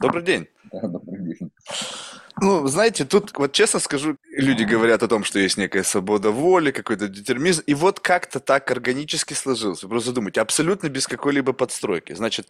Добрый день. Да, добрый день. Ну, знаете, тут, вот честно скажу, люди говорят о том, что есть некая свобода воли, какой-то детерминизм, и вот как-то так органически сложилось. Вы просто думаете, абсолютно без какой-либо подстройки. Значит,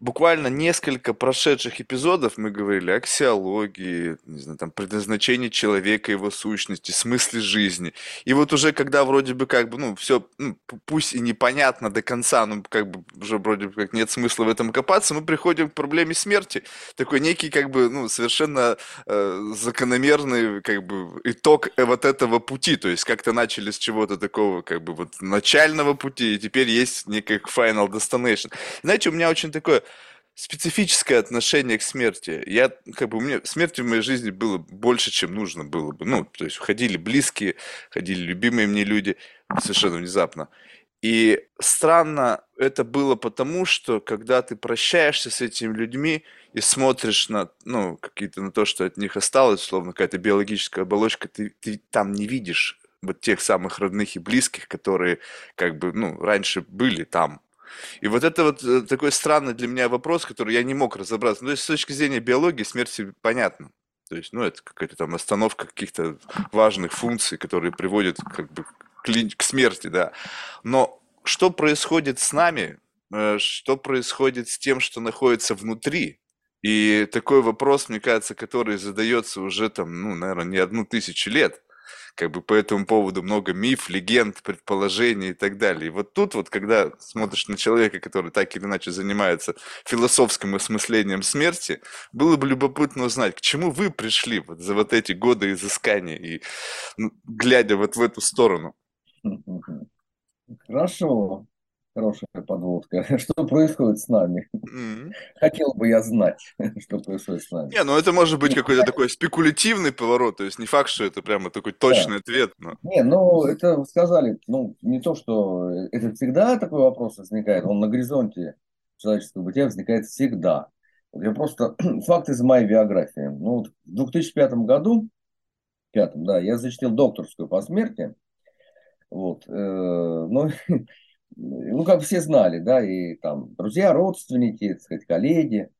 буквально несколько прошедших эпизодов мы говорили о аксиологии, не знаю, там, предназначении человека, его сущности, смысле жизни. И вот уже когда вроде бы как бы, ну, все, ну, пусть и непонятно до конца, ну, как бы уже вроде бы как нет смысла в этом копаться, мы приходим к проблеме смерти. Такой некий, как бы, ну, совершенно э, закономерный, как бы, итог вот этого пути. То есть как-то начали с чего-то такого, как бы, вот начального пути, и теперь есть некий final destination. Знаете, у меня очень такое специфическое отношение к смерти. Я, как бы, у меня смерти в моей жизни было больше, чем нужно было бы. Ну, то есть уходили близкие, ходили любимые мне люди совершенно внезапно. И странно это было потому, что когда ты прощаешься с этими людьми и смотришь на, ну, какие-то на то, что от них осталось, словно какая-то биологическая оболочка, ты, ты там не видишь вот тех самых родных и близких, которые как бы, ну, раньше были там, и вот это вот э, такой странный для меня вопрос, который я не мог разобраться. Ну, то есть с точки зрения биологии смерть понятно. То есть, ну, это какая-то там остановка каких-то важных функций, которые приводят как бы к, к смерти, да. Но что происходит с нами, э, что происходит с тем, что находится внутри? И такой вопрос, мне кажется, который задается уже там, ну, наверное, не одну тысячу лет как бы по этому поводу много миф, легенд, предположений и так далее. И вот тут вот, когда смотришь на человека, который так или иначе занимается философским осмыслением смерти, было бы любопытно узнать, к чему вы пришли вот за вот эти годы изыскания и ну, глядя вот в эту сторону. Хорошо хорошая подводка. Что происходит с нами? Mm-hmm. Хотел бы я знать, что происходит с нами. Не, ну это может быть какой-то такой спекулятивный поворот, то есть не факт, что это прямо такой точный да. ответ. Но... Не, ну это сказали, ну не то, что это всегда такой вопрос возникает, он на горизонте человеческого бытия возникает всегда. Я просто факт из моей биографии. Ну, в 2005 году, пятом, да, я защитил докторскую по смерти. Вот, э, ну, ну, как все знали, да, и там друзья, родственники, так сказать, коллеги,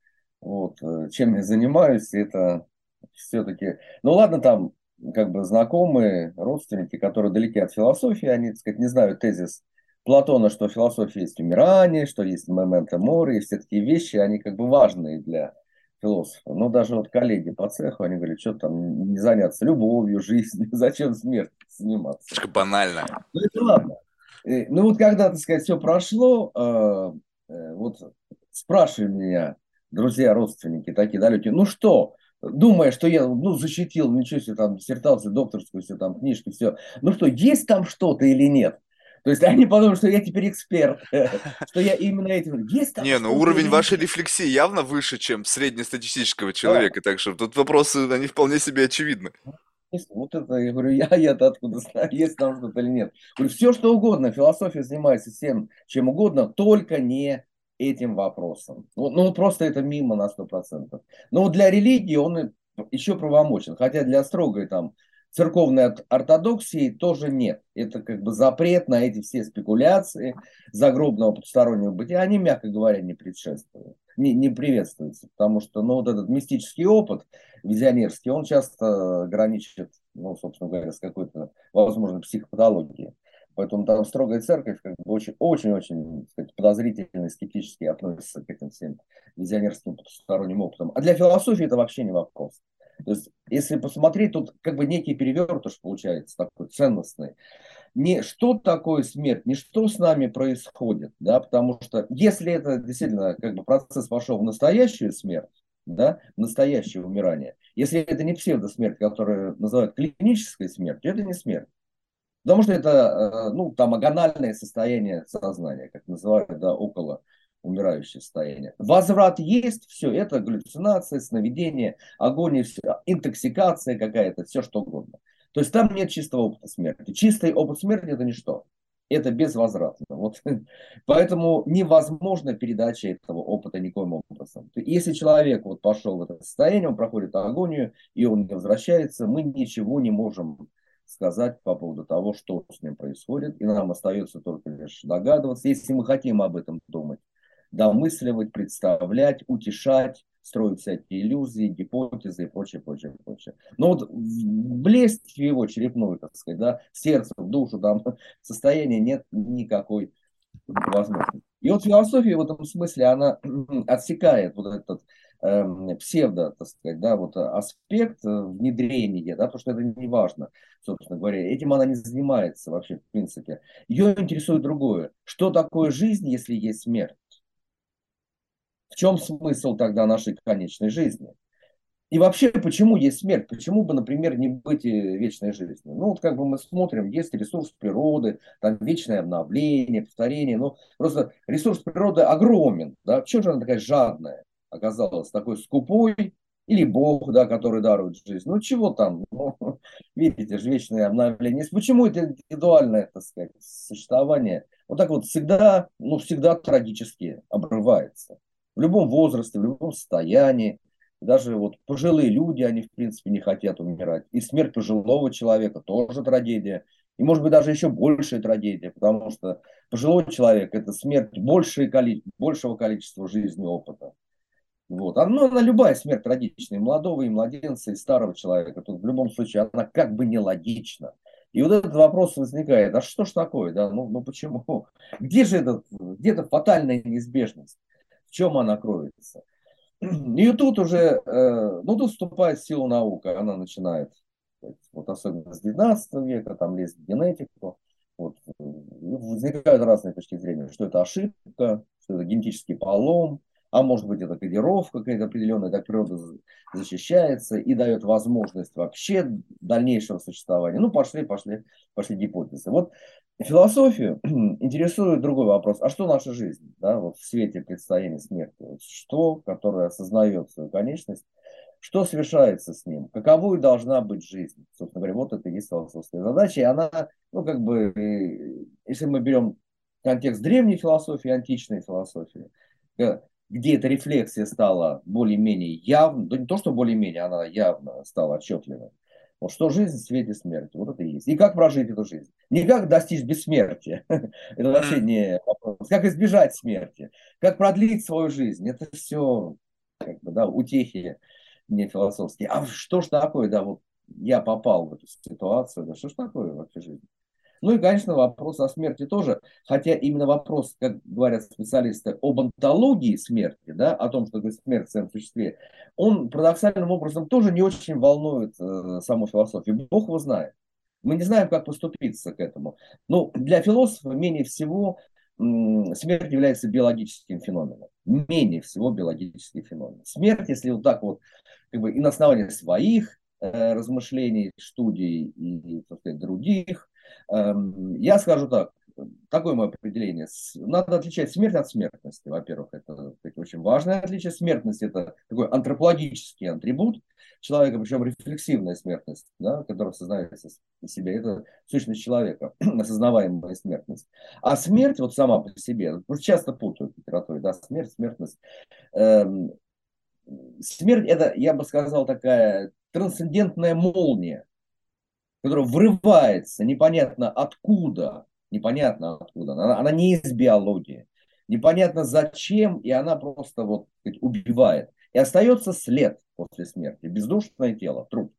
вот, э, чем я занимаюсь, это все-таки, ну, ладно, там, как бы знакомые, родственники, которые далеки от философии, они, так сказать, не знают тезис Платона, что философия есть умирание, что есть момента мори, и все такие вещи, они как бы важные для философа. Но даже вот коллеги по цеху, они говорят, что там не заняться любовью, жизнью, зачем смерть заниматься. Слишком банально. Ну, это ладно. Ну вот когда, так сказать, все прошло, э, э, вот спрашивали меня друзья, родственники такие далекие, ну что, думая, что я ну, защитил, ничего себе, там, диссертацию, докторскую, все там, книжки, все. Ну что, есть там что-то или нет? То есть они подумают, что я теперь эксперт, что я именно этим... Есть там Не, ну уровень вашей рефлексии явно выше, чем среднестатистического человека, так что тут вопросы, они вполне себе очевидны. Вот это, я говорю, я, я-то откуда знаю, есть там что-то или нет. Говорю, все что угодно, философия занимается всем, чем угодно, только не этим вопросом. Ну, ну просто это мимо на 100%. Но для религии он еще правомочен, хотя для строгой там церковной ортодоксии тоже нет. Это как бы запрет на эти все спекуляции загробного потустороннего бытия, они, мягко говоря, не предшествуют, не, не приветствуются, потому что ну, вот этот мистический опыт визионерский, он часто граничит, ну, собственно говоря, с какой-то, возможно, психопатологией. Поэтому там строгая церковь как бы очень-очень подозрительно и скептически относится к этим всем визионерским потусторонним опытам. А для философии это вообще не вопрос. То есть, если посмотреть, тут как бы некий перевертыш получается такой ценностный. Не что такое смерть, не что с нами происходит, да, потому что если это действительно как бы процесс пошел в настоящую смерть, да, настоящее умирание, если это не псевдосмерть, которую называют клинической смертью, это не смерть. Потому что это, э, ну, там, агональное состояние сознания, как называют, да, около умирающее состояние. Возврат есть, все, это галлюцинация, сновидение, агония, все, интоксикация какая-то, все что угодно. То есть там нет чистого опыта смерти. Чистый опыт смерти это ничто. Это безвозвратно. Вот. Поэтому невозможно передача этого опыта никоим образом. Если человек вот пошел в это состояние, он проходит агонию, и он не возвращается, мы ничего не можем сказать по поводу того, что с ним происходит. И нам остается только лишь догадываться, если мы хотим об этом думать домысливать, представлять, утешать, строит всякие иллюзии, гипотезы и прочее, прочее, прочее. Но вот влезть в его черепную, так сказать, да, сердце, в душу, там, состояние нет никакой возможности. И вот философия в этом смысле, она отсекает вот этот э, псевдо, так сказать, да, вот аспект э, внедрения, да, то, что это не важно, собственно говоря. Этим она не занимается вообще, в принципе. Ее интересует другое. Что такое жизнь, если есть смерть? В чем смысл тогда нашей конечной жизни? И вообще, почему есть смерть? Почему бы, например, не быть вечной жизнью? Ну, вот как бы мы смотрим, есть ресурс природы, там вечное обновление, повторение. Ну, просто ресурс природы огромен. Да? Почему же она такая жадная оказалась? Такой скупой или Бог, да, который дарует жизнь. Ну, чего там? Ну, видите же, вечное обновление. Почему это индивидуальное, так сказать, существование вот так вот всегда, ну, всегда трагически обрывается? В любом возрасте, в любом состоянии даже вот пожилые люди, они в принципе не хотят умирать. И смерть пожилого человека тоже трагедия. И может быть даже еще большая трагедия, потому что пожилой человек – это смерть количество, большего количества жизни опыта. Вот. А, ну, она любая смерть трагичная, и молодого, и младенца, и старого человека. Тут в любом случае она как бы нелогична. И вот этот вопрос возникает, а что ж такое, да, ну, ну почему? Где же этот, где-то фатальная неизбежность? В чем она кроется? И тут уже, э, ну, тут вступает в силу наука, она начинает, вот особенно с 19 века, там лезет в генетику, вот, возникают разные точки зрения, что это ошибка, что это генетический полом, а может быть это кодировка какая-то определенная, так природа защищается и дает возможность вообще дальнейшего существования. Ну, пошли, пошли, пошли гипотезы. Вот философию интересует другой вопрос. А что наша жизнь? Да, вот в свете предстояния смерти. Что, которое осознает свою конечность, что совершается с ним? Каковой должна быть жизнь? Собственно говоря, вот это и есть философская задача. И она, ну, как бы, э, если мы берем контекст древней философии, античной философии, э, где эта рефлексия стала более-менее явной, да не то, что более-менее, она явно стала отчетливой. Вот что жизнь в свете смерти, вот это и есть. И как прожить эту жизнь? Не как достичь бессмертия, это вообще не вопрос. Как избежать смерти, как продлить свою жизнь, это все как бы, да, утехи не философские. А что ж такое, да, вот я попал в эту ситуацию, да, что ж такое вообще жизнь? Ну и, конечно, вопрос о смерти тоже, хотя именно вопрос, как говорят специалисты, об онтологии смерти, да, о том, что смерть в своем существе, он парадоксальным образом тоже не очень волнует э, саму философию. Бог его знает. Мы не знаем, как поступиться к этому. Но для философа менее всего смерть является биологическим феноменом. Менее всего биологический феномен. Смерть, если вот так вот, как бы и на основании своих э, размышлений, студий и, так сказать, других, я скажу так, такое мое определение. Надо отличать смерть от смертности. Во-первых, это кстати, очень важное отличие. Смертность – это такой антропологический атрибут человека, причем рефлексивная смертность, да, которая осознается себя. Это сущность человека, осознаваемая смертность. А смерть вот сама по себе, часто путают в литературе, да, смерть, смертность. Эм, смерть – это, я бы сказал, такая трансцендентная молния, которая врывается непонятно откуда, непонятно откуда, она, она не из биологии, непонятно зачем, и она просто вот убивает. И остается след после смерти, бездушное тело, труп.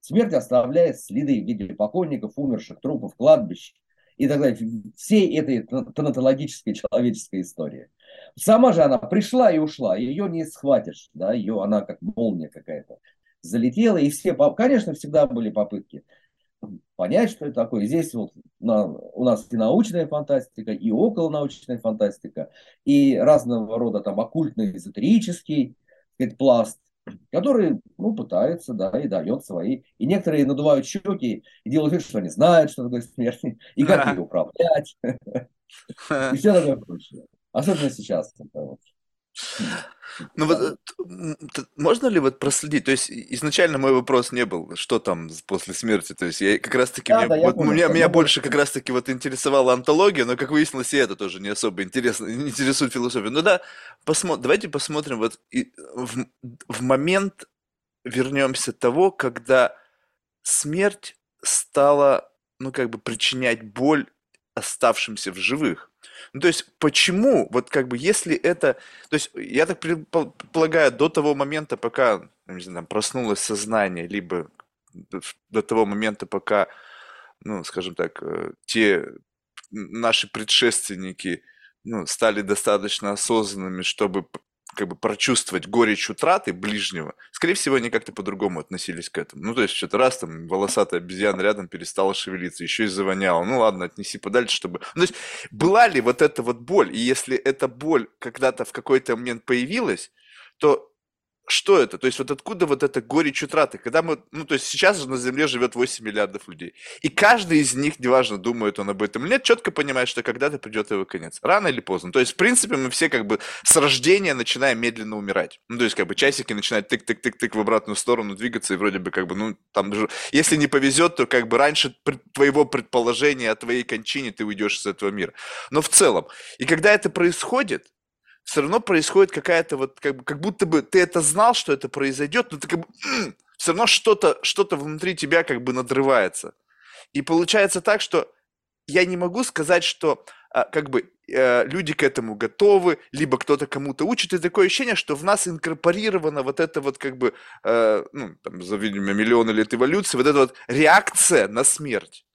Смерть оставляет следы в виде покойников, умерших, трупов, кладбищ и так далее. Всей этой тонатологической человеческой истории. Сама же она пришла и ушла, ее не схватишь, да, ее, она как молния какая-то залетела, и все, конечно, всегда были попытки понять, что это такое. Здесь вот на, у нас и научная фантастика, и околонаучная фантастика, и разного рода там оккультный, эзотерический сказать, пласт, который, ну, пытается, да, и дает свои. И некоторые надувают щеки и делают вид, что они знают, что такое смерть, и как ее управлять, и все такое прочее. Особенно сейчас. Ну вот э, можно ли вот проследить? То есть изначально мой вопрос не был, что там после смерти. То есть я как раз таки Да, мне, да, я вот меня, что меня больше как раз таки вот интересовала антология, но как выяснилось, и это тоже не особо интересно, не интересует философию. Ну да, посмо- давайте посмотрим вот и в, в момент вернемся того, когда смерть стала, ну как бы причинять боль оставшимся в живых. Ну, то есть, почему, вот как бы, если это, то есть, я так предполагаю, до того момента, пока, не знаю, там, проснулось сознание, либо до, того момента, пока, ну, скажем так, э, те наши предшественники, ну, стали достаточно осознанными, чтобы как бы прочувствовать горечь утраты ближнего, скорее всего, они как-то по-другому относились к этому. Ну, то есть, что-то раз там волосатая обезьяна рядом перестала шевелиться, еще и завоняла. Ну, ладно, отнеси подальше, чтобы... Ну, то есть, была ли вот эта вот боль? И если эта боль когда-то в какой-то момент появилась, то что это? То есть вот откуда вот эта горечь утраты? Когда мы, ну то есть сейчас же на Земле живет 8 миллиардов людей. И каждый из них, неважно, думает он об этом или нет, четко понимает, что когда-то придет его конец. Рано или поздно. То есть, в принципе, мы все как бы с рождения начинаем медленно умирать. Ну то есть как бы часики начинают тык-тык-тык-тык в обратную сторону двигаться, и вроде бы как бы, ну там же, если не повезет, то как бы раньше твоего предположения о твоей кончине ты уйдешь из этого мира. Но в целом, и когда это происходит, все равно происходит какая-то вот, как, как будто бы ты это знал, что это произойдет, но ты как бы все равно что-то что внутри тебя как бы надрывается. И получается так, что я не могу сказать, что а, как бы э, люди к этому готовы, либо кто-то кому-то учит, и такое ощущение, что в нас инкорпорирована вот эта вот как бы, э, ну, там, за, видимо, миллионы лет эволюции, вот эта вот реакция на смерть.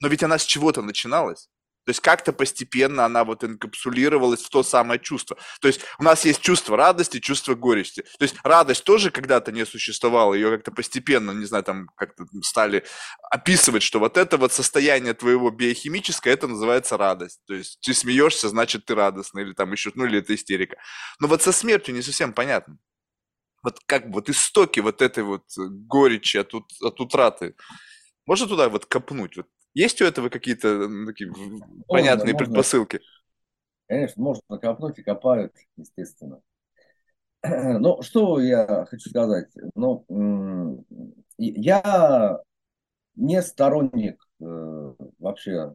Но ведь она с чего-то начиналась. То есть как-то постепенно она вот инкапсулировалась в то самое чувство. То есть у нас есть чувство радости, чувство горести. То есть радость тоже когда-то не существовала, ее как-то постепенно, не знаю, там как-то стали описывать, что вот это вот состояние твоего биохимическое, это называется радость. То есть ты смеешься, значит ты радостный, или там еще, ну или это истерика. Но вот со смертью не совсем понятно. Вот как бы вот истоки вот этой вот горечи от, от утраты. Можно туда вот копнуть? Вот есть у этого какие-то такие можно, понятные можно. предпосылки? Конечно, можно копнуть и копают, естественно. Ну, что я хочу сказать? Ну, я не сторонник э, вообще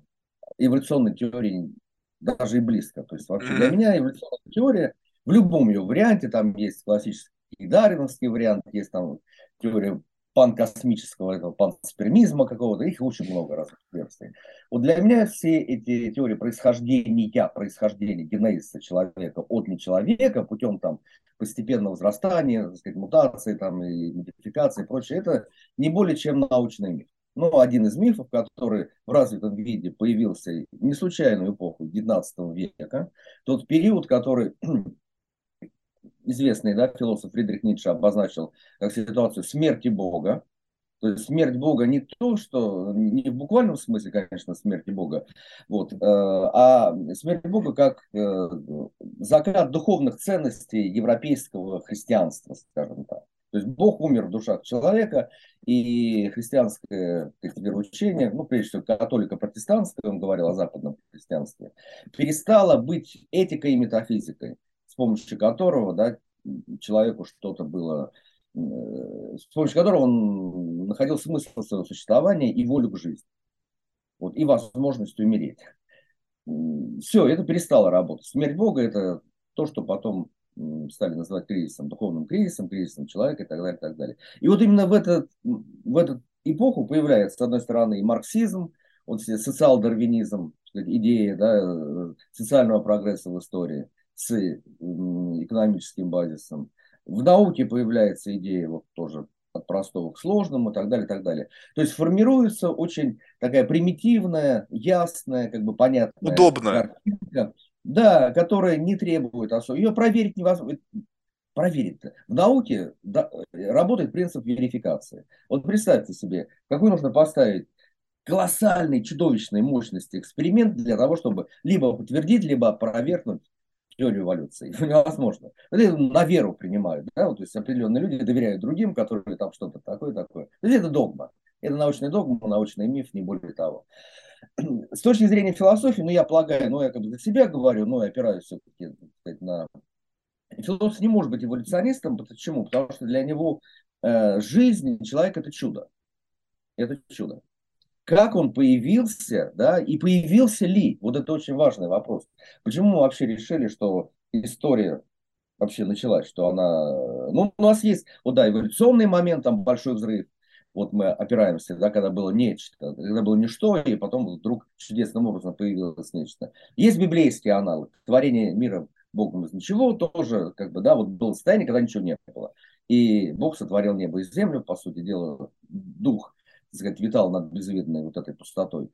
эволюционной теории, даже и близко. То есть вообще для меня эволюционная теория в любом ее варианте, там есть классический дарвиновский вариант, есть там теория панкосмического, этого панспермизма какого-то, их очень много разных версий. Вот для меня все эти теории происхождения, происхождения генезиса человека от нечеловека путем там постепенного возрастания, так сказать, мутации там, и модификации и прочее, это не более чем научный миф. Ну, один из мифов, который в развитом виде появился не случайно в эпоху XIX века, тот период, который известный да, философ Фридрих Ницше обозначил как ситуацию смерти Бога. То есть смерть Бога не то, что не в буквальном смысле, конечно, смерти Бога, вот, э, а смерть Бога как э, закат духовных ценностей европейского христианства, скажем так. То есть Бог умер в душах человека, и христианское вероучение, ну, прежде всего, католико-протестантское, он говорил о западном христианстве, перестало быть этикой и метафизикой помощью которого да, человеку что-то было, э, с помощью которого он находил смысл своего существования и волю к жизни. Вот, и возможность умереть. Все, это перестало работать. Смерть Бога – это то, что потом стали называть кризисом, духовным кризисом, кризисом человека и так далее, и так далее. И вот именно в, этот, в эту эпоху появляется, с одной стороны, и марксизм, вот социал-дарвинизм, идея да, э, социального прогресса в истории – с экономическим базисом. В науке появляется идея вот тоже от простого к сложному и так далее, и так далее. То есть формируется очень такая примитивная, ясная, как бы понятная Удобная. картинка, да, которая не требует особо. Ее проверить невозможно. Проверить. -то. В науке да, работает принцип верификации. Вот представьте себе, какой нужно поставить колоссальной, чудовищной мощности эксперимент для того, чтобы либо подтвердить, либо опровергнуть теорию эволюции. Невозможно. Это на веру принимают. Да? Вот, то есть определенные люди доверяют другим, которые там что-то такое-такое. То есть это догма. Это научный догма, научный миф, не более того. С точки зрения философии, ну, я полагаю, ну, я как бы для себя говорю, но я опираюсь все-таки на... Философ не может быть эволюционистом. Почему? Потому что для него э, жизнь человека – это чудо. Это чудо как он появился, да, и появился ли? Вот это очень важный вопрос. Почему мы вообще решили, что история вообще началась, что она... Ну, у нас есть, вот да, эволюционный момент, там большой взрыв, вот мы опираемся, да, когда было нечто, когда было ничто, и потом вдруг чудесным образом появилось нечто. Есть библейский аналог, творение мира Богом из ничего, тоже, как бы, да, вот было состояние, когда ничего не было. И Бог сотворил небо и землю, по сути дела, дух, так сказать, витал над безвидной вот этой пустотой.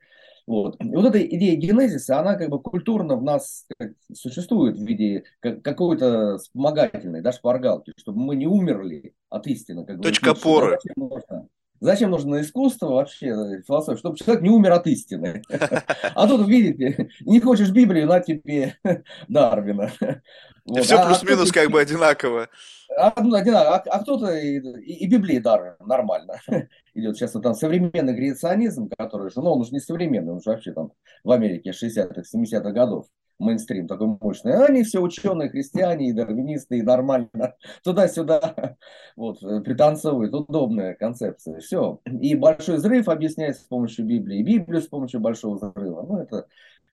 Вот. И вот эта идея генезиса, она как бы культурно в нас существует в виде какой-то вспомогательной, да, шпаргалки, чтобы мы не умерли от истины. Как Точка опоры. Зачем нужно искусство вообще, э, философия, чтобы человек не умер от истины. А тут, видите, не хочешь Библию, на тебе Дарвина. Все а плюс-минус как бы одинаково. А, одинаково. А, а кто-то и, и, и Библии Дарвина нормально идет. Сейчас вот там современный греационизм, который же, ну он уже не современный, он же вообще там в Америке 60-х, 70-х годов мейнстрим такой мощный. Они все ученые, христиане, и дарвинисты, и нормально. Туда-сюда вот, пританцовывают. Удобная концепция. Все. И большой взрыв объясняется с помощью Библии, и Библию с помощью большого взрыва. Ну, это,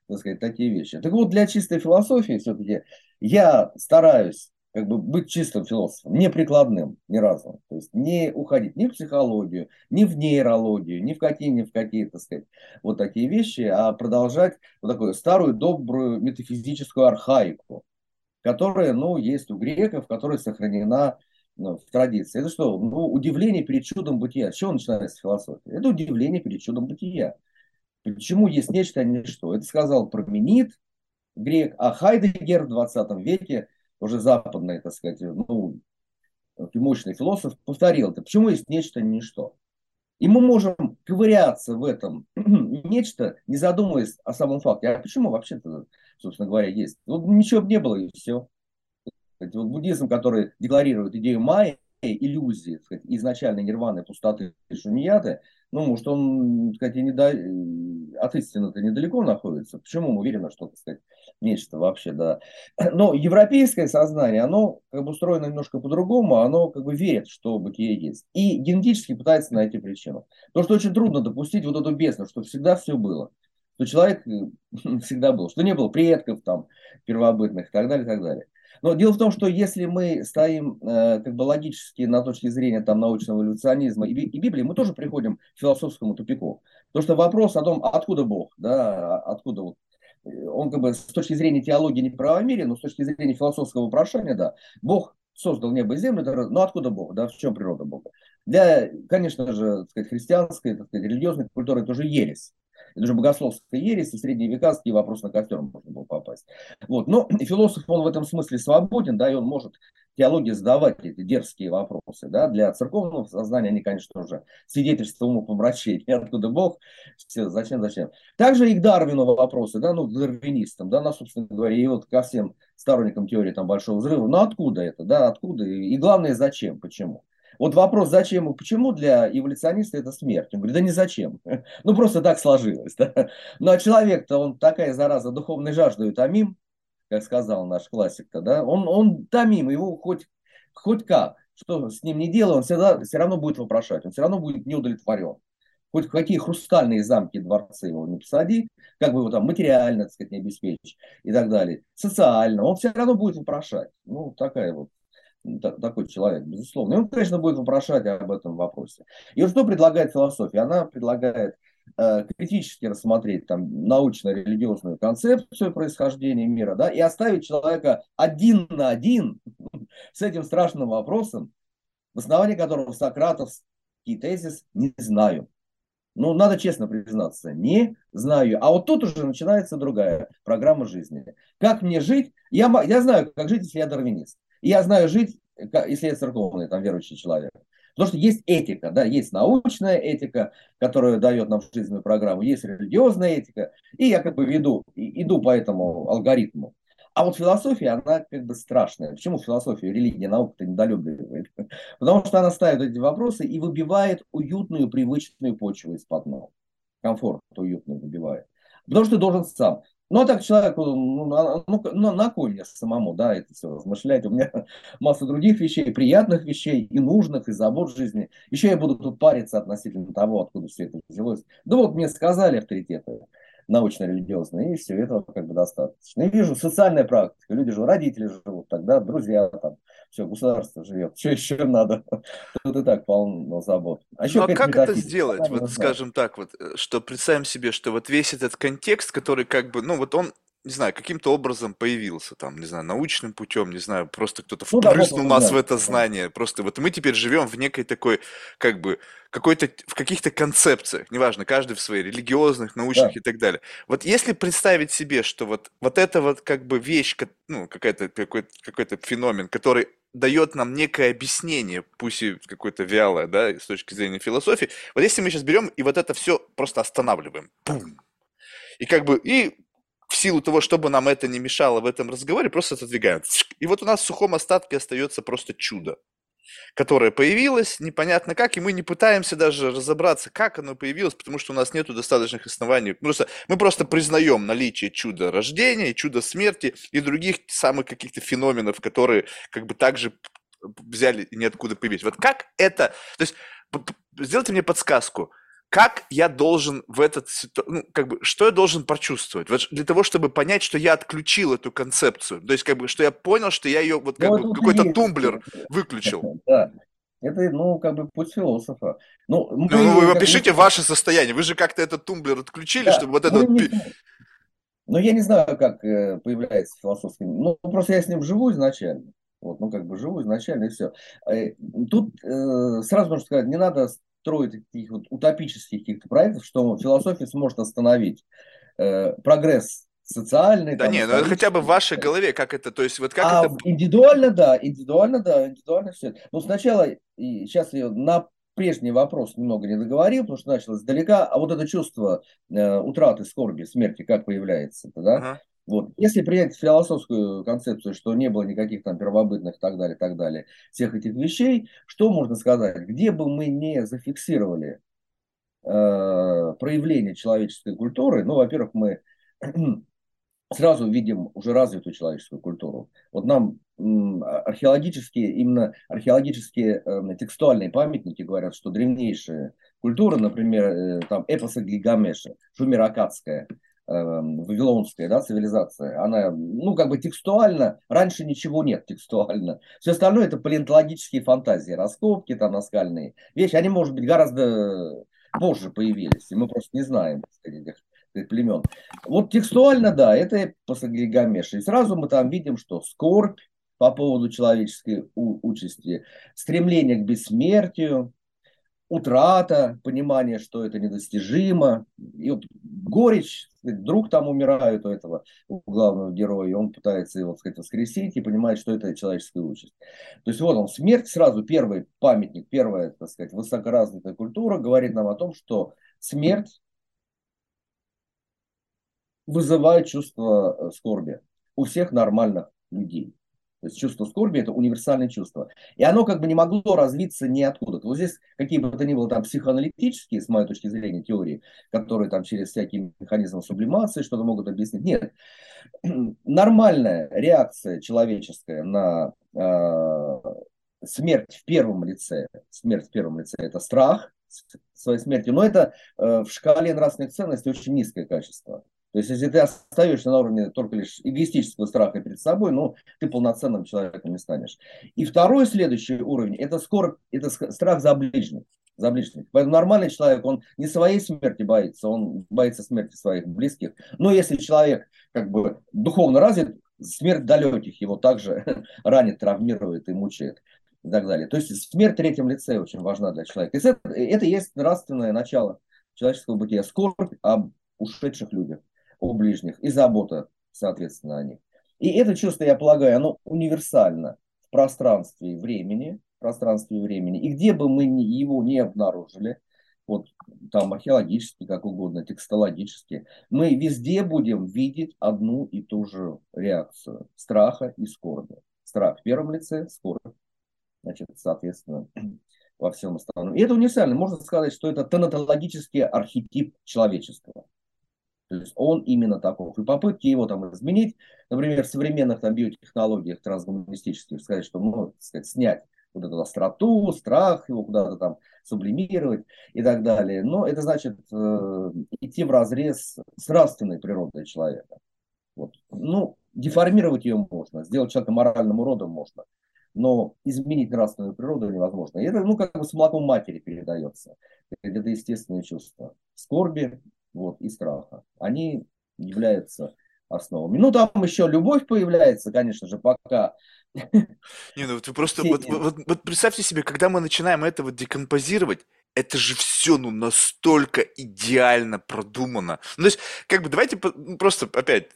так сказать, такие вещи. Так вот, для чистой философии все-таки я стараюсь как бы быть чистым философом, не прикладным ни разу. То есть не уходить ни в психологию, ни в нейрологию, ни в какие, ни в какие, так сказать, вот такие вещи, а продолжать вот такую старую добрую метафизическую архаику, которая, ну, есть у греков, которая сохранена ну, в традиции. Это что? Ну, удивление перед чудом бытия. С чего начинается философия? Это удивление перед чудом бытия. Почему есть нечто, а не что? Это сказал Променит, грек, а Хайдегер в 20 веке уже западный, так сказать, ну, мощный философ, повторил это. Почему есть нечто, ничто? И мы можем ковыряться в этом нечто, не задумываясь о самом факте. А почему вообще-то, собственно говоря, есть? Вот ничего бы не было, и все. Вот буддизм, который декларирует идею майя, иллюзии, сказать, изначальной нирваны, пустоты шуньяты, ну, может, он, так сказать, не до... от истины-то недалеко находится. Почему мы уверены, что, так сказать, нечто вообще, да. Но европейское сознание, оно как бы устроено немножко по-другому, оно как бы верит, что бытие есть. И генетически пытается найти причину. То, что очень трудно допустить вот эту бездну, что всегда все было. Что человек всегда был, что не было предков там первобытных и так далее, и так далее. Но дело в том, что если мы стоим э, как бы логически на точке зрения там, научного эволюционизма и, и Библии, мы тоже приходим к философскому тупику. Потому что вопрос о том, откуда Бог, да, откуда вот э, он как бы с точки зрения теологии не правомерен, но с точки зрения философского вопрошания, да, Бог создал небо и землю, но откуда Бог, да, в чем природа Бога? Для, конечно же, так сказать, христианской, так сказать, религиозной культуры это уже ересь. Это же богословская ересь, и в средние века с вопрос на костер можно было попасть. Вот. Но философ, он в этом смысле свободен, да, и он может теологии задавать эти дерзкие вопросы. Да? Для церковного сознания они, конечно, уже свидетельство умопомрачения. Откуда Бог? Все, зачем, зачем? Также и к Дарвину вопросы, да, ну, к дарвинистам, да, на, собственно говоря, и вот ко всем сторонникам теории там, Большого Взрыва. Ну, откуда это, да, откуда? И главное, зачем, почему? Вот вопрос, зачем и почему для эволюциониста это смерть. Он говорит, да не зачем. Ну, просто так сложилось. Да? Ну, а человек-то, он такая зараза духовной жаждой томим, как сказал наш классик-то, да, он, он томим, его хоть, хоть как, что с ним не делай, он всегда, все равно будет вопрошать, он все равно будет неудовлетворен. Хоть какие хрустальные замки, дворцы его не посади, как бы его там материально, так сказать, не обеспечить и так далее, социально, он все равно будет вопрошать. Ну, такая вот такой человек, безусловно. И он, конечно, будет вопрошать об этом вопросе. И что предлагает философия? Она предлагает э, критически рассмотреть там научно-религиозную концепцию происхождения мира, да, и оставить человека один на один с этим страшным вопросом, в основании которого Сократовский тезис «не знаю». Ну, надо честно признаться, не знаю. А вот тут уже начинается другая программа жизни. Как мне жить? Я, я знаю, как жить, если я дарвинист. И я знаю жить, если я церковный, там, верующий человек. Потому что есть этика, да, есть научная этика, которая дает нам жизненную программу, есть религиозная этика, и я как бы веду, иду по этому алгоритму. А вот философия, она как бы страшная. Почему философия, религия, наука-то недолюбливает? Потому что она ставит эти вопросы и выбивает уютную, привычную почву из-под ног. Комфорт уютный выбивает. Потому что ты должен сам. Ну, а так человеку, ну, ну, ну, на кой мне самому, да, это все размышлять. У меня масса других вещей, приятных вещей, и нужных, и забот жизни. Еще я буду тут париться относительно того, откуда все это взялось. Да вот мне сказали авторитеты. Научно-религиозные, и все, этого как бы достаточно. И вижу социальная практика, люди же, родители живут тогда, друзья там, все, государство живет, что еще надо? Тут и так полно забот. А, еще ну, а как это сделать? Вот, скажем так, вот, э, что представим себе, что вот весь этот контекст, который как бы, ну, вот он не знаю, каким-то образом появился, там, не знаю, научным путем, не знаю, просто кто-то ну, впрыснул да, нас да, в это знание. Просто вот мы теперь живем в некой такой, как бы, какой-то, в каких-то концепциях, неважно, каждый в своей, религиозных, научных да. и так далее. Вот если представить себе, что вот, вот эта вот как бы вещь, ну, какая-то, какой-то, какой-то феномен, который дает нам некое объяснение, пусть и какое-то вялое, да, с точки зрения философии. Вот если мы сейчас берем и вот это все просто останавливаем, пум, и как бы, и в силу того, чтобы нам это не мешало в этом разговоре, просто отодвигаем. И вот у нас в сухом остатке остается просто чудо, которое появилось, непонятно как, и мы не пытаемся даже разобраться, как оно появилось, потому что у нас нет достаточных оснований. Просто, мы просто признаем наличие чуда рождения, чуда смерти и других самых каких-то феноменов, которые как бы также взяли и ниоткуда появились. Вот как это... То есть сделайте мне подсказку – как я должен в этот ну, как бы, что я должен прочувствовать? Вот для того, чтобы понять, что я отключил эту концепцию. То есть, как бы, что я понял, что я ее, вот, как ну, бы, какой-то тумблер выключил. Да. Это, ну, как бы путь философа. Ну, мы, ну вы опишите бы... ваше состояние. Вы же как-то этот тумблер отключили, да. чтобы вот это вот... Не... Ну, я не знаю, как э, появляется философский... Ну, просто я с ним живу изначально. Вот, ну, как бы живу изначально, и все. Э, тут э, сразу нужно сказать, не надо строит таких вот утопических каких-то проектов, что философия сможет остановить э, прогресс социальный. Да там, нет, ну это хотя бы в вашей голове, как это, то есть вот как а это... Индивидуально, да, индивидуально, да, индивидуально все. Ну, сначала, и сейчас я на прежний вопрос немного не договорил, потому что начал издалека, а вот это чувство э, утраты, скорби, смерти, как появляется, да? Ага. Вот. Если принять философскую концепцию, что не было никаких там первобытных и так далее, так далее, всех этих вещей, что можно сказать? Где бы мы не зафиксировали э, проявление человеческой культуры, ну, во-первых, мы сразу видим уже развитую человеческую культуру. Вот нам археологические, именно археологические э, текстуальные памятники говорят, что древнейшие культуры, например, э, там эпосы Гильгамеша, Шумеракадская, вавилонская да, цивилизация, она, ну, как бы текстуально, раньше ничего нет текстуально. Все остальное это палеонтологические фантазии, раскопки там наскальные вещи, они, может быть, гораздо позже появились, и мы просто не знаем сказать, этих племен. Вот текстуально, да, это после Гильгамеша. И сразу мы там видим, что скорбь по поводу человеческой участи, стремление к бессмертию, утрата, понимание, что это недостижимо, и вот горечь, друг там умирает у этого у главного героя, и он пытается его, так сказать, воскресить и понимает, что это человеческая участь. То есть вот он, смерть сразу, первый памятник, первая, так сказать, высокоразвитая культура говорит нам о том, что смерть вызывает чувство э, скорби у всех нормальных людей. То есть чувство скорби – это универсальное чувство. И оно как бы не могло развиться ниоткуда. Вот здесь какие бы то ни было там психоаналитические, с моей точки зрения, теории, которые там через всякие механизмы сублимации что-то могут объяснить. Нет. Нормальная реакция человеческая на э, смерть в первом лице, смерть в первом лице – это страх своей смерти. Но это э, в шкале нравственных ценностей очень низкое качество. То есть, если ты остаешься на уровне только лишь эгоистического страха перед собой, ну, ты полноценным человеком не станешь. И второй следующий уровень – это скоро, это страх за ближних. За ближних. Поэтому нормальный человек, он не своей смерти боится, он боится смерти своих близких. Но если человек как бы духовно развит, смерть далеких его также ранит, травмирует и мучает и так далее. То есть смерть в третьем лице очень важна для человека. Это, это есть нравственное начало человеческого бытия. Скорбь об ушедших людях о ближних и забота, соответственно, о них. И это чувство, я полагаю, оно универсально в пространстве и времени, пространстве и времени. И где бы мы его не обнаружили, вот там археологически, как угодно, текстологически, мы везде будем видеть одну и ту же реакцию страха и скорби. Страх в первом лице, скорбь, значит, соответственно, во всем остальном. И это универсально. Можно сказать, что это тонатологический архетип человечества. То есть он именно таков. И попытки его там изменить, например, в современных там, биотехнологиях трансгуманистических, сказать, что, ну, сказать, снять вот эту остроту, страх, его куда-то там сублимировать и так далее. Но это значит э, идти в разрез с нравственной природой человека. Вот. Ну, деформировать ее можно, сделать человека моральным уродом можно, но изменить нравственную природу невозможно. И это, ну, как бы с молоком матери передается. Это естественные чувства. Скорби вот, и страха. Они являются основами. Ну, там еще любовь появляется, конечно же, пока не, ну вот вы просто, вот, вот, вот представьте себе, когда мы начинаем это вот декомпозировать, это же все, ну, настолько идеально продумано. Ну, то есть, как бы, давайте ну, просто, опять,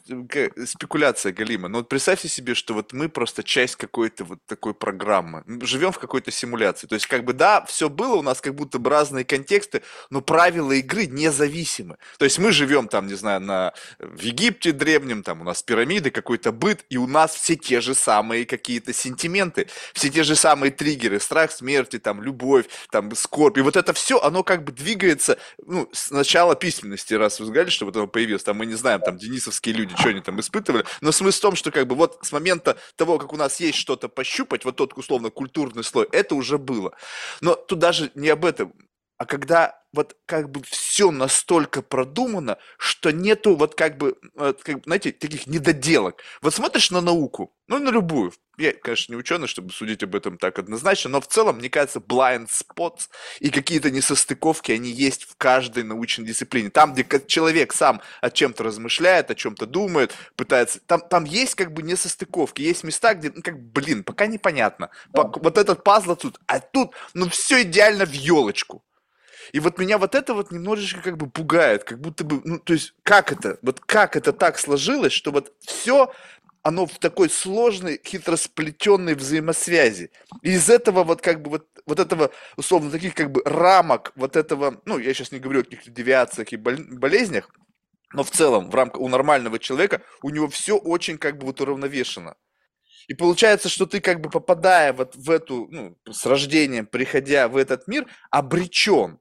спекуляция Галима. Но вот представьте себе, что вот мы просто часть какой-то вот такой программы. Живем в какой-то симуляции. То есть, как бы, да, все было у нас как будто бы разные контексты, но правила игры независимы. То есть, мы живем там, не знаю, на, в Египте древнем, там у нас пирамиды, какой-то быт, и у нас все те же самые какие-то сентименты, все те же самые триггеры, страх смерти, там, любовь, там, скорбь. И вот это это все, оно как бы двигается, ну, с начала письменности, раз вы сказали, что вот оно появилось, там мы не знаем, там денисовские люди, что они там испытывали, но смысл в том, что как бы вот с момента того, как у нас есть что-то пощупать, вот тот условно культурный слой, это уже было. Но тут даже не об этом, а когда вот как бы все настолько продумано, что нету вот как бы, вот, как, знаете, таких недоделок. Вот смотришь на науку, ну на любую, я, конечно, не ученый, чтобы судить об этом так однозначно, но в целом, мне кажется, blind spots и какие-то несостыковки, они есть в каждой научной дисциплине. Там, где человек сам о чем-то размышляет, о чем-то думает, пытается, там, там есть как бы несостыковки, есть места, где, ну, как, блин, пока непонятно. Да. Вот этот пазл тут, а тут, ну, все идеально в елочку. И вот меня вот это вот немножечко как бы пугает, как будто бы, ну, то есть, как это, вот как это так сложилось, что вот все оно в такой сложной, хитросплетенной взаимосвязи. И из этого вот как бы вот, вот этого, условно, таких как бы рамок вот этого, ну, я сейчас не говорю о каких-то девиациях и болезнях, но в целом в рамках у нормального человека у него все очень как бы вот уравновешено. И получается, что ты как бы попадая вот в эту, ну, с рождением, приходя в этот мир, обречен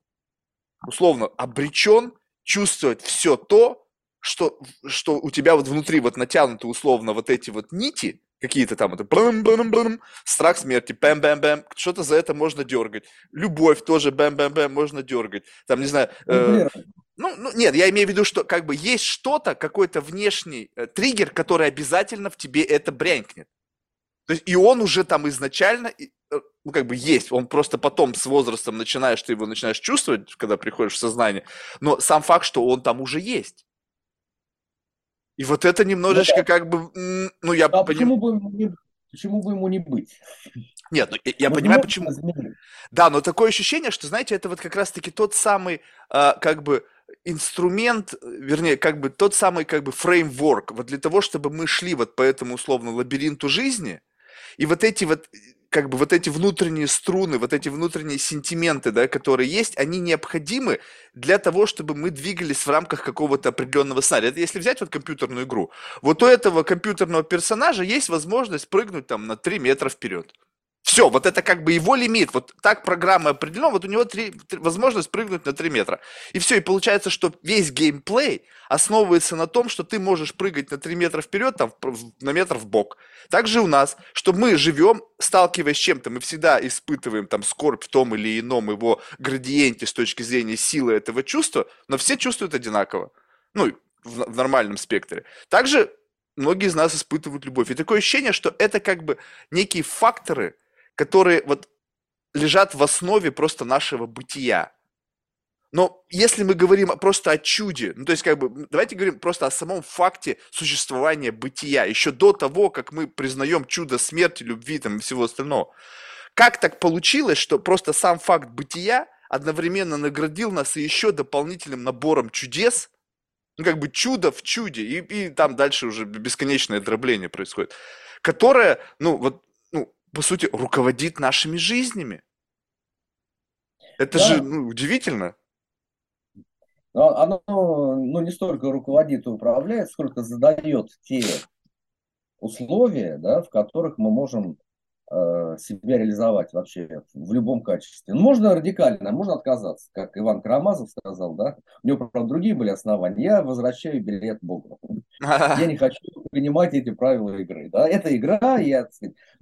условно обречен чувствовать все то, что, что у тебя вот внутри вот натянуты условно вот эти вот нити, какие-то там, это бэм бэм бэм страх смерти, бэм бэм бэм что-то за это можно дергать. Любовь тоже бэм бэм бэм можно дергать. Там, не знаю, э, ну, ну, нет, я имею в виду, что как бы есть что-то, какой-то внешний э, триггер, который обязательно в тебе это брянкнет. То есть, и он уже там изначально, ну, как бы есть, он просто потом с возрастом начинаешь, ты его начинаешь чувствовать, когда приходишь в сознание, но сам факт, что он там уже есть. И вот это немножечко ну, да. как бы, ну, я а почему, бы ему не, почему бы ему не быть? Нет, ну, я, я понимаю, почему. Изменить. Да, но такое ощущение, что, знаете, это вот как раз-таки тот самый, э, как бы, инструмент, вернее, как бы тот самый, как бы, фреймворк, вот для того, чтобы мы шли вот по этому, условно, лабиринту жизни, и вот эти вот как бы вот эти внутренние струны, вот эти внутренние сентименты, да, которые есть, они необходимы для того, чтобы мы двигались в рамках какого-то определенного сценария. Это если взять вот компьютерную игру. Вот у этого компьютерного персонажа есть возможность прыгнуть там на 3 метра вперед. Все, вот это как бы его лимит. Вот так программа определена, вот у него 3, 3, возможность прыгнуть на 3 метра. И все, и получается, что весь геймплей основывается на том, что ты можешь прыгать на 3 метра вперед, там, на метр в бок. Также у нас, что мы живем, сталкиваясь с чем-то, мы всегда испытываем там скорбь в том или ином его градиенте с точки зрения силы этого чувства, но все чувствуют одинаково. Ну, в, в нормальном спектре. Также многие из нас испытывают любовь. И такое ощущение, что это как бы некие факторы – которые вот лежат в основе просто нашего бытия. Но если мы говорим просто о чуде, ну то есть как бы давайте говорим просто о самом факте существования бытия, еще до того, как мы признаем чудо смерти, любви там, и всего остального. Как так получилось, что просто сам факт бытия одновременно наградил нас и еще дополнительным набором чудес, ну как бы чудо в чуде, и, и там дальше уже бесконечное дробление происходит, которое, ну вот по сути, руководит нашими жизнями. Это да. же ну, удивительно. Но оно ну, не столько руководит и управляет, сколько задает те условия, да, в которых мы можем себя реализовать вообще в любом качестве. Ну, можно радикально, можно отказаться, как Иван Карамазов сказал, да. У него, правда, другие были основания. Я возвращаю билет Богу. Я не хочу принимать эти правила игры. Да? Это игра, я,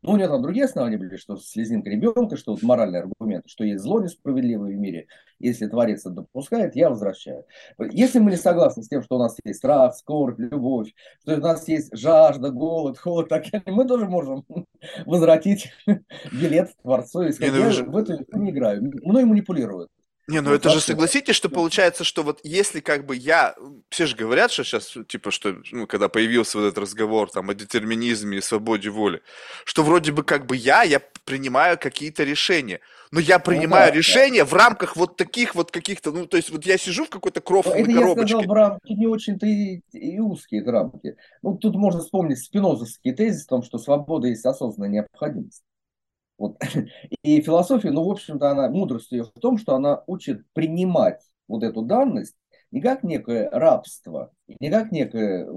ну, у него там другие основания были, что слезинка ребенка, что вот моральный аргумент, что есть зло несправедливое в мире, если Творец это допускает, я возвращаю. Если мы не согласны с тем, что у нас есть страх, скорбь, любовь, что у нас есть жажда, голод, холод, так мы тоже можем возвратить билет Творцу и сказать, я в эту не играю. Мной манипулируют. Не, ну, ну это же согласитесь, что получается, что вот если как бы я, все же говорят, что сейчас, типа, что, ну, когда появился вот этот разговор там о детерминизме и свободе воли, что вроде бы как бы я, я принимаю какие-то решения, но я принимаю ну, да, решения да. в рамках вот таких вот каких-то, ну, то есть вот я сижу в какой-то крофовой это коробочке. Я сказал в рамки не очень-то и, и узкие рамки. Ну, тут можно вспомнить спинозовский тезис о том, что свобода есть осознанная необходимость. Вот. И философия, ну, в общем-то, она, мудрость ее в том, что она учит принимать вот эту данность не как некое рабство, не как некое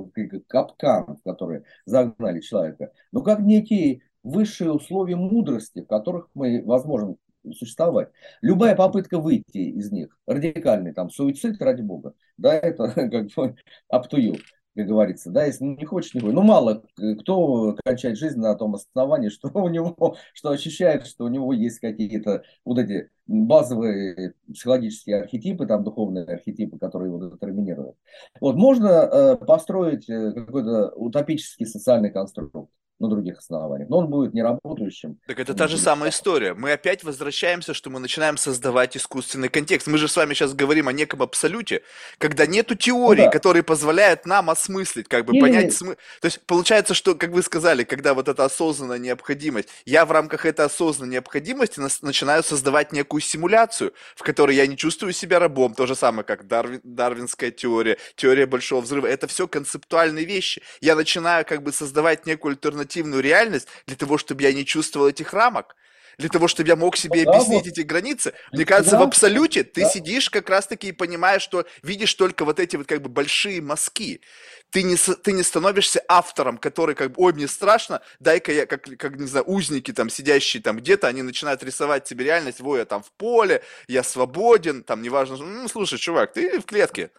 капкан, в который загнали человека, но как некие высшие условия мудрости, в которых мы возможно существовать. Любая попытка выйти из них, радикальный там суицид ради бога, да, это как бы up to you как говорится, да, если не хочешь, не хочешь. Ну, мало кто кончает жизнь на том основании, что у него, что ощущает, что у него есть какие-то вот эти базовые психологические архетипы, там духовные архетипы, которые его детерминируют. Вот можно э, построить э, какой-то утопический социальный конструкт на других основаниях. Но он будет неработающим. Так это та же самая история. Мы опять возвращаемся, что мы начинаем создавать искусственный контекст. Мы же с вами сейчас говорим о неком абсолюте, когда нету теории, ну, да. которые позволяют нам осмыслить, как бы Или... понять смысл. То есть получается, что, как вы сказали, когда вот эта осознанная необходимость, я в рамках этой осознанной необходимости начинаю создавать некую симуляцию, в которой я не чувствую себя рабом. То же самое, как Дарвин, дарвинская теория, теория большого взрыва. Это все концептуальные вещи. Я начинаю как бы создавать некую альтернативу альтернативную реальность для того, чтобы я не чувствовал этих рамок, для того, чтобы я мог себе да, объяснить вот. эти границы. Мне кажется, да, в абсолюте ты да. сидишь как раз-таки и понимаешь, что видишь только вот эти вот как бы большие мазки. Ты не, ты не становишься автором, который как бы, ой, мне страшно, дай-ка я, как, как, не знаю, узники там, сидящие там где-то, они начинают рисовать себе реальность, ой, я там в поле, я свободен, там, неважно, ну, слушай, чувак, ты в клетке,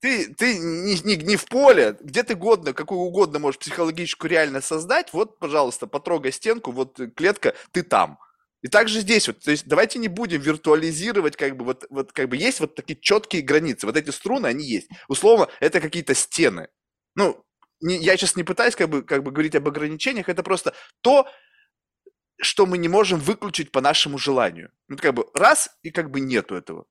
ты, ты не, не, не в поле, где ты годно, какую угодно можешь психологическую реальность создать, вот, пожалуйста, потрогай стенку, вот клетка, ты там. И также здесь вот, то есть давайте не будем виртуализировать, как бы вот, вот как бы есть вот такие четкие границы, вот эти струны, они есть. Условно, это какие-то стены. Ну, не, я сейчас не пытаюсь как бы, как бы говорить об ограничениях, это просто то, что мы не можем выключить по нашему желанию. Ну, как бы раз, и как бы нету этого.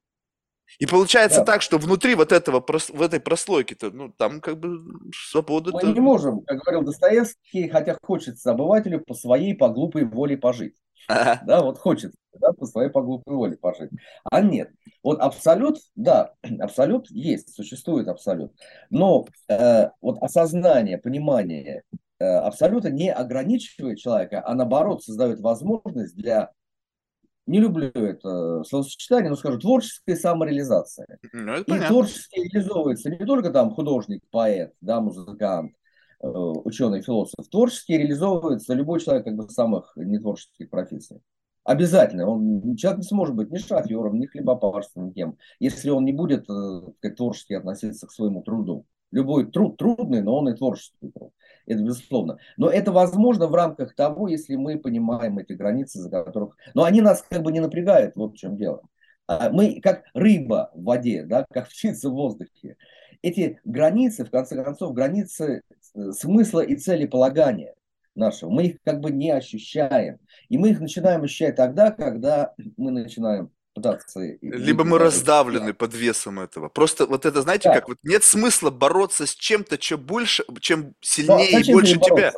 И получается да. так, что внутри вот этого, в этой прослойки-то, ну, там как бы свобода... Мы не можем, как говорил Достоевский, хотя хочется обывателю по своей, по глупой воле пожить. Ага. Да, вот хочется, да, по своей, по глупой воле пожить. А нет. Вот абсолют, да, абсолют есть, существует абсолют. Но э, вот осознание, понимание э, абсолюта не ограничивает человека, а наоборот создает возможность для не люблю это словосочетание, но скажу, творческая самореализация. Ну, и понятно. творчески реализовывается не только там художник, поэт, да, музыкант, э, ученый, философ. Творчески реализовывается любой человек как бы самых нетворческих профессий. Обязательно. Он, человек не сможет быть ни шофером, ни хлебопарством, никем, если он не будет как, э, творчески относиться к своему труду. Любой труд трудный, но он и творческий труд это безусловно. Но это возможно в рамках того, если мы понимаем эти границы, за которых... Но они нас как бы не напрягают, вот в чем дело. А мы как рыба в воде, да, как птица в воздухе. Эти границы, в конце концов, границы э, смысла и целеполагания нашего, мы их как бы не ощущаем. И мы их начинаем ощущать тогда, когда мы начинаем пытаться... Либо мы раздавлены под весом этого. Просто вот это, знаете, да. как вот нет смысла бороться с чем-то, чем больше, чем сильнее да, и больше тебя.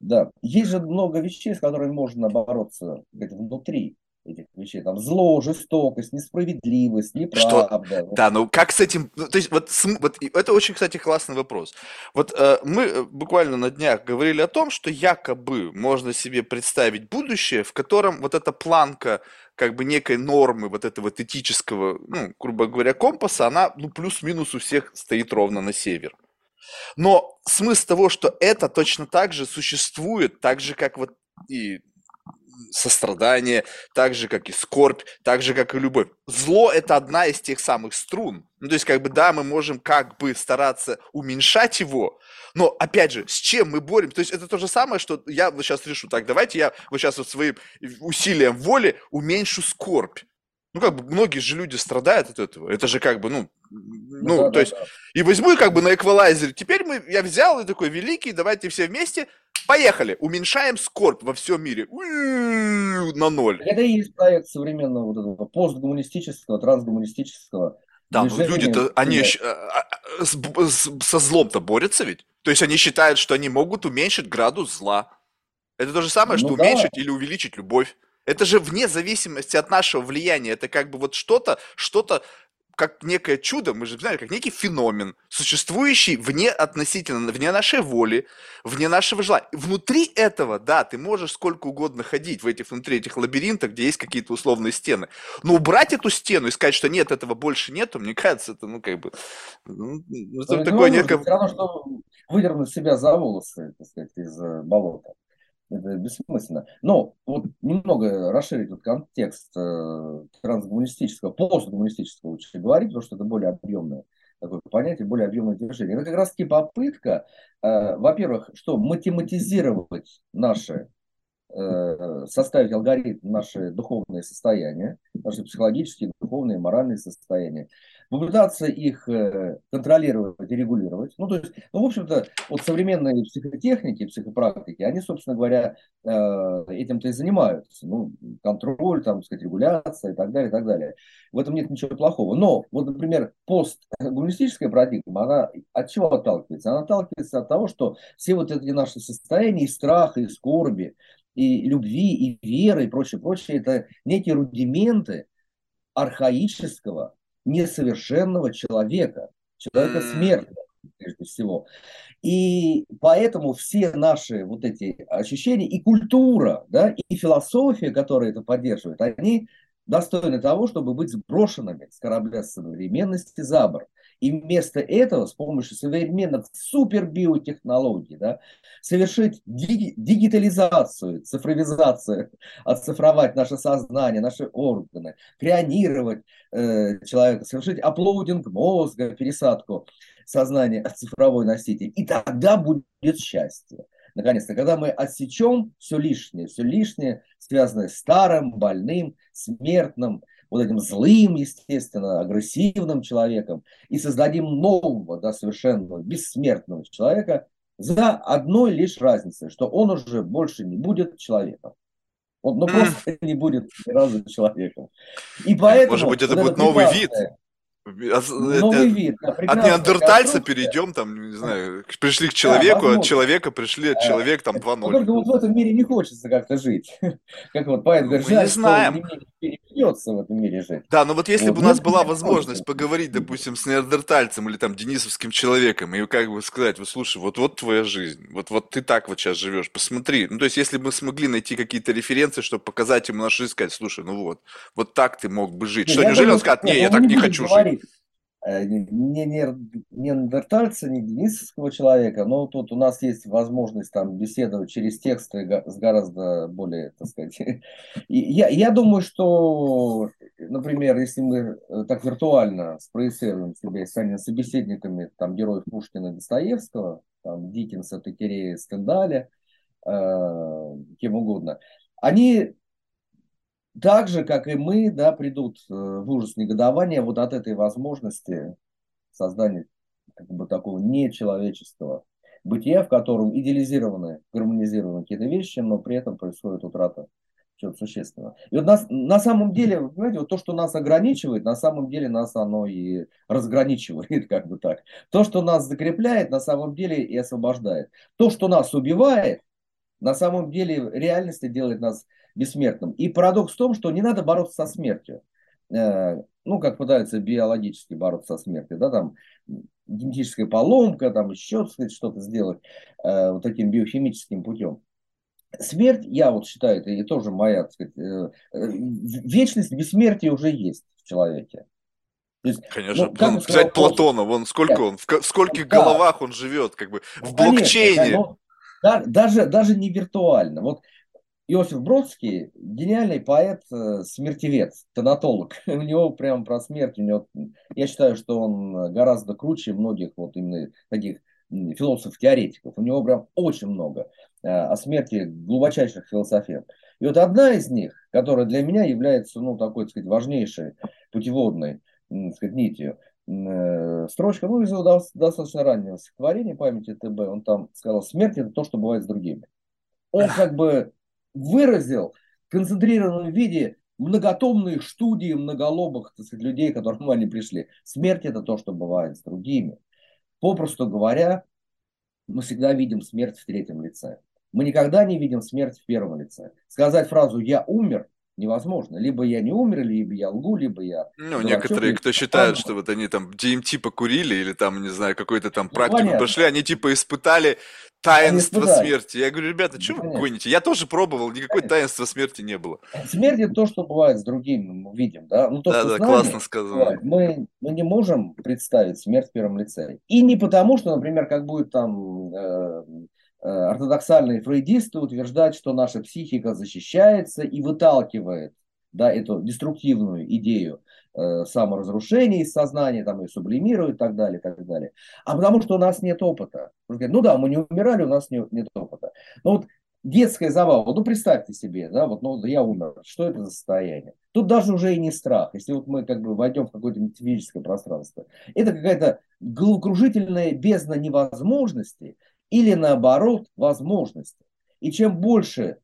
Да, есть же много вещей, с которыми можно бороться внутри этих вещей. Там зло, жестокость, несправедливость, неправда. Что? Да, ну как с этим... Ну, то есть вот, вот это очень, кстати, классный вопрос. Вот э, мы э, буквально на днях говорили о том, что якобы можно себе представить будущее, в котором вот эта планка как бы некой нормы вот этого вот этического, ну, грубо говоря, компаса, она ну, плюс-минус у всех стоит ровно на север. Но смысл того, что это точно так же существует, так же, как вот и сострадание, так же, как и скорбь, так же, как и любовь. Зло – это одна из тех самых струн. Ну, то есть, как бы, да, мы можем как бы стараться уменьшать его, но, опять же, с чем мы боремся? То есть, это то же самое, что я вот сейчас решу, так, давайте я вот сейчас вот своим усилием воли уменьшу скорбь. Ну, как бы, многие же люди страдают от этого. Это же как бы, ну, ну, ну да, то да, есть, да. и возьму как бы на эквалайзере. Теперь мы, я взял и такой великий, давайте все вместе Поехали, уменьшаем скорбь во всем мире на ноль. Это и есть проект современного вот этого постгуманистического, трансгуманистического да, но люди-то, они а, а, со злом-то борются ведь. То есть они считают, что они могут уменьшить градус зла. Это то же самое, что ну, уменьшить да. или увеличить любовь. Это же вне зависимости от нашего влияния. Это как бы вот что-то, что-то как некое чудо, мы же знаем, как некий феномен, существующий вне относительно, вне нашей воли, вне нашего желания. Внутри этого, да, ты можешь сколько угодно ходить в этих, внутри этих лабиринтах, где есть какие-то условные стены. Но убрать эту стену и сказать, что нет, этого больше нету, мне кажется, это, ну, как бы, ну, это ну, такое некое... Все равно, что выдернуть себя за волосы, так сказать, из э, болота это бессмысленно. Но вот немного расширить этот контекст э, трансгуманистического, постгуманистического лучше говорить, потому что это более объемное такое понятие, более объемное движение. Это как раз таки попытка, э, во-первых, что математизировать наши э, составить алгоритм наши духовные состояния, наши психологические, духовные, моральные состояния, попытаться их э, контролировать и регулировать. Ну, то есть, ну, в общем-то, вот современные психотехники, психопрактики, они, собственно говоря, э, этим-то и занимаются. Ну, контроль, там, сказать, регуляция и так далее, и так далее. В этом нет ничего плохого. Но, вот, например, постгуманистическая парадигма, она от чего отталкивается? Она отталкивается от того, что все вот эти наши состояния и страха, и скорби, и любви, и веры, и прочее, прочее, это некие рудименты архаического, несовершенного человека, человека смертного, прежде всего. И поэтому все наши вот эти ощущения и культура, да, и философия, которая это поддерживает, они достойны того, чтобы быть сброшенными с корабля современности за борт. И вместо этого с помощью современных супербиотехнологий да, совершить диги- дигитализацию, цифровизацию, оцифровать наше сознание, наши органы, крионировать э, человека, совершить аплоудинг мозга, пересадку сознания от цифровой носитель. И тогда будет счастье. Наконец-то, когда мы отсечем все лишнее, все лишнее, связанное с старым, больным, смертным, вот этим злым, естественно, агрессивным человеком, и создадим нового, да, совершенно бессмертного человека за одной лишь разницей, что он уже больше не будет человеком. Он ну, просто не будет ни разу человеком. И поэтому, Может быть, это вот будет новый вид. Новый вид. Да, от неандертальца перейдем, там, не знаю, пришли к человеку, да, от человека пришли от человека, там, 2-0. Только вот в этом мире не хочется как-то жить. Как вот поэт говорит, Мы не знаем. перепьется в этом мире жить. Да, но вот если вот. бы у нас была возможность поговорить, допустим, с неандертальцем или там денисовским человеком, и как бы сказать, вот слушай, вот вот твоя жизнь, вот вот ты так вот сейчас живешь, посмотри. Ну, то есть, если бы мы смогли найти какие-то референции, чтобы показать ему нашу жизнь, сказать, слушай, ну вот, вот так ты мог бы жить. Что, неужели он скажет, не, я так не хочу жить? Э, не, не, не неандертальца, не денисовского человека, но тут у нас есть возможность там беседовать через тексты с гораздо более, так сказать. И я, я думаю, что, например, если мы э, так виртуально спроецируем себя с самими собеседниками там, героев Пушкина Достоевского, там, Диккенса, Текерея, Стендаля, э, кем угодно, они так же, как и мы, да, придут э, в ужас негодования вот от этой возможности создания как бы такого нечеловеческого бытия, в котором идеализированы, гармонизированы какие-то вещи, но при этом происходит утрата чего-то существенного. И вот нас, на самом деле, вы понимаете, вот то, что нас ограничивает, на самом деле нас оно и разграничивает, как бы так. То, что нас закрепляет, на самом деле и освобождает. То, что нас убивает, на самом деле в реальности делает нас бессмертным. И парадокс в том, что не надо бороться со смертью. Э, ну, как пытаются биологически бороться со смертью, да, там генетическая поломка, там еще сказать, что-то сделать э, вот таким биохимическим путем. Смерть, я вот считаю, это и тоже моя, так сказать, э, вечность бессмертия уже есть в человеке. есть, Конечно, ну, как взять Платона, вон сколько он, в скольких да. головах он живет, как бы в блокчейне. Конечно, да, даже, даже не виртуально. Вот Иосиф Бродский гениальный поэт, э, смертевец, тонатолог. У него прям про смерть, у него, я считаю, что он гораздо круче многих вот именно таких философов-теоретиков. У него прям очень много э, о смерти глубочайших философов. И вот одна из них, которая для меня является, ну, такой, так сказать, важнейшей путеводной, так сказать, нитью, э, строчка, ну, из его достаточно раннего стихотворения памяти ТБ, он там сказал, смерть это то, что бывает с другими. Он как бы выразил в концентрированном виде многотомные студии многолобых так сказать, людей, к которым они пришли. Смерть это то, что бывает с другими. Попросту говоря, мы всегда видим смерть в третьем лице. Мы никогда не видим смерть в первом лице. Сказать фразу «я умер» невозможно. Либо я не умер, либо я лгу, либо я... Ну, некоторые, кто считают, что вот они там DMT покурили или там, не знаю, какой-то там ну, практику понятно. прошли, они типа испытали таинство смерти. Я говорю, ребята, что вы гоните? Я тоже пробовал, никакой таинства смерти не было. Смерть это то, что бывает с другими, мы видим, да? Ну, то, да, да, нами, классно сказано. Мы, мы не можем представить смерть в первом лице. И не потому, что, например, как будет там э, э, ортодоксальные фрейдисты утверждать, что наша психика защищается и выталкивает да, эту деструктивную идею э, саморазрушения из сознания, там, и сублимирует и так далее, и так далее. А потому что у нас нет опыта. Ну да, мы не умирали, у нас нет, нет опыта. Но вот детская забава, ну представьте себе, да, вот ну, я умер, что это за состояние? Тут даже уже и не страх, если вот мы как бы войдем в какое-то метафизическое пространство. Это какая-то головокружительная бездна невозможности или наоборот возможности. И чем больше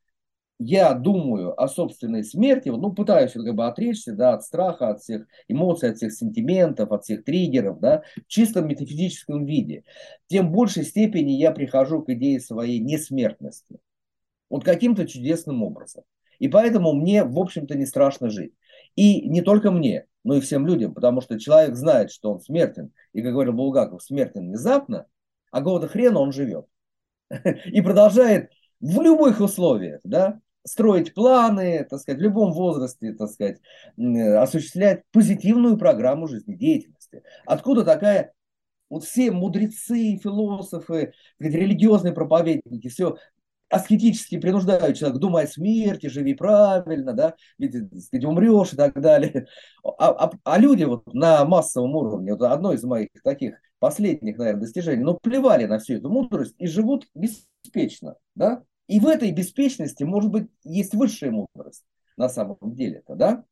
я думаю о собственной смерти, ну, пытаюсь как бы отречься, да, от страха, от всех эмоций, от всех сентиментов, от всех триггеров, да, в чистом метафизическом виде, тем в большей степени я прихожу к идее своей несмертности. Вот каким-то чудесным образом. И поэтому мне, в общем-то, не страшно жить. И не только мне, но и всем людям, потому что человек знает, что он смертен. И, как говорил Булгаков, смертен внезапно, а какого-то хрена он живет. И продолжает в любых условиях, да, строить планы, так сказать, в любом возрасте, так сказать, осуществлять позитивную программу жизнедеятельности. Откуда такая вот все мудрецы, философы, религиозные проповедники, все аскетически принуждают человека, думай о смерти, живи правильно, да, ведь, сказать, умрешь и так далее. А, а, а люди вот на массовом уровне, вот одно из моих таких последних, наверное, достижений, но плевали на всю эту мудрость и живут беспечно, да, и в этой беспечности, может быть, есть высшая мудрость на самом деле-то, да?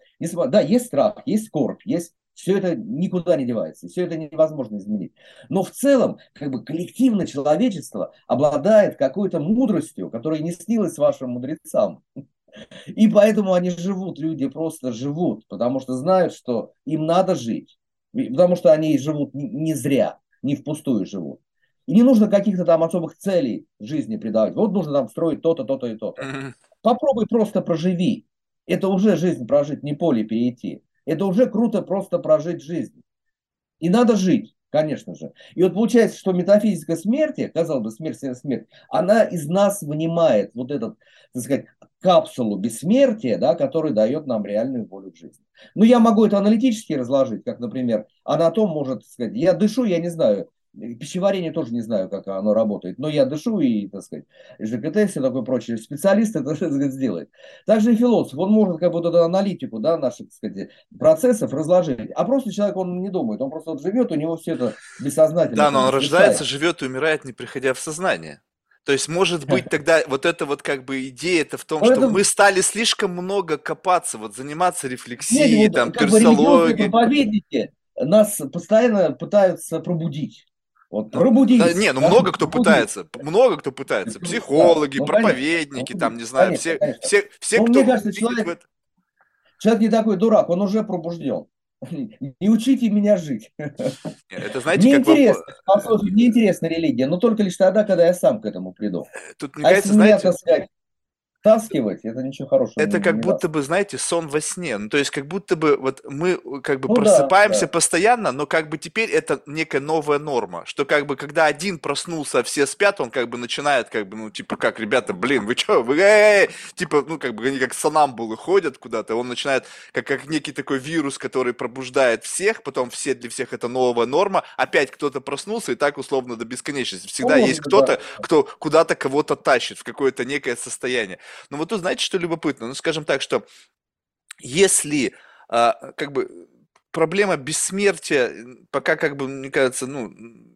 Да, есть страх, есть скорбь, есть все это никуда не девается, все это невозможно изменить. Но в целом, как бы коллективно человечество обладает какой-то мудростью, которая не снилась вашим мудрецам. И поэтому они живут, люди просто живут, потому что знают, что им надо жить. Потому что они живут не зря, не впустую живут. И не нужно каких-то там особых целей жизни придавать. Вот нужно там строить то-то, то-то и то-то. Попробуй просто проживи. Это уже жизнь прожить, не поле перейти. Это уже круто просто прожить жизнь. И надо жить, конечно же. И вот получается, что метафизика смерти, казалось бы, смерть, смерть, она из нас вынимает вот этот, так сказать, капсулу бессмертия, да, который дает нам реальную волю к жизни. Ну, я могу это аналитически разложить, как, например, анатом может сказать, я дышу, я не знаю, Пищеварение тоже не знаю, как оно работает, но я дышу и, так сказать, ЖКТ, все такое прочее. Специалист это, так сказать, сделает. Также и философ, он может как бы эту аналитику, да, наших, так сказать, процессов разложить. А просто человек, он не думает, он просто вот живет, у него все это бессознательно. Да, но он рождается, живет и умирает, не приходя в сознание. То есть, может быть, тогда вот эта вот как бы идея это в том, но что это... мы стали слишком много копаться, вот заниматься рефлексией, Нет, там, персологией. проповедники нас постоянно пытаются пробудить. Вот пробудись. Да, не, ну да, много кто пробудись. пытается, много кто пытается. Психологи, да, ну, проповедники, конечно, там, не знаю, конечно, все, конечно. все, все, ну, кто... Мне кажется, человек, это... человек не такой дурак, он уже пробужден. Не учите меня жить. Это знаете, мне как интересно, вы... мне интересна религия, но только лишь тогда, когда я сам к этому приду. Тут, мне а кажется, если знаете... меня, так сказать, втаскивать, это ничего хорошего. Это не, как не будто даст. бы, знаете, сон во сне. Ну, то есть, как будто бы вот мы как бы ну, просыпаемся да, да. постоянно, но как бы теперь это некая новая норма, что как бы когда один проснулся, а все спят, он как бы начинает как бы, ну, типа, как, ребята, блин, вы что, вы, э -э -э! типа, ну, как бы они как сонамбулы ходят куда-то, он начинает как, как некий такой вирус, который пробуждает всех, потом все для всех это новая норма, опять кто-то проснулся, и так условно до бесконечности. Всегда ну, есть кто-то, да. кто куда-то кого-то тащит в какое-то некое состояние. Но вот тут знаете, что любопытно? Ну, скажем так, что если а, как бы проблема бессмертия пока как бы, мне кажется, ну,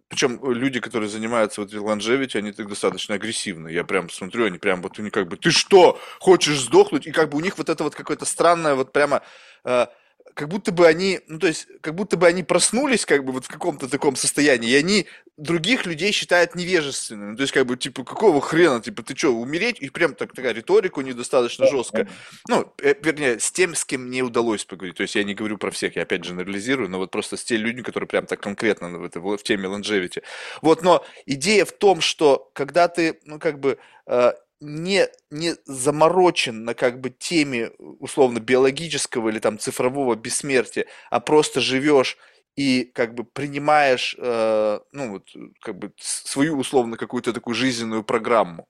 причем люди, которые занимаются вот longevity, они так достаточно агрессивны. Я прям смотрю, они прям вот, они как бы, ты что, хочешь сдохнуть? И как бы у них вот это вот какое-то странное вот прямо э, как будто бы они, ну то есть, как будто бы они проснулись как бы вот в каком-то таком состоянии, и они других людей считают невежественными. То есть, как бы, типа, какого хрена, типа, ты что, умереть? И прям так, такая риторика у них достаточно жесткая. Ну, э, вернее, с тем, с кем мне удалось поговорить. То есть, я не говорю про всех, я опять generализирую, но вот просто с теми людьми, которые прям так конкретно в, это, в теме longevity. Вот, но идея в том, что когда ты, ну, как бы, э, не, не заморочен на как бы теме условно биологического или там цифрового бессмертия, а просто живешь и как бы принимаешь, э, ну вот, как бы свою условно какую-то такую жизненную программу.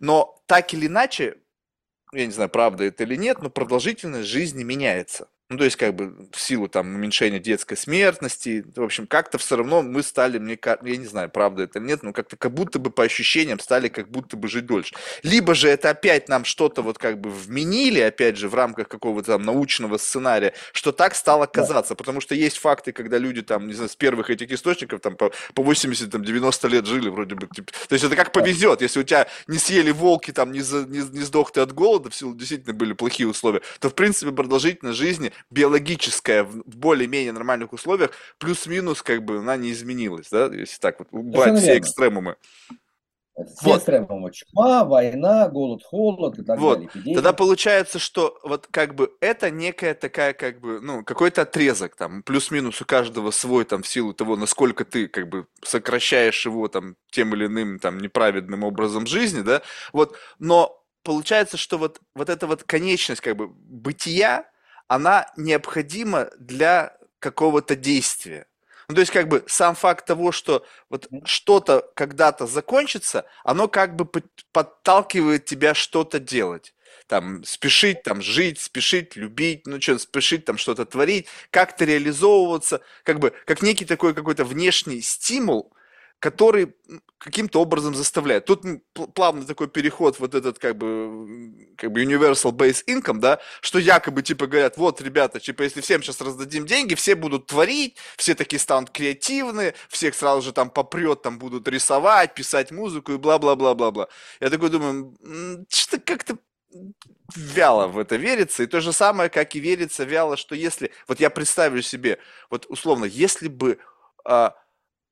Но так или иначе, я не знаю, правда это или нет, но продолжительность жизни меняется. Ну, то есть, как бы, в силу там уменьшения детской смертности, в общем, как-то все равно мы стали, мне я не знаю, правда это или нет, но как-то как будто бы по ощущениям стали как будто бы жить дольше. Либо же это опять нам что-то вот как бы вменили, опять же, в рамках какого-то там научного сценария, что так стало казаться, да. потому что есть факты, когда люди там, не знаю, с первых этих источников там по, по 80, там, 90 лет жили вроде бы. Типа, то есть это как повезет, если у тебя не съели волки, там, не, за, не, не сдох ты от голода, в силу действительно были плохие условия, то, в принципе, продолжительность жизни биологическая в более-менее нормальных условиях, плюс-минус, как бы, она не изменилась, да, если так вот брать все экстремумы. Все вот. экстремумы. Чума, война, голод, холод и так вот. далее. Эпидемия. Тогда получается, что вот как бы это некая такая как бы, ну, какой-то отрезок там, плюс-минус у каждого свой там в силу того, насколько ты как бы сокращаешь его там тем или иным там неправедным образом жизни, да, вот, но получается, что вот, вот эта вот конечность как бы бытия, она необходима для какого-то действия. Ну, то есть, как бы сам факт того, что вот что-то когда-то закончится, оно как бы подталкивает тебя что-то делать. Там, спешить, там, жить, спешить, любить, ну, что, спешить, там, что-то творить, как-то реализовываться, как бы, как некий такой какой-то внешний стимул, который каким-то образом заставляет. Тут плавный такой переход, вот этот как бы, как бы universal base income, да, что якобы типа говорят, вот, ребята, типа, если всем сейчас раздадим деньги, все будут творить, все такие станут креативны, всех сразу же там попрет, там будут рисовать, писать музыку и бла-бла-бла-бла-бла. Я такой думаю, что-то как-то вяло в это верится, и то же самое, как и верится вяло, что если, вот я представлю себе, вот условно, если бы а,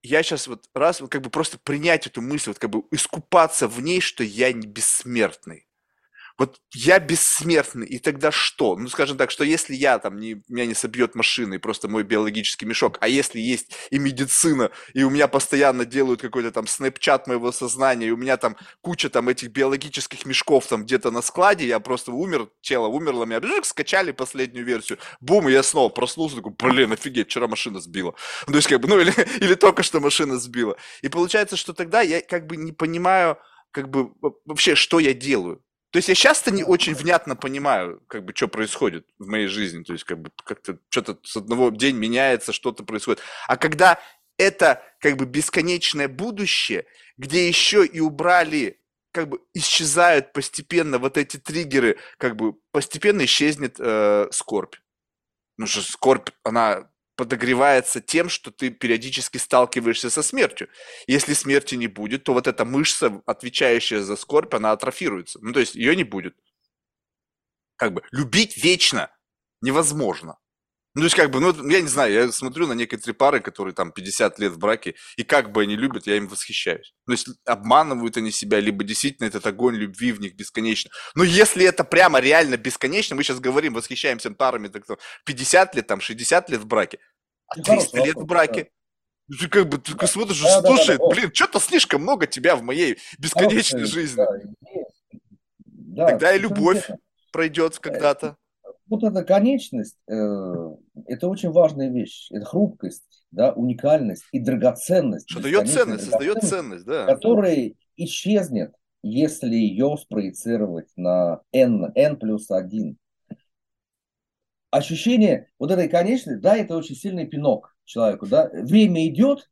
я сейчас вот раз, вот как бы просто принять эту мысль, вот как бы искупаться в ней, что я не бессмертный. Вот я бессмертный, и тогда что? Ну, скажем так, что если я там, не, меня не собьет машина, и просто мой биологический мешок, а если есть и медицина, и у меня постоянно делают какой-то там снэпчат моего сознания, и у меня там куча там этих биологических мешков там где-то на складе, я просто умер, тело умерло, меня бжик, скачали последнюю версию, бум, и я снова проснулся, такой, блин, офигеть, вчера машина сбила. Ну, то есть, как бы, ну, или, или только что машина сбила. И получается, что тогда я как бы не понимаю, как бы вообще, что я делаю. То есть я часто не очень внятно понимаю, как бы, что происходит в моей жизни. То есть, как бы, как-то что-то с одного дня меняется, что-то происходит. А когда это, как бы, бесконечное будущее, где еще и убрали как бы исчезают постепенно вот эти триггеры, как бы постепенно исчезнет э, скорбь. Потому что скорбь, она подогревается тем, что ты периодически сталкиваешься со смертью. Если смерти не будет, то вот эта мышца, отвечающая за скорбь, она атрофируется. Ну, то есть ее не будет. Как бы любить вечно невозможно. Ну, то есть, как бы, ну, я не знаю, я смотрю на некоторые пары, которые там 50 лет в браке, и как бы они любят, я им восхищаюсь. То есть, обманывают они себя, либо действительно этот огонь любви в них бесконечно. Но если это прямо реально бесконечно, мы сейчас говорим, восхищаемся парами, так, 50 лет, там, 60 лет в браке, а 300 лет в браке, ты как бы ты да. смотришь, да, слушай, да, да, блин, что-то слишком много тебя в моей бесконечной Хороший, жизни. Да, да, Тогда и любовь пройдет когда-то вот эта конечность, э, это очень важная вещь. Это хрупкость, да, уникальность и драгоценность. Что дает ценность, создает ценность, да. Которая исчезнет, если ее спроецировать на n, n плюс 1. Ощущение вот этой конечности, да, это очень сильный пинок человеку, да. Время идет,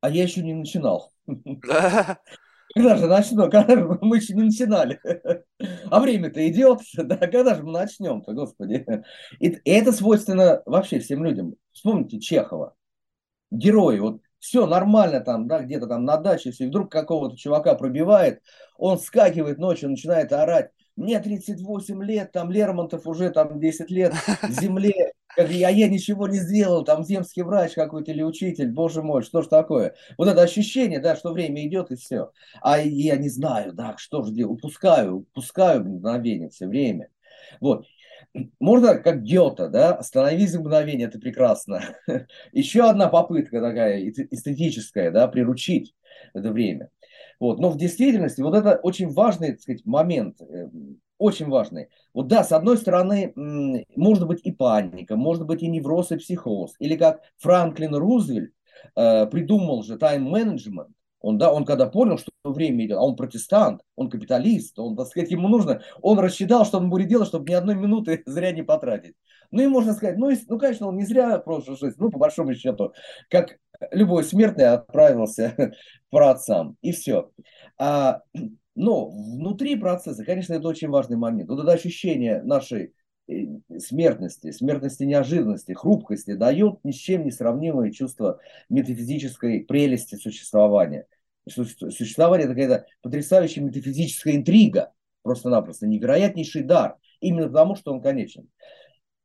а я еще не начинал. Когда же начнем? Когда же мы еще не начинали? А время-то идет. Да, когда же мы начнем-то, господи? И, это свойственно вообще всем людям. Вспомните Чехова. Герои, вот все нормально там, да, где-то там на даче, все, и вдруг какого-то чувака пробивает, он скакивает ночью, начинает орать, мне 38 лет, там Лермонтов уже там 10 лет в земле, а я ничего не сделал, там земский врач какой-то или учитель, боже мой, что ж такое? Вот это ощущение, да, что время идет и все. А я не знаю, да, что же делать, упускаю, упускаю мгновение все время. Вот. Можно как Гёта, да, остановись мгновение, это прекрасно. Еще одна попытка такая эстетическая, да, приручить это время. Вот. Но в действительности вот это очень важный, так сказать, момент, э, очень важный. Вот да, с одной стороны, может быть и паника, может быть и невроз, и психоз. Или как Франклин Рузвельт э, придумал же тайм-менеджмент, он, да, он когда понял, что время идет, а он протестант, он капиталист, он, так сказать, ему нужно, он рассчитал, что он будет делать, чтобы ни одной минуты зря не потратить. Ну и можно сказать, ну, и, ну конечно, он не зря прожил жизнь, ну, по большому счету, как любой смертный отправился к праотцам, и все. А, но внутри процесса, конечно, это очень важный момент. Вот это ощущение нашей смертности, смертности неожиданности, хрупкости дает ни с чем не сравнимое чувство метафизической прелести существования. Существование – это какая-то потрясающая метафизическая интрига, просто-напросто невероятнейший дар, именно потому, что он конечен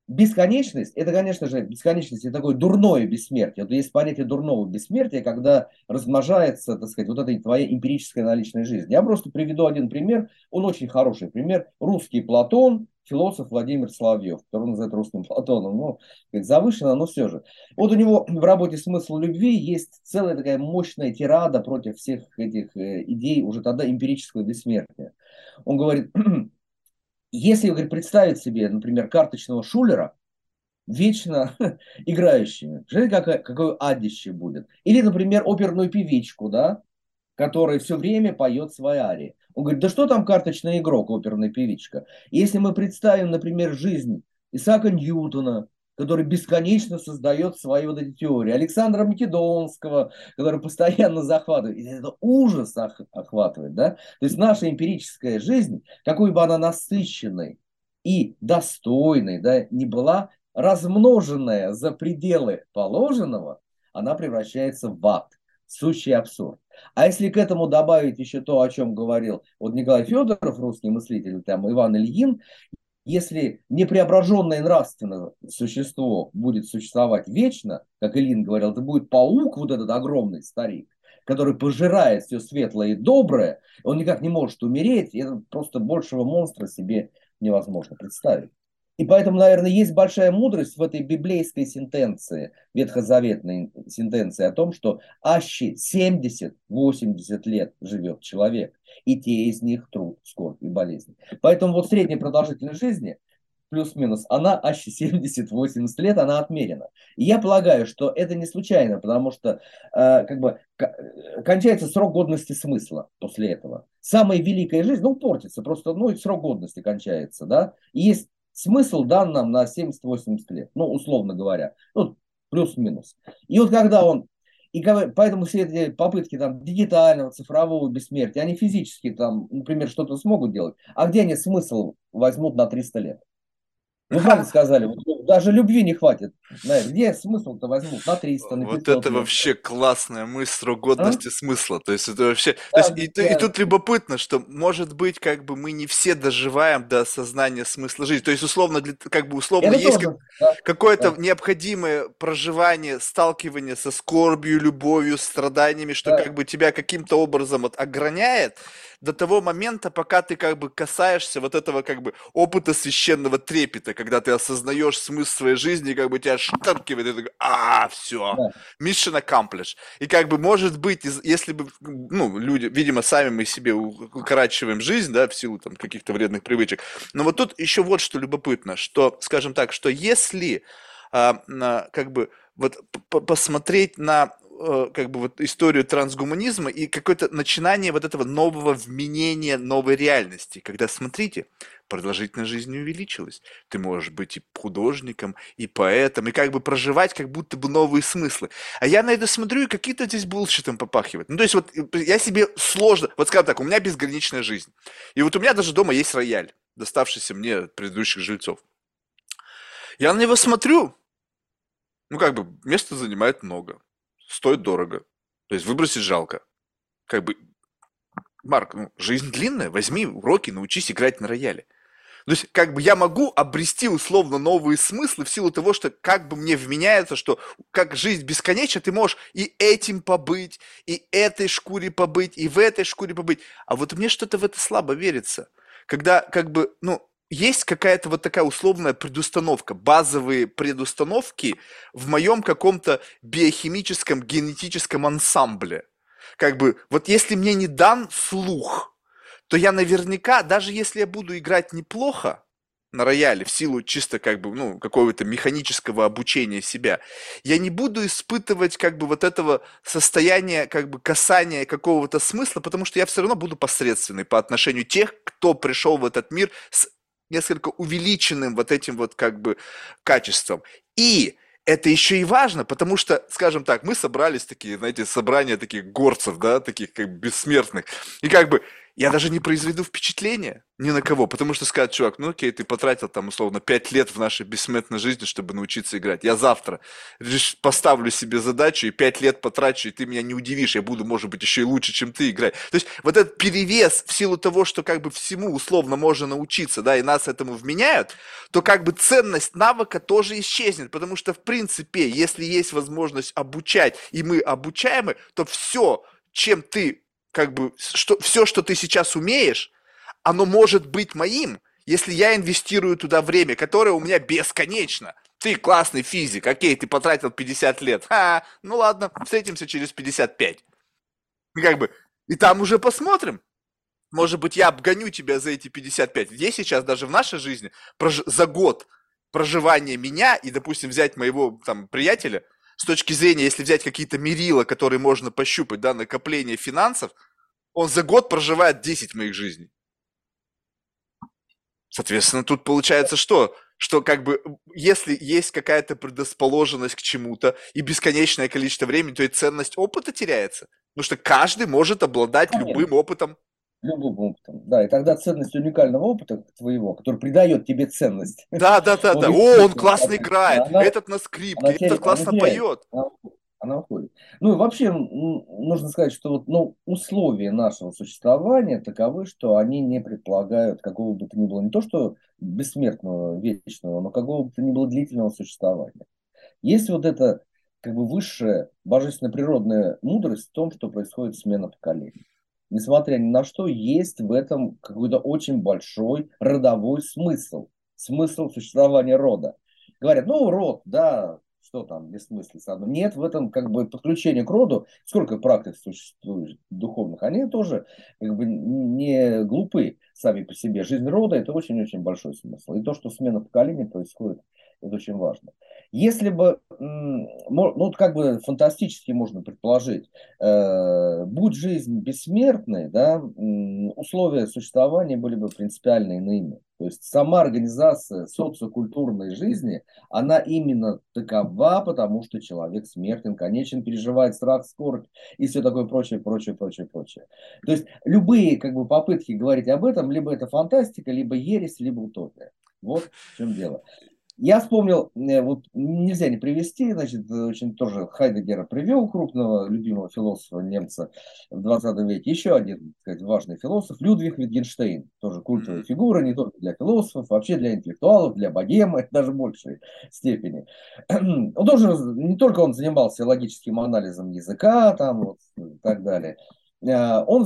бесконечность, это, конечно же, бесконечность, это такое дурное бессмертие. Вот есть понятие дурного бессмертия, когда размножается, так сказать, вот эта твоя эмпирическая наличная жизнь. Я просто приведу один пример, он очень хороший пример. Русский Платон, философ Владимир Соловьев, который называют русским Платоном, ну, завышенно, но все же. Вот у него в работе «Смысл любви» есть целая такая мощная тирада против всех этих э, идей уже тогда эмпирического бессмертия. Он говорит, если говорит, представить себе, например, карточного шулера, вечно играющими, смотрите, какое, какое адище будет. Или, например, оперную певичку, да, которая все время поет свои арии. Он говорит, да что там карточный игрок, оперная певичка? Если мы представим, например, жизнь Исаака Ньютона, который бесконечно создает свои вот эти теории. Александра Македонского, который постоянно захватывает. И это ужас охватывает, да? То есть наша эмпирическая жизнь, какой бы она насыщенной и достойной, да, не была, размноженная за пределы положенного, она превращается в ад. Сущий абсурд. А если к этому добавить еще то, о чем говорил вот Николай Федоров, русский мыслитель, там Иван Ильин, если непреображенное нравственное существо будет существовать вечно, как Илин говорил, это будет паук, вот этот огромный старик, который пожирает все светлое и доброе, он никак не может умереть, и это просто большего монстра себе невозможно представить. И поэтому, наверное, есть большая мудрость в этой библейской сентенции, ветхозаветной сентенции о том, что аще 70-80 лет живет человек, и те из них труд, скорбь и болезнь. Поэтому вот средняя продолжительность жизни плюс-минус, она аще 70-80 лет, она отмерена. И я полагаю, что это не случайно, потому что э, как бы кончается срок годности смысла после этого. Самая великая жизнь, ну, портится, просто, ну, срок годности кончается, да. И есть смысл дан нам на 70-80 лет, ну, условно говоря, ну, плюс-минус. И вот когда он, и поэтому все эти попытки там дигитального, цифрового бессмертия, они физически там, например, что-то смогут делать, а где они смысл возьмут на 300 лет? Вы правильно сказали, вот, даже любви не хватит. Где смысл-то возьмут? На 300, на 500 Вот это вообще классная мысль срок годности А? смысла. То есть это вообще... То Да, есть и, ту- и да, тут любопытно, что может быть как бы мы не все доживаем до осознания смысла жизни. То есть условно, для- как бы условно это есть как-. Да, какое-то да, необходимое проживание, сталкивание со скорбью, любовью, страданиями, что да. как бы тебя каким-то образом вот ограняет до того момента, пока ты как бы касаешься вот этого как бы опыта священного трепета, когда ты осознаешь смысл своей жизни, как бы тебя штаркивает, и ты такой, а, все, mission accomplished. И как бы может быть, если бы, ну, люди, видимо, сами мы себе укорачиваем жизнь, да, в силу там каких-то вредных привычек. Но вот тут еще вот что любопытно, что, скажем так, что если а, на, как бы вот посмотреть на э, как бы вот историю трансгуманизма и какое-то начинание вот этого нового вменения новой реальности, когда, смотрите, продолжительность жизни увеличилась. Ты можешь быть и художником, и поэтом, и как бы проживать как будто бы новые смыслы. А я на это смотрю, и какие-то здесь булщитом попахивает. Ну, то есть вот э, я себе сложно... Вот скажем так, у меня безграничная жизнь. И вот у меня даже дома есть рояль, доставшийся мне от предыдущих жильцов. Я на него смотрю, ну, как бы, место занимает много, стоит дорого, то есть выбросить жалко. Как бы, Марк, ну, жизнь длинная, возьми уроки, научись играть на рояле. То есть, как бы я могу обрести условно новые смыслы в силу того, что как бы мне вменяется, что как жизнь бесконечна, ты можешь и этим побыть, и этой шкуре побыть, и в этой шкуре побыть. А вот мне что-то в это слабо верится. Когда как бы, ну, есть какая-то вот такая условная предустановка, базовые предустановки в моем каком-то биохимическом, генетическом ансамбле. Как бы, вот если мне не дан слух – то я наверняка, даже если я буду играть неплохо на рояле в силу чисто как бы, ну, какого-то механического обучения себя, я не буду испытывать как бы вот этого состояния как бы касания какого-то смысла, потому что я все равно буду посредственный по отношению тех, кто пришел в этот мир с несколько увеличенным вот этим вот как бы качеством. И это еще и важно, потому что, скажем так, мы собрались такие, знаете, собрания таких горцев, да, таких как бессмертных. И как бы я даже не произведу впечатления ни на кого, потому что скажет, чувак, ну окей, ты потратил там условно 5 лет в нашей бессмертной жизни, чтобы научиться играть. Я завтра поставлю себе задачу и 5 лет потрачу, и ты меня не удивишь, я буду, может быть, еще и лучше, чем ты играть. То есть вот этот перевес в силу того, что как бы всему условно можно научиться, да, и нас этому вменяют, то как бы ценность навыка тоже исчезнет, потому что в принципе, если есть возможность обучать, и мы обучаемы, то все, чем ты как бы, что, все, что ты сейчас умеешь, оно может быть моим, если я инвестирую туда время, которое у меня бесконечно. Ты классный физик, окей, ты потратил 50 лет. Ха, ну ладно, встретимся через 55. И как бы, и там уже посмотрим. Может быть, я обгоню тебя за эти 55. Здесь сейчас даже в нашей жизни прож... за год проживания меня и, допустим, взять моего там приятеля – с точки зрения, если взять какие-то мерила, которые можно пощупать, да, накопление финансов, он за год проживает 10 моих жизней. Соответственно, тут получается что? Что как бы, если есть какая-то предрасположенность к чему-то и бесконечное количество времени, то и ценность опыта теряется. Потому что каждый может обладать Конечно. любым опытом. Любым опытом, да. И тогда ценность уникального опыта твоего, который придает тебе ценность. Да, да, да, да. О, он классно играет, она, этот на скрипке, этот теряет, классно она поет. Она, она уходит. Ну и вообще нужно сказать, что вот, ну, условия нашего существования таковы, что они не предполагают какого бы то ни было, не то что бессмертного, вечного, но какого бы то ни было длительного существования. Есть вот эта как бы высшая божественно природная мудрость в том, что происходит смена поколений несмотря ни на что, есть в этом какой-то очень большой родовой смысл, смысл существования рода. Говорят, ну, род, да, что там, бессмыслица. Нет в этом как бы подключение к роду, сколько практик существует духовных, они тоже как бы не глупы сами по себе. Жизнь рода – это очень-очень большой смысл. И то, что смена поколений происходит, это очень важно. Если бы, ну, как бы фантастически можно предположить, э, будь жизнь бессмертной, да, условия существования были бы принципиально иными. То есть сама организация социокультурной жизни, она именно такова, потому что человек смертен, конечен, переживает страх, скорбь и все такое прочее, прочее, прочее, прочее. То есть любые как бы, попытки говорить об этом, либо это фантастика, либо ересь, либо утопия. Вот в чем дело. Я вспомнил, э, вот нельзя не привести, значит, очень тоже Хайдегера привел, крупного любимого философа немца в 20 веке. Еще один, так сказать, важный философ, Людвиг Витгенштейн, тоже культовая фигура, не только для философов, вообще для интеллектуалов, для богемы, даже в большей степени. Он тоже, не только он занимался логическим анализом языка, там, вот, и так далее, э, он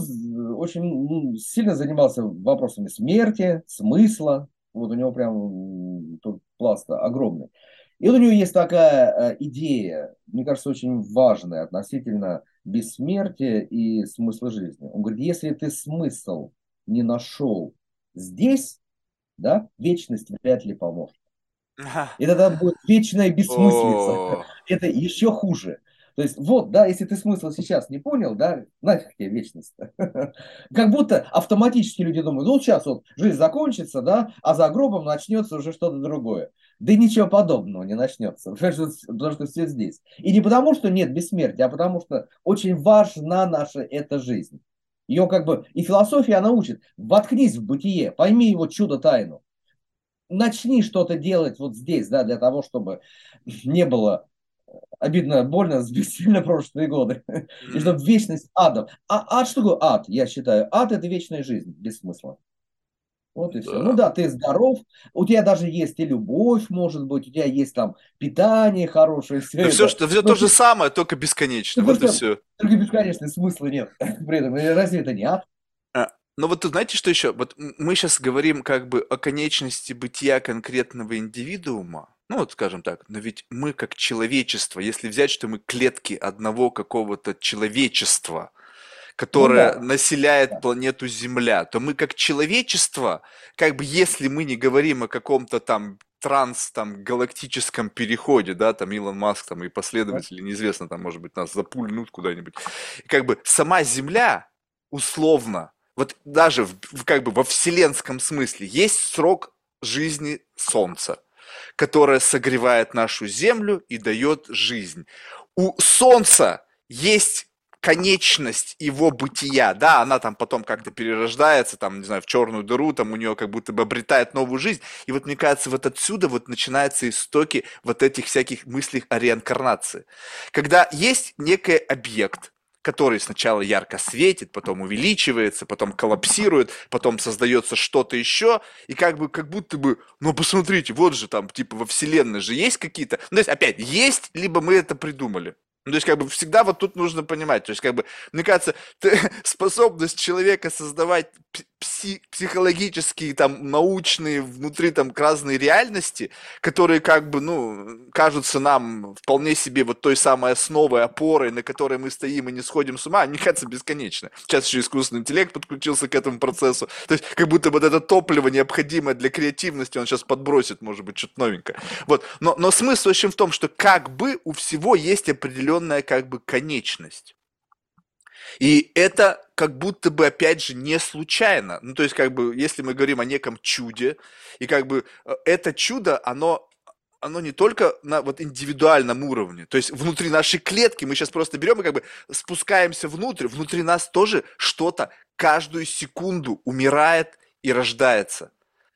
очень сильно занимался вопросами смерти, смысла, вот у него прям тут пласт огромный. И вот у него есть такая э, идея, мне кажется, очень важная относительно бессмертия и смысла жизни. Он говорит, если ты смысл не нашел здесь, да, вечность вряд ли поможет. И тогда будет вечная бессмыслица. Это еще хуже. То есть, вот, да, если ты смысл сейчас не понял, да, нафиг тебе вечность. Как будто автоматически люди думают, ну, сейчас вот жизнь закончится, да, а за гробом начнется уже что-то другое. Да ничего подобного не начнется, потому что все здесь. И не потому, что нет бессмертия, а потому что очень важна наша эта жизнь. Ее как бы, и философия, она учит, воткнись в бытие, пойми его чудо-тайну. Начни что-то делать вот здесь, да, для того, чтобы не было обидно, больно, бессильно прошлые годы. И чтобы вечность адом. А ад, что такое ад, я считаю? Ад – это вечная жизнь, без смысла. Вот и да. все. Ну да, ты здоров, у тебя даже есть и любовь, может быть, у тебя есть там питание хорошее. Все, да все, что, все то же самое, только бесконечно. Вот и все. Только бесконечно, смысла нет. При этом разве это не ад? А, но вот знаете, что еще? Вот мы сейчас говорим как бы о конечности бытия конкретного индивидуума, ну вот скажем так, но ведь мы как человечество, если взять, что мы клетки одного какого-то человечества, которое ну, да. населяет да. планету Земля, то мы как человечество, как бы если мы не говорим о каком-то там транс там галактическом переходе, да, там Илон Маск там и последователи, неизвестно, там, может быть, нас запульнут куда-нибудь. как бы сама Земля, условно, вот даже в, как бы во вселенском смысле, есть срок жизни Солнца, которое согревает нашу Землю и дает жизнь. У Солнца есть конечность его бытия, да, она там потом как-то перерождается, там, не знаю, в черную дыру, там у нее как будто бы обретает новую жизнь. И вот, мне кажется, вот отсюда вот начинаются истоки вот этих всяких мыслей о реинкарнации. Когда есть некий объект, который сначала ярко светит, потом увеличивается, потом коллапсирует, потом создается что-то еще, и как бы, как будто бы, ну посмотрите, вот же там, типа во вселенной же есть какие-то, ну то есть опять, есть, либо мы это придумали. Ну, то есть, как бы, всегда вот тут нужно понимать, то есть, как бы, мне кажется, способность человека создавать пси психологические, там, научные, внутри, там, разные реальности, которые, как бы, ну, кажутся нам вполне себе вот той самой основой, опорой, на которой мы стоим и не сходим с ума, мне кажется, бесконечно. Сейчас еще искусственный интеллект подключился к этому процессу, то есть, как будто вот это топливо необходимое для креативности он сейчас подбросит, может быть, что-то новенькое. Вот, но, но смысл, в общем, в том, что как бы у всего есть определенная как бы конечность. И это как будто бы, опять же, не случайно. Ну, то есть, как бы, если мы говорим о неком чуде, и как бы э, это чудо, оно оно не только на вот индивидуальном уровне, то есть внутри нашей клетки, мы сейчас просто берем и как бы спускаемся внутрь, внутри нас тоже что-то каждую секунду умирает и рождается.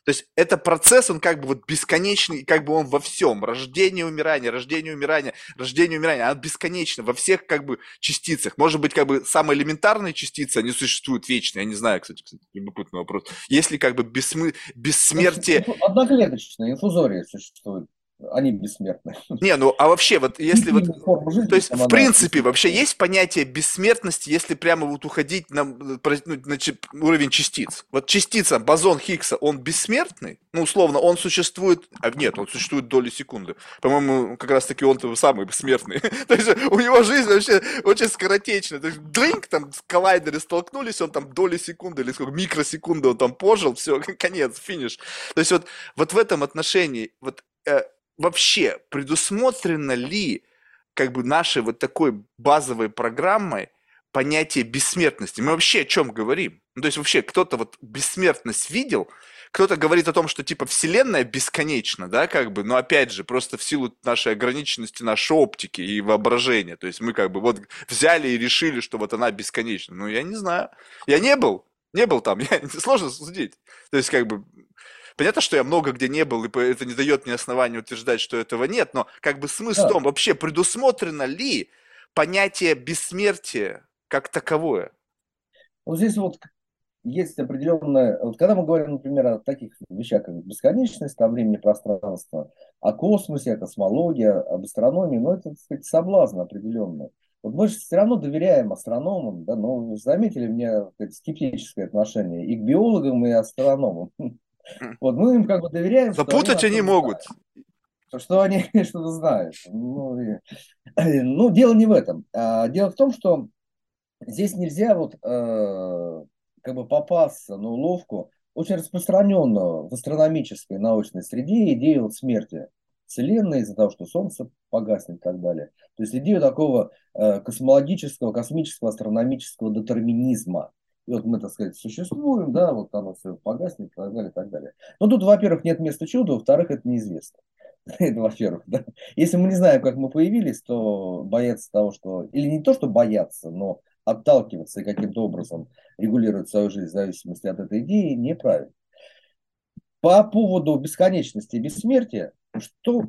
То есть это процесс, он как бы вот бесконечный, как бы он во всем. Рождение, умирание, рождение, умирание, рождение, умирание. Оно бесконечно во всех как бы частицах. Может быть, как бы самые элементарные частицы, они существуют вечно. Я не знаю, кстати, кстати любопытный вопрос. Если как бы бессмы... бессмертие... Одноклеточные инфузории существуют они бессмертны. Не, ну а вообще, вот если вот, жизни, то есть в принципе вообще есть понятие бессмертности, если прямо вот уходить на, ну, на уровень частиц. Вот частица, бозон Хиггса, он бессмертный? Ну, условно, он существует, а нет, он существует доли секунды. По-моему, как раз таки он-то самый бессмертный. то есть у него жизнь вообще очень скоротечная. То есть дринг, там коллайдеры столкнулись, он там доли секунды или сколько, микросекунды он там пожил, все, конец, финиш. То есть вот, вот в этом отношении, вот э, вообще предусмотрено ли как бы нашей вот такой базовой программой понятие бессмертности? Мы вообще о чем говорим? Ну, то есть вообще кто-то вот бессмертность видел, кто-то говорит о том, что типа Вселенная бесконечна, да, как бы, но опять же, просто в силу нашей ограниченности, нашей оптики и воображения. То есть мы как бы вот взяли и решили, что вот она бесконечна. Ну, я не знаю. Я не был, не был там, я, сложно судить. То есть как бы Понятно, что я много где не был, и это не дает мне основания утверждать, что этого нет, но как бы смысл да. в том, вообще предусмотрено ли понятие бессмертия как таковое? Вот здесь вот есть определенное... Вот когда мы говорим, например, о таких вещах, как бесконечность, о времени пространства, о космосе, о космологии, об астрономии, ну, это, так сказать, соблазн определенный. Вот мы же все равно доверяем астрономам, да, но заметили мне сказать, скептическое отношение и к биологам, и астрономам. Вот мы им как бы доверяем. Запутать они, они могут. Знают, что они что-то знают. Ну, и, ну, дело не в этом. А, дело в том, что здесь нельзя вот э, как бы попасться на уловку очень распространенную в астрономической научной среде идею вот смерти. Вселенной, из-за того, что Солнце погаснет и так далее. То есть идею такого э, космологического, космического, астрономического детерминизма. И вот мы, так сказать, существуем, да, вот оно все погаснет и так далее, и так далее. Но тут, во-первых, нет места чуду, во-вторых, это неизвестно. Это, во-первых, да. Если мы не знаем, как мы появились, то бояться того, что... Или не то, что бояться, но отталкиваться и каким-то образом регулировать свою жизнь в зависимости от этой идеи неправильно. По поводу бесконечности и бессмертия, что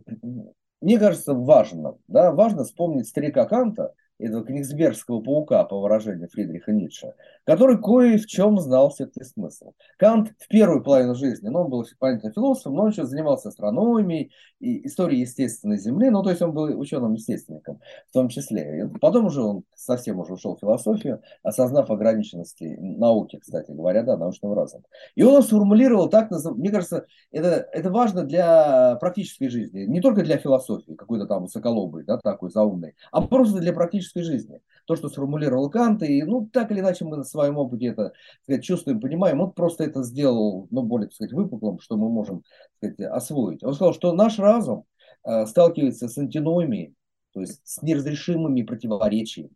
мне кажется важно, да, важно вспомнить старика Канта, этого книгсбергского паука, по выражению Фридриха Ницше, который кое в чем знал все-таки смысл. Кант в первую половину жизни, ну, он был понятно философом, но он еще занимался астрономией и историей естественной Земли, ну, то есть он был ученым-естественником в том числе. И потом уже он совсем уже ушел в философию, осознав ограниченности науки, кстати говоря, да, научного разума. И он сформулировал так, мне кажется, это, это важно для практической жизни, не только для философии, какой-то там высоколобый, да, такой заумный, а просто для практической жизни. То, что сформулировал Кант, и, ну, так или иначе мы на своем опыте это сказать, чувствуем, понимаем, он просто это сделал, ну, более, так сказать, выпуклым, что мы можем, сказать, освоить. Он сказал, что наш разум э, сталкивается с антиномией, то есть с неразрешимыми противоречиями.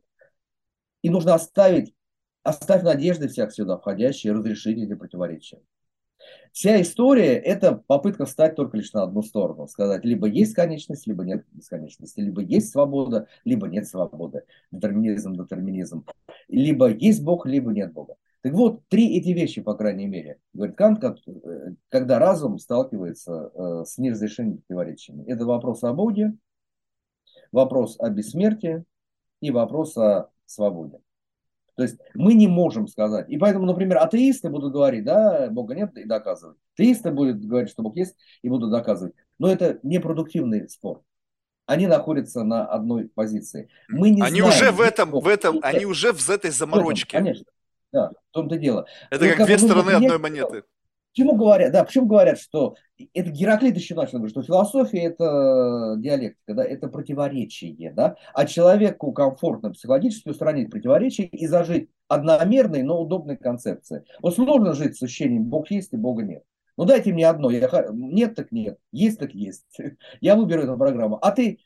И нужно оставить, оставь надежды всех сюда входящие, разрешить эти противоречия. Вся история – это попытка встать только лишь на одну сторону. Сказать, либо есть конечность, либо нет бесконечности. Либо есть свобода, либо нет свободы. Детерминизм, детерминизм. Либо есть Бог, либо нет Бога. Так вот, три эти вещи, по крайней мере, говорит Кант, э, когда разум сталкивается э, с неразрешимыми противоречиями. Это вопрос о Боге, вопрос о бессмертии и вопрос о свободе. То есть мы не можем сказать. И поэтому, например, атеисты будут говорить, да, Бога нет, и доказывать. Атеисты будут говорить, что Бог есть, и будут доказывать. Но это непродуктивный спор. Они находятся на одной позиции. Мы не они знаем, уже в этом, в этом, они уже в этой заморочке. Конечно. Да, в том-то дело. Это Но, как, как две стороны одной монеты. Почему говорят, да, почему говорят, что это Гераклит еще начал говорить, что философия это диалектика, да, это противоречие, да, а человеку комфортно психологически устранить противоречие и зажить одномерной, но удобной концепции. Вот сложно жить с ощущением Бог есть и Бога нет. Ну дайте мне одно, я, нет так нет, есть так есть. Я выберу эту программу. А ты,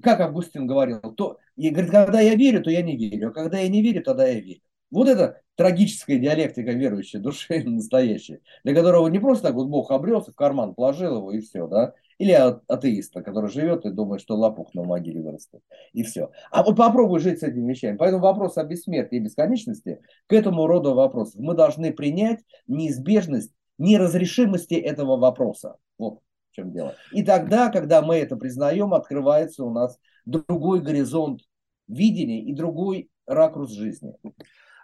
как Августин говорил, то, и говорит, когда я верю, то я не верю, а когда я не верю, тогда я верю. Вот это трагическая диалектика верующей души настоящая, для которого не просто так вот Бог обрелся, в карман положил его и все, да, или атеиста, который живет и думает, что лопух на могиле вырастет, и все. А вот попробуй жить с этими вещами. Поэтому вопрос о бессмертии и бесконечности к этому роду вопросов. Мы должны принять неизбежность неразрешимости этого вопроса. Вот в чем дело. И тогда, когда мы это признаем, открывается у нас другой горизонт видения и другой ракурс жизни.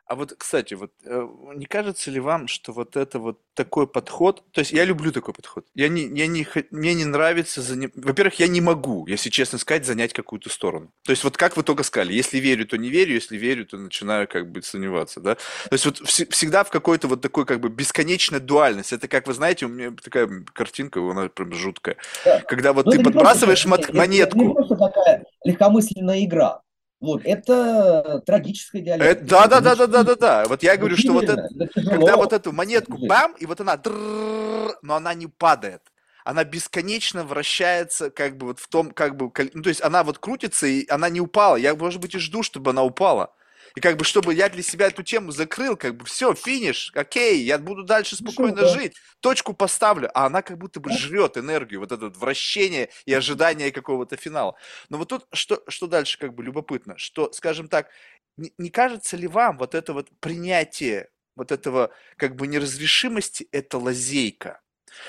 А вот, кстати, вот э, не кажется ли вам, что вот это вот такой подход, то есть я люблю такой подход. Я не, я не, мне не нравится, заним... во-первых, я не могу, если честно сказать, занять какую-то сторону. То есть вот как вы только сказали, если верю, то не верю, если верю, то начинаю как бы сомневаться, да. То есть вот вс- всегда в какой-то вот такой как бы бесконечной дуальности. Это как вы знаете, у меня такая картинка, она прям жуткая. Да. Когда вот Но ну, ты подбрасываешь просто, монетку. Это не просто такая легкомысленная игра. Вот, это трагическая диалектика. да, да, да, да, да, да, да. Вот я говорю, что вот это, когда вот эту монетку бам, и вот она, но она не падает. Она бесконечно вращается, как бы вот в том, как бы, ну, то есть она вот крутится, и она не упала. Я, может быть, и жду, чтобы она упала. И как бы, чтобы я для себя эту тему закрыл, как бы, все, финиш, окей, я буду дальше спокойно Хорошо, жить, точку поставлю, а она как будто бы жрет энергию, вот это вот вращение и ожидание какого-то финала. Но вот тут что, что дальше как бы любопытно, что, скажем так, не, не кажется ли вам вот это вот принятие вот этого как бы неразрешимости, это лазейка?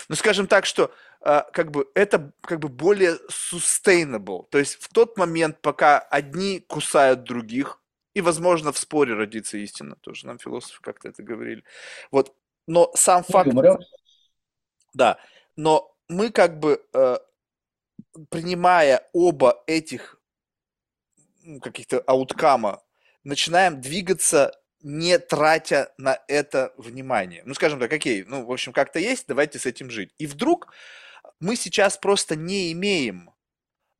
Ну, скажем так, что Uh, как бы это как бы более sustainable. То есть в тот момент, пока одни кусают других, и, возможно, в споре родится истина. Тоже нам философы как-то это говорили. Вот. Но сам факт... Да. Но мы как бы, э, принимая оба этих каких-то ауткама, начинаем двигаться не тратя на это внимание. Ну, скажем так, окей, ну, в общем, как-то есть, давайте с этим жить. И вдруг мы сейчас просто не имеем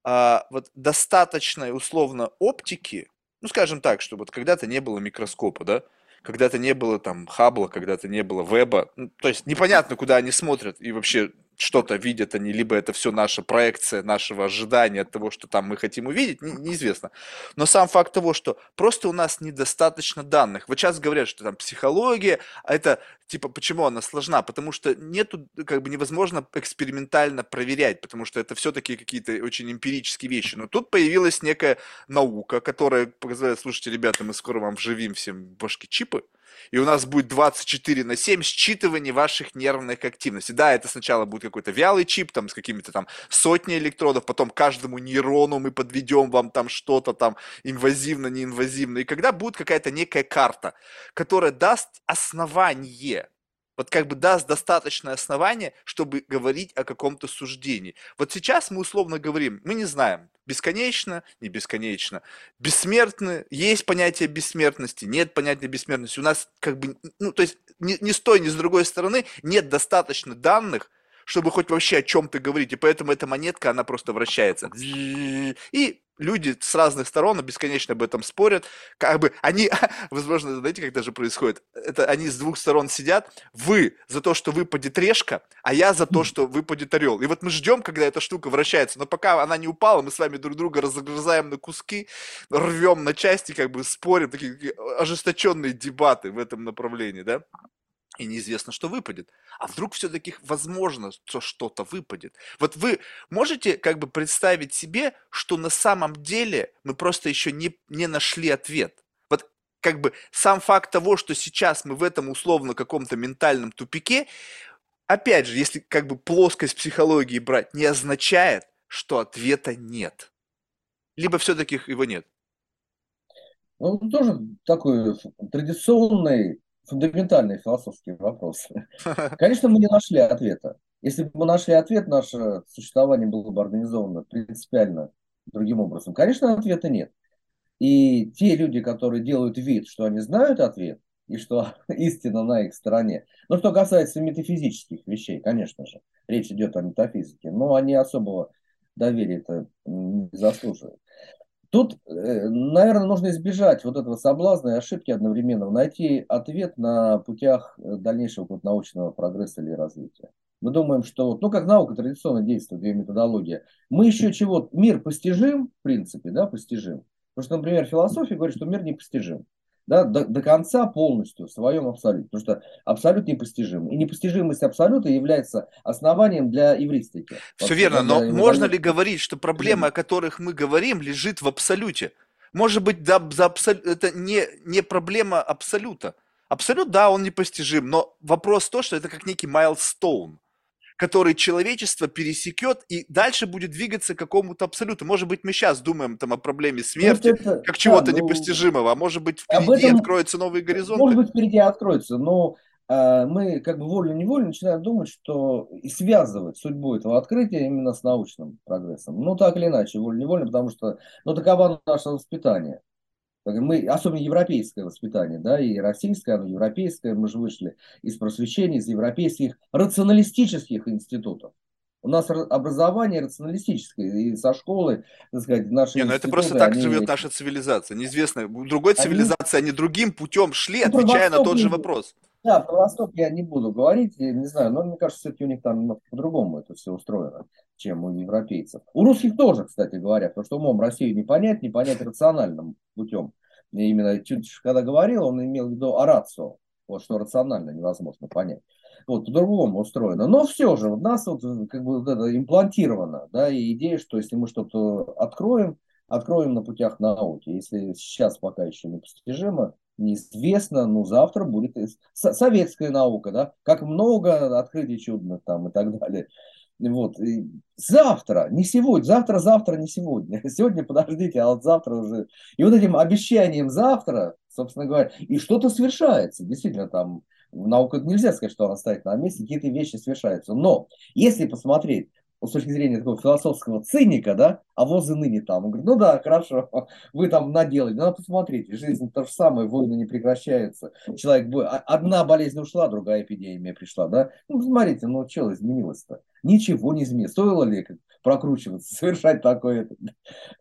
а, вот достаточной условно оптики, ну, скажем так, что вот когда-то не было микроскопа, да, когда-то не было там Хаббла, когда-то не было Веба, ну, то есть непонятно, куда они смотрят и вообще что-то видят они, либо это все наша проекция нашего ожидания от того, что там мы хотим увидеть, не, неизвестно. Но сам факт того, что просто у нас недостаточно данных. Вот сейчас говорят, что там психология, а это типа почему она сложна? Потому что нету, как бы невозможно экспериментально проверять, потому что это все-таки какие-то очень эмпирические вещи. Но тут появилась некая наука, которая позволяет, слушайте, ребята, мы скоро вам вживим всем башки чипы, и у нас будет 24 на 7 считывание ваших нервных активностей. Да, это сначала будет какой-то вялый чип, там, с какими-то там сотней электродов, потом каждому нейрону мы подведем вам там что-то там инвазивно, неинвазивно. И когда будет какая-то некая карта, которая даст основание вот как бы даст достаточное основание, чтобы говорить о каком-то суждении. Вот сейчас мы условно говорим, мы не знаем, бесконечно, не бесконечно, бессмертны, есть понятие бессмертности, нет понятия бессмертности. У нас как бы, ну то есть ни, ни с той, ни с другой стороны нет достаточно данных, чтобы хоть вообще о чем-то говорить. И поэтому эта монетка, она просто вращается. И люди с разных сторон бесконечно об этом спорят. Как бы они, возможно, знаете, как даже происходит? Это они с двух сторон сидят. Вы за то, что выпадет решка, а я за то, что выпадет орел. И вот мы ждем, когда эта штука вращается. Но пока она не упала, мы с вами друг друга разгрызаем на куски, рвем на части, как бы спорим. Такие, такие ожесточенные дебаты в этом направлении, да? И неизвестно, что выпадет. А вдруг все-таки возможно, что что-то выпадет. Вот вы можете как бы представить себе, что на самом деле мы просто еще не, не нашли ответ. Вот как бы сам факт того, что сейчас мы в этом условно каком-то ментальном тупике, опять же, если как бы плоскость психологии брать, не означает, что ответа нет. Либо все-таки его нет. Ну, тоже такой традиционный фундаментальные философские вопросы. Конечно, мы не нашли ответа. Если бы мы нашли ответ, наше существование было бы организовано принципиально другим образом. Конечно, ответа нет. И те люди, которые делают вид, что они знают ответ, и что истина на их стороне. Но что касается метафизических вещей, конечно же, речь идет о метафизике, но они особого доверия-то не заслуживают. Тут, э, наверное, нужно избежать вот этого соблазна и ошибки одновременно, найти ответ на путях э, дальнейшего вот научного прогресса или развития. Мы думаем, что, ну, как наука традиционно действует, ее методология, мы еще чего, мир постижим, в принципе, да, постижим. Потому что, например, философия говорит, что мир непостижим да, до, до конца полностью в своем абсолюте, потому что абсолют непостижим. И непостижимость абсолюта является основанием для евристики. Все верно, но можно ли говорить, что проблемы, о которых мы говорим, лежит в абсолюте? Может быть, да, за абсол... это не, не проблема абсолюта. Абсолют, да, он непостижим, но вопрос то, что это как некий майлстоун который человечество пересекет и дальше будет двигаться к какому-то абсолюту. Может быть, мы сейчас думаем там о проблеме смерти, это, как чего-то да, ну, непостижимого, а может быть, впереди этом, откроются новые горизонты. Может быть, впереди откроются, но э, мы как бы вольно-невольно начинаем думать, что и связывать судьбу этого открытия именно с научным прогрессом. Ну, так или иначе, вольно-невольно, потому что, ну, таково наше воспитание мы, особенно европейское воспитание, да, и российское, оно европейское, мы же вышли из просвещения, из европейских рационалистических институтов. У нас образование рационалистическое, и со школы, так сказать, наши Не, ну это просто так они... живет наша цивилизация. Неизвестно, другой цивилизации они, они другим путем шли, ну, отвечая на тот же вопрос. Да, про Восток я не буду говорить, я не знаю, но мне кажется, все-таки у них там по-другому это все устроено, чем у европейцев. У русских тоже, кстати говоря, потому что умом Россию не понять, не понять рациональным путем. И именно Тютчев, когда говорил, он имел в виду орацию, вот что рационально невозможно понять. Вот, по-другому устроено. Но все же, у нас вот как бы вот это имплантировано, да, и идея, что если мы что-то откроем, откроем на путях науки. Если сейчас пока еще непостижимо, неизвестно, но завтра будет советская наука, да, как много открытий чудных там и так далее. Вот. И завтра, не сегодня, завтра, завтра, не сегодня. Сегодня подождите, а вот завтра уже. И вот этим обещанием завтра, собственно говоря, и что-то совершается. Действительно, там наука нельзя сказать, что она стоит на месте, какие-то вещи совершаются. Но если посмотреть с точки зрения такого философского циника, да, а возы ныне там. Он говорит, ну да, хорошо, вы там наделали, надо посмотреть, жизнь то же самое, войны не прекращаются. Человек, а, одна болезнь ушла, другая эпидемия пришла, да. Ну, смотрите, ну что изменилось-то? Ничего не изменилось. Стоило ли прокручиваться, совершать такой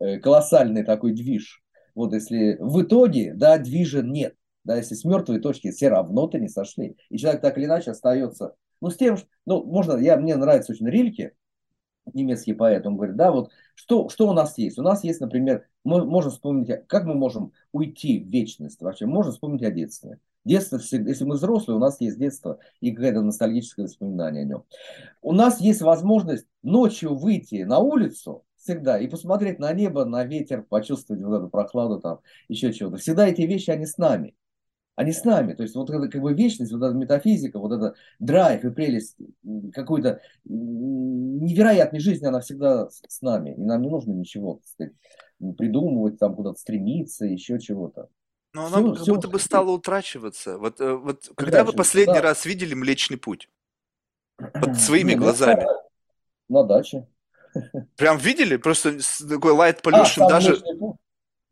э, колоссальный такой движ? Вот если в итоге, да, движа нет, да, если с мертвой точки все равно-то не сошли, и человек так или иначе остается Ну, с тем, ну, можно, я, мне нравится очень Рильке, немецкий поэт, он говорит, да, вот что, что у нас есть? У нас есть, например, мы можем вспомнить, как мы можем уйти в вечность вообще? Можем вспомнить о детстве. Детство, если мы взрослые, у нас есть детство и какое-то ностальгическое воспоминание о нем. У нас есть возможность ночью выйти на улицу всегда и посмотреть на небо, на ветер, почувствовать вот эту прохладу там, еще чего-то. Всегда эти вещи, они с нами они с нами. То есть вот это как бы вечность, вот эта метафизика, вот это драйв и прелесть какой-то невероятной жизни, она всегда с нами. И нам не нужно ничего, сказать, придумывать, там куда-то стремиться, еще чего-то. Но все, она как все будто бы стала утрачиваться. Вот, э, вот когда вы последний да. раз видели Млечный Путь? Под своими не, глазами. На даче. Прям видели? Просто такой light а, pollution а, даже...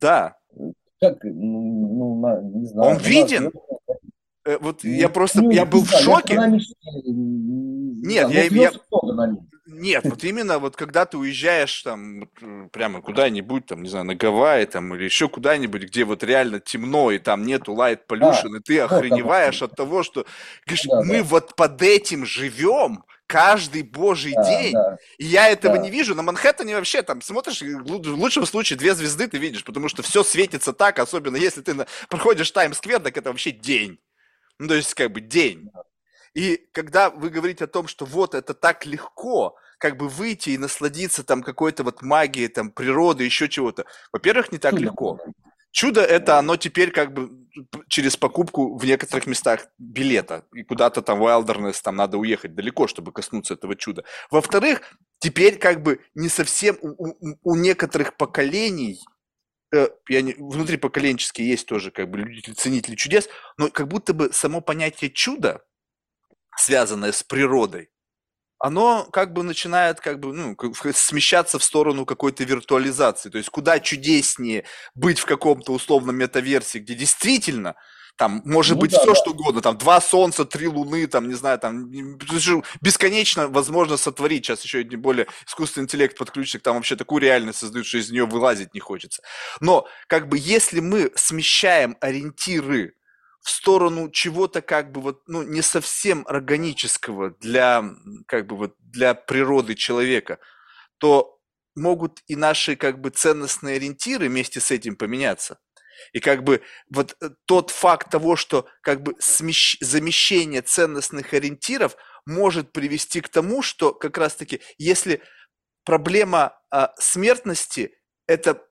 Да как, ну, ну на, не знаю. Он виден? Э, вот я просто, ну, я был в шоке. Нет, я, я, нет, вот именно вот когда ты уезжаешь там прямо куда-нибудь, там, не знаю, на Гавайи там или еще куда-нибудь, где вот реально темно и там нету light pollution, да, и ты охреневаешь да, от того, что говоришь, да, мы да. вот под этим живем, каждый божий да, день. Да. И я этого да. не вижу. На Манхэттене вообще там смотришь, в лучшем случае две звезды ты видишь, потому что все светится так, особенно если ты на... проходишь Таймс-сквер, так это вообще день. Ну, то есть как бы день. И когда вы говорите о том, что вот это так легко, как бы выйти и насладиться там какой-то вот магией, там природы, еще чего-то. Во-первых, не так легко. Чудо это оно теперь как бы через покупку в некоторых местах билета. И куда-то там в Wilderness там надо уехать далеко, чтобы коснуться этого чуда. Во-вторых, теперь как бы не совсем у, у, у некоторых поколений э, я не, внутри поколенческие есть тоже как бы любители, ценители чудес, но как будто бы само понятие чуда, связанное с природой, оно как бы начинает как бы, ну, смещаться в сторону какой-то виртуализации. То есть куда чудеснее быть в каком-то условном метаверсии, где действительно там может ну, быть да, все да. что угодно, там два солнца, три луны, там, не знаю, там бесконечно возможно сотворить. Сейчас еще тем более искусственный интеллект подключится, там вообще такую реальность создают, что из нее вылазить не хочется. Но как бы если мы смещаем ориентиры в сторону чего-то как бы вот, ну, не совсем органического для, как бы вот, для природы человека, то могут и наши как бы ценностные ориентиры вместе с этим поменяться. И как бы вот э, тот факт того, что как бы смещ... замещение ценностных ориентиров может привести к тому, что как раз-таки, если проблема а, смертности – это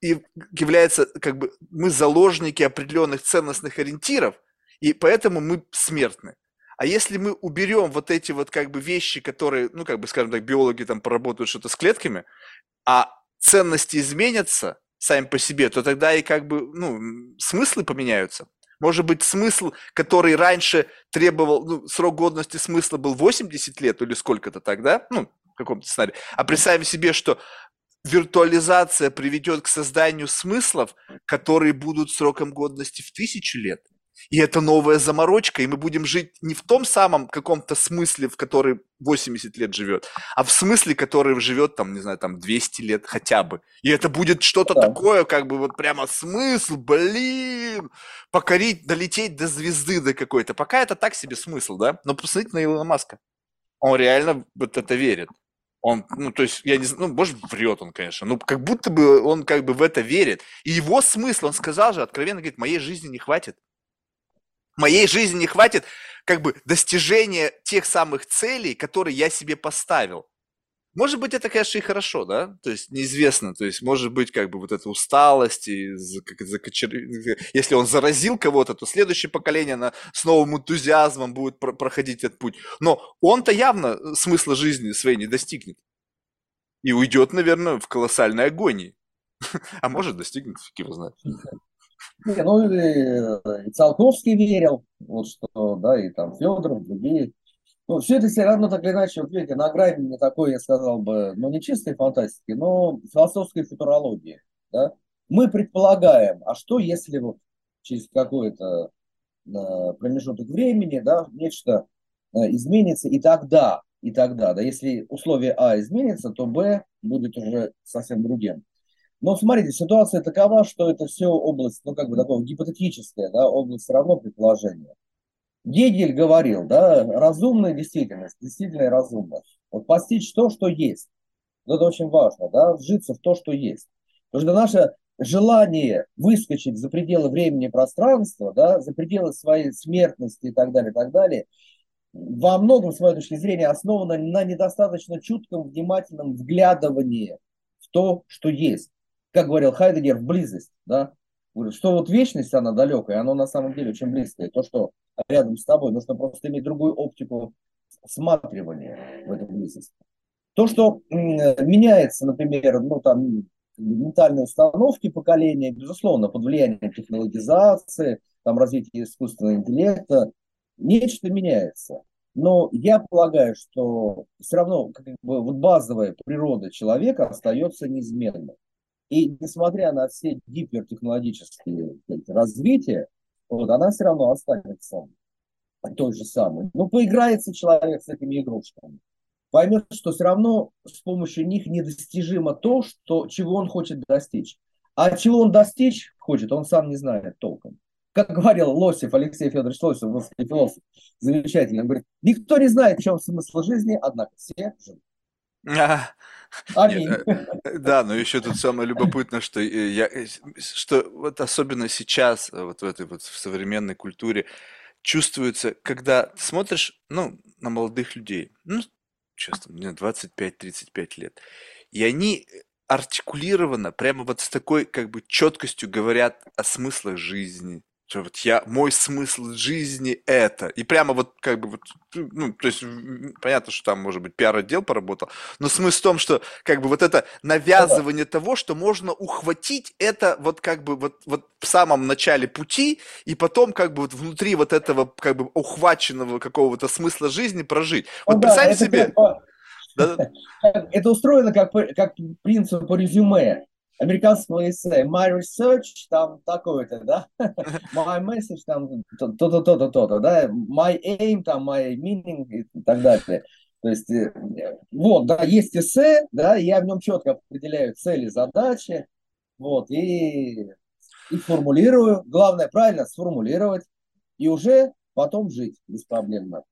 и является, как бы, мы заложники определенных ценностных ориентиров, и поэтому мы смертны. А если мы уберем вот эти вот как бы вещи, которые, ну, как бы, скажем так, биологи там поработают что-то с клетками, а ценности изменятся сами по себе, то тогда и как бы, ну, смыслы поменяются. Может быть, смысл, который раньше требовал, ну, срок годности смысла был 80 лет или сколько-то тогда, ну, в каком-то сценарии. А представим себе, что виртуализация приведет к созданию смыслов, которые будут сроком годности в тысячу лет. И это новая заморочка, и мы будем жить не в том самом каком-то смысле, в который 80 лет живет, а в смысле, который живет там, не знаю, там 200 лет хотя бы. И это будет что-то да. такое, как бы вот прямо смысл, блин, покорить, долететь до звезды до какой-то. Пока это так себе смысл, да? Но посмотрите на Илона Маска. Он реально вот это верит. Он, ну, то есть, я не знаю, ну, может, врет он, конечно, но как будто бы он как бы в это верит. И его смысл, он сказал же, откровенно говорит, моей жизни не хватит. Моей жизни не хватит как бы достижения тех самых целей, которые я себе поставил. Может быть, это, конечно, и хорошо, да? То есть неизвестно. То есть, может быть, как бы вот эта усталость, и как, закочер... если он заразил кого-то, то следующее поколение на, с новым энтузиазмом будет про- проходить этот путь. Но он-то явно смысла жизни своей не достигнет. И уйдет, наверное, в колоссальной агонии. А может, достигнет, фиг его знает. Ну и, и Циолковский верил, вот что, да, и там Федоров, другие ну, все это все равно так или иначе, вот видите, на грани такой, я сказал бы, ну, не чистой фантастики, но философской футурологии. Да? Мы предполагаем, а что если вот через какой-то э, промежуток времени, да, нечто э, изменится, и тогда, и тогда, да, если условие А изменится, то Б будет уже совсем другим. Но смотрите, ситуация такова, что это все область, ну, как бы такого гипотетическая, да, область все равно предположения. Гегель говорил, да, разумная действительность, действительно разумная. Вот постичь то, что есть. Это очень важно, да, вжиться в то, что есть. Потому что наше желание выскочить за пределы времени и пространства, да, за пределы своей смертности и так далее, и так далее, во многом, с моей точки зрения, основано на недостаточно чутком, внимательном вглядывании в то, что есть. Как говорил Хайдегер, в близость, да, Что вот вечность, она далекая, она на самом деле очень близкая. То, что рядом с тобой, нужно просто иметь другую оптику всматривания в эту близость. То, что меняется, например, ну, там, ментальные установки поколения, безусловно, под влиянием технологизации, там, развития искусственного интеллекта, нечто меняется. Но я полагаю, что все равно как бы, вот базовая природа человека остается неизменной. И несмотря на все гипертехнологические развития, вот, она все равно останется той же самой. Ну, поиграется человек с этими игрушками, поймет, что все равно с помощью них недостижимо то, что, чего он хочет достичь. А чего он достичь хочет, он сам не знает толком. Как говорил Лосев, Алексей Федорович Лосев, русский философ, замечательно, говорит, никто не знает, в чем смысл жизни, однако все живут. Аминь. Э, да, но еще тут самое любопытное, что э, я, э, что вот особенно сейчас, вот в этой вот в современной культуре, чувствуется, когда ты смотришь, ну, на молодых людей, ну, честно, мне 25-35 лет, и они артикулированно, прямо вот с такой как бы четкостью говорят о смыслах жизни, что вот я, мой смысл жизни это. И прямо вот как бы вот, ну, то есть понятно, что там, может быть, пиар-отдел поработал, но смысл в том, что как бы вот это навязывание того, что можно ухватить это вот как бы вот, вот в самом начале пути, и потом как бы вот внутри вот этого как бы ухваченного какого-то смысла жизни прожить. Вот ну, представь да, себе... Это, это устроено как, как принцип по резюме американского эссе. My research там такое-то, да? My message там то-то, то-то, то-то, да? My aim там, my meaning и так далее. То есть, э, вот, да, есть эссе, да, я в нем четко определяю цели, задачи, вот, и, и формулирую. Главное, правильно сформулировать и уже потом жить беспроблемно.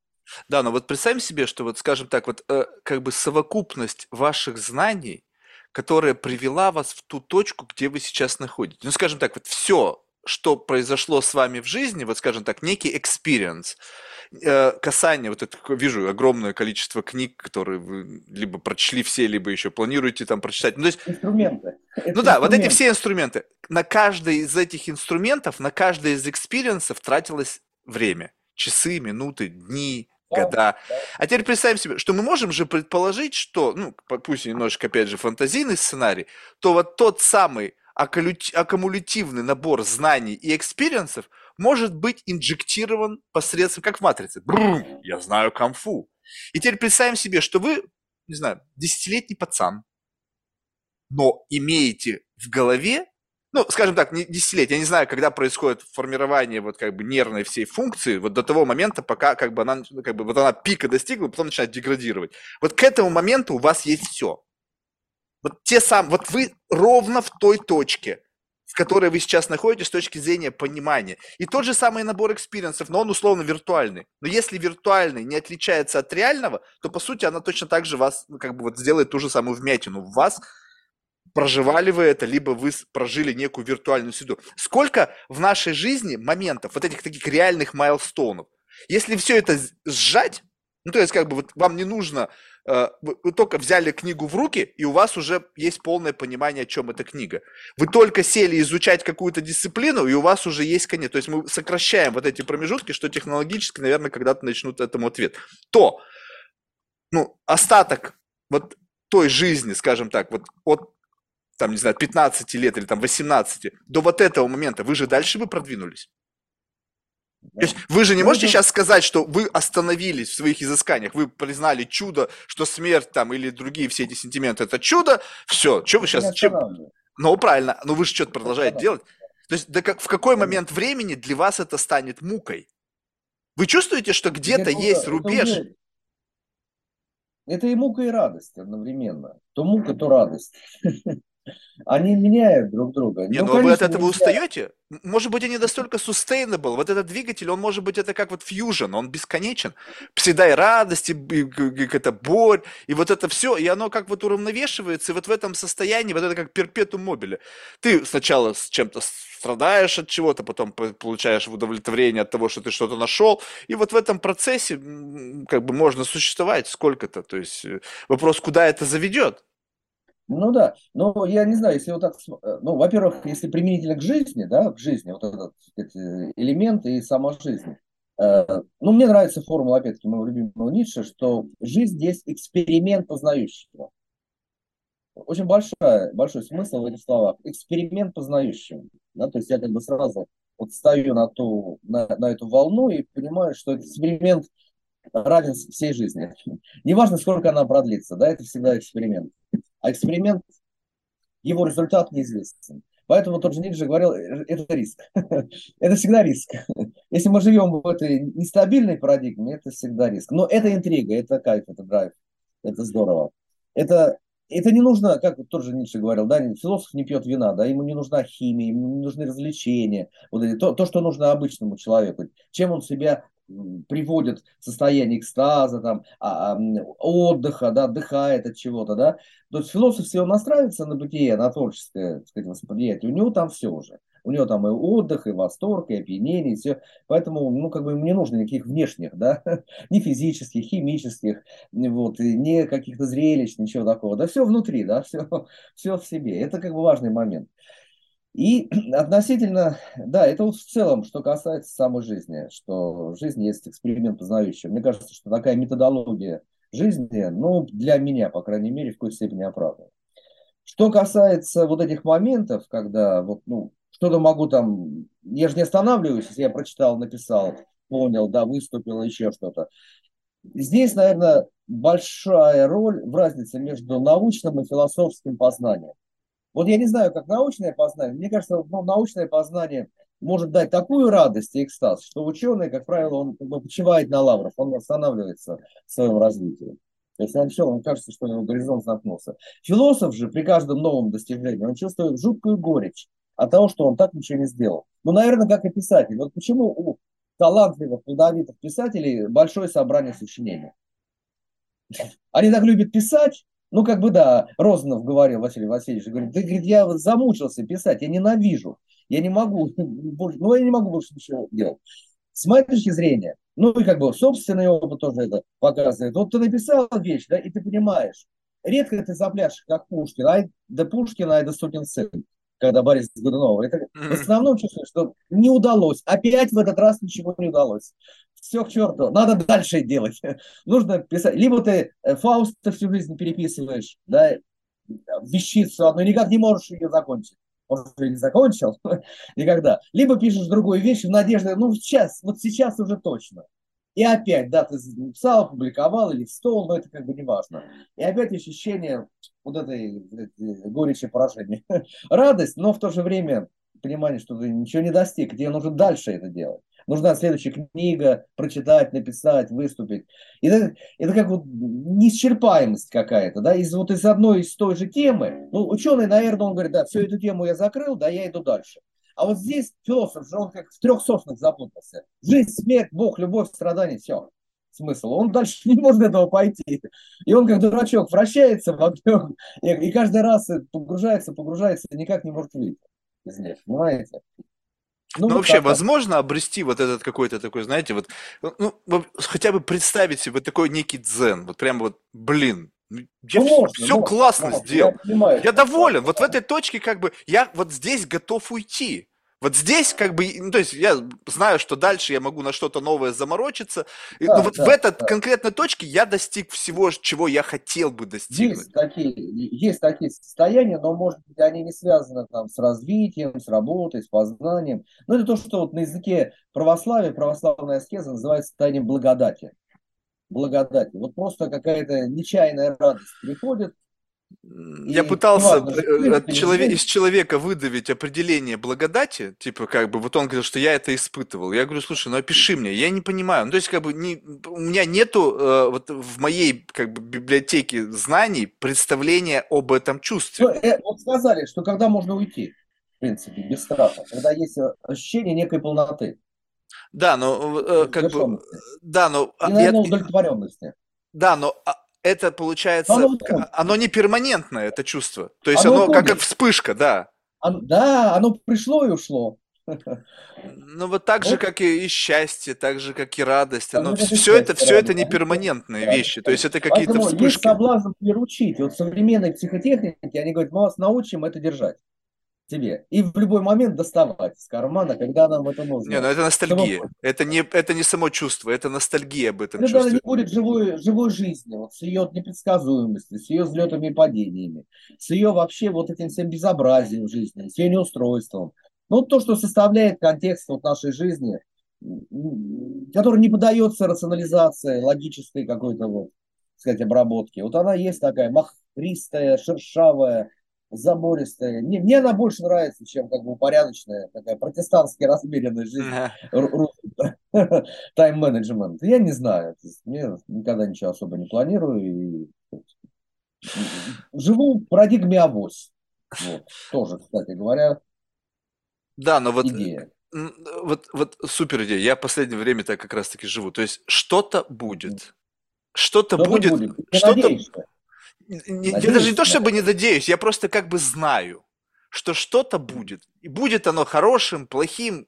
Да, но вот представим себе, что вот, скажем так, вот э, как бы совокупность ваших знаний которая привела вас в ту точку, где вы сейчас находитесь. Ну, скажем так, вот все, что произошло с вами в жизни, вот скажем так, некий experience, э, касание, вот это, вижу огромное количество книг, которые вы либо прочли все, либо еще планируете там прочитать. Ну, то есть, инструменты. Это ну да, вот эти все инструменты. На каждый из этих инструментов, на каждый из experience ов тратилось время. Часы, минуты, дни, года. А теперь представим себе, что мы можем же предположить, что, ну, пусть немножечко, опять же, фантазийный сценарий, то вот тот самый аккумулятивный набор знаний и experience ов может быть инжектирован посредством, как в «Матрице». Бррр, я знаю камфу. И теперь представим себе, что вы, не знаю, десятилетний пацан, но имеете в голове ну, скажем так, не десятилетия. Я не знаю, когда происходит формирование вот как бы нервной всей функции, вот до того момента, пока как бы она, как бы вот она пика достигла, потом начинает деградировать. Вот к этому моменту у вас есть все. Вот те сам, вот вы ровно в той точке, в которой вы сейчас находитесь с точки зрения понимания. И тот же самый набор experience ов, но он условно виртуальный. Но если виртуальный не отличается от реального, то по сути она точно так же вас, ну, как бы вот сделает ту же самую вмятину в вас, проживали вы это, либо вы прожили некую виртуальную среду. Сколько в нашей жизни моментов, вот этих таких реальных milestone ов. Если все это сжать, ну, то есть, как бы, вот вам не нужно, э, вы только взяли книгу в руки, и у вас уже есть полное понимание, о чем эта книга. Вы только сели изучать какую-то дисциплину, и у вас уже есть конец. То есть мы сокращаем вот эти промежутки, что технологически, наверное, когда-то начнут этому ответ. То, ну, остаток вот той жизни, скажем так, вот от там, не знаю, 15 лет или там 18, до вот этого момента, вы же дальше бы продвинулись. То есть вы же не можете сейчас сказать, что вы остановились в своих изысканиях, вы признали чудо, что смерть там или другие все эти сентименты это чудо, все, что вы сейчас... Чем... Ну, правильно, но вы же что-то продолжаете делать. То есть да как, в какой момент времени для вас это станет мукой? Вы чувствуете, что где-то есть рубеж? Это и мука, и радость одновременно. То мука, то радость. Они меняют друг друга. Не, ну, ну вы от этого нельзя. устаете? Может быть, они настолько sustainable. Вот этот двигатель, он может быть, это как вот fusion, он бесконечен. Всегда и радость, и, и, и, и это боль, и вот это все, и оно как вот уравновешивается, и вот в этом состоянии, вот это как перпетум мобили. Ты сначала с чем-то страдаешь от чего-то, потом получаешь удовлетворение от того, что ты что-то нашел, и вот в этом процессе как бы можно существовать сколько-то. То есть э, вопрос, куда это заведет? Ну да, но я не знаю, если вот так, э, ну, во-первых, если применительно к жизни, да, к жизни, вот этот сказать, элемент и сама жизнь. Э, ну, мне нравится формула, опять-таки, моего любимого Ницше, что жизнь здесь эксперимент познающего. Очень большая, большой смысл в этих словах. Эксперимент познающего. Да, то есть я как бы сразу вот стою на, ту, на, на эту волну и понимаю, что эксперимент равен всей жизни. Неважно, сколько она продлится, да, это всегда эксперимент. А эксперимент, его результат неизвестен. Поэтому тот же Ницше говорил, «Э, это риск. это всегда риск. Если мы живем в этой нестабильной парадигме, это всегда риск. Но это интрига, это кайф, это драйв. Это здорово. Это, это не нужно, как тот же Ницше говорил, да, философ не пьет вина, да, ему не нужна химия, ему не нужны развлечения, вот эти, то, то, что нужно обычному человеку, чем он себя приводит в состояние экстаза, там, а, отдыха, да, отдыхает от чего-то, да. То есть философ, он настраивается на бытие, на творческое, так сказать, восприятие, у него там все уже. У него там и отдых, и восторг, и опьянение, и все. Поэтому, ну, как бы ему не нужно никаких внешних, да, ни физических, химических, вот, ни каких-то зрелищ, ничего такого. Да все внутри, да, все, все в себе. Это как бы важный момент. И относительно, да, это вот в целом, что касается самой жизни, что жизнь есть эксперимент познающий. Мне кажется, что такая методология жизни, ну, для меня, по крайней мере, в какой-то степени оправдана. Что касается вот этих моментов, когда вот, ну, что-то могу там, я же не останавливаюсь, если я прочитал, написал, понял, да, выступил, еще что-то. Здесь, наверное, большая роль в разнице между научным и философским познанием. Вот я не знаю, как научное познание. Мне кажется, ну, научное познание может дать такую радость и экстаз, что ученый, как правило, он как бы почивает на лаврах, он останавливается в своем развитии. То есть он все, он кажется, что его горизонт замкнулся. Философ же при каждом новом достижении, он чувствует жуткую горечь от того, что он так ничего не сделал. Ну, наверное, как и писатель. Вот почему у талантливых, плодовитых писателей большое собрание сочинений. Они так любят писать, ну, как бы, да, Розанов говорил, Василий Васильевич, говорит, ты, говорит, я замучился писать, я ненавижу, я не могу, ну, я не могу больше ничего делать. С моей точки зрения, ну, и как бы собственный опыт тоже это показывает. Вот ты написал вещь, да, и ты понимаешь, редко ты запляшешь, как Пушкин, ай да Пушкин, ай да сукин сын, когда Борис Годунов. Это в основном чувствуешь, что не удалось, опять в этот раз ничего не удалось все к черту, надо дальше делать. Нужно писать. Либо ты э, Фауста всю жизнь переписываешь, да, вещицу одну, никак не можешь ее закончить. Может, не закончил никогда. Либо пишешь другую вещь в надежде, ну, сейчас, вот сейчас уже точно. И опять, да, ты написал, опубликовал или в стол, но это как бы не важно. И опять ощущение вот этой, этой горечи поражения. Радость, но в то же время понимание, что ты ничего не достиг, тебе нужно дальше это делать нужна следующая книга, прочитать, написать, выступить. И это, это как вот неисчерпаемость какая-то, да, из вот из одной из той же темы. Ну, ученый, наверное, он говорит, да, всю эту тему я закрыл, да, я иду дальше. А вот здесь философ он как в трех соснах запутался. Жизнь, смерть, Бог, любовь, страдания, все. Смысл. Он дальше не может этого пойти. И он как дурачок вращается вокруг, и, и каждый раз погружается, погружается, и никак не может выйти из. Понимаете? Ну, ну вообще, так, возможно обрести вот этот какой-то такой, знаете, вот, ну, хотя бы представить себе такой некий дзен, вот прям вот, блин, ну, я ну, можно, все можно, классно можно, сделал. Я, понимаю, я доволен. Вот в этой точке, как бы, я вот здесь готов уйти. Вот здесь, как бы, ну, то есть я знаю, что дальше я могу на что-то новое заморочиться. Да, но вот да, в этой да. конкретной точке я достиг всего, чего я хотел бы достигнуть. Есть такие, есть такие состояния, но, может быть, они не связаны там с развитием, с работой, с познанием. Но это то, что вот на языке православия, православная аскеза называется состоянием благодати. Благодати. Вот просто какая-то нечаянная радость приходит, Я пытался э, от из человека выдавить определение благодати, типа как бы, вот он говорил, что я это испытывал. Я говорю, слушай, ну опиши мне, я не понимаю. Ну, то есть как бы не, у меня нету э, вот в моей как бы библиотеке знаний представления об этом чувстве. Ну, э, вот сказали, что когда можно уйти, в принципе, без страха, когда есть ощущение некой полноты. Да, но э, как бы, да, но и, наверное, удовлетворенности. Да, но а, это получается, оно, оно не перманентное, это чувство. То есть оно, оно как, как вспышка, да. Оно, да, оно пришло и ушло. Ну вот так же, как и, и счастье, так же, как и радость. Оно, все, все это, все это не перманентные да. вещи. То есть это какие-то вспышки. Есть соблазн приручить. Вот современные психотехники, они говорят, мы вас научим это держать тебе. И в любой момент доставать из кармана, когда нам это нужно. Не, ну это ностальгия. Чтобы... Это, не, это не само чувство, это ностальгия об этом Когда чувстве. не будет живой, живой жизни, вот, с ее непредсказуемостью, с ее взлетами и падениями, с ее вообще вот этим всем безобразием жизни, с ее неустройством. Ну, то, что составляет контекст вот нашей жизни, который не поддается рационализации, логической какой-то вот, сказать, обработке. Вот она есть такая махристая, шершавая, забористая. Мне, мне она больше нравится, чем как бы упорядоченная, такая протестантски размеренная жизнь. Тайм-менеджмент. Я не знаю. Мне никогда ничего особо не планирую. И... Живу в парадигме авось. Вот. Тоже, кстати говоря, Да, но вот идея. Вот, вот супер идея. Я в последнее время так как раз таки живу. То есть что-то будет. Что-то, что будет. будет. Что-то не, я даже не то, чтобы не надеюсь, я просто как бы знаю, что что-то будет. И будет оно хорошим, плохим,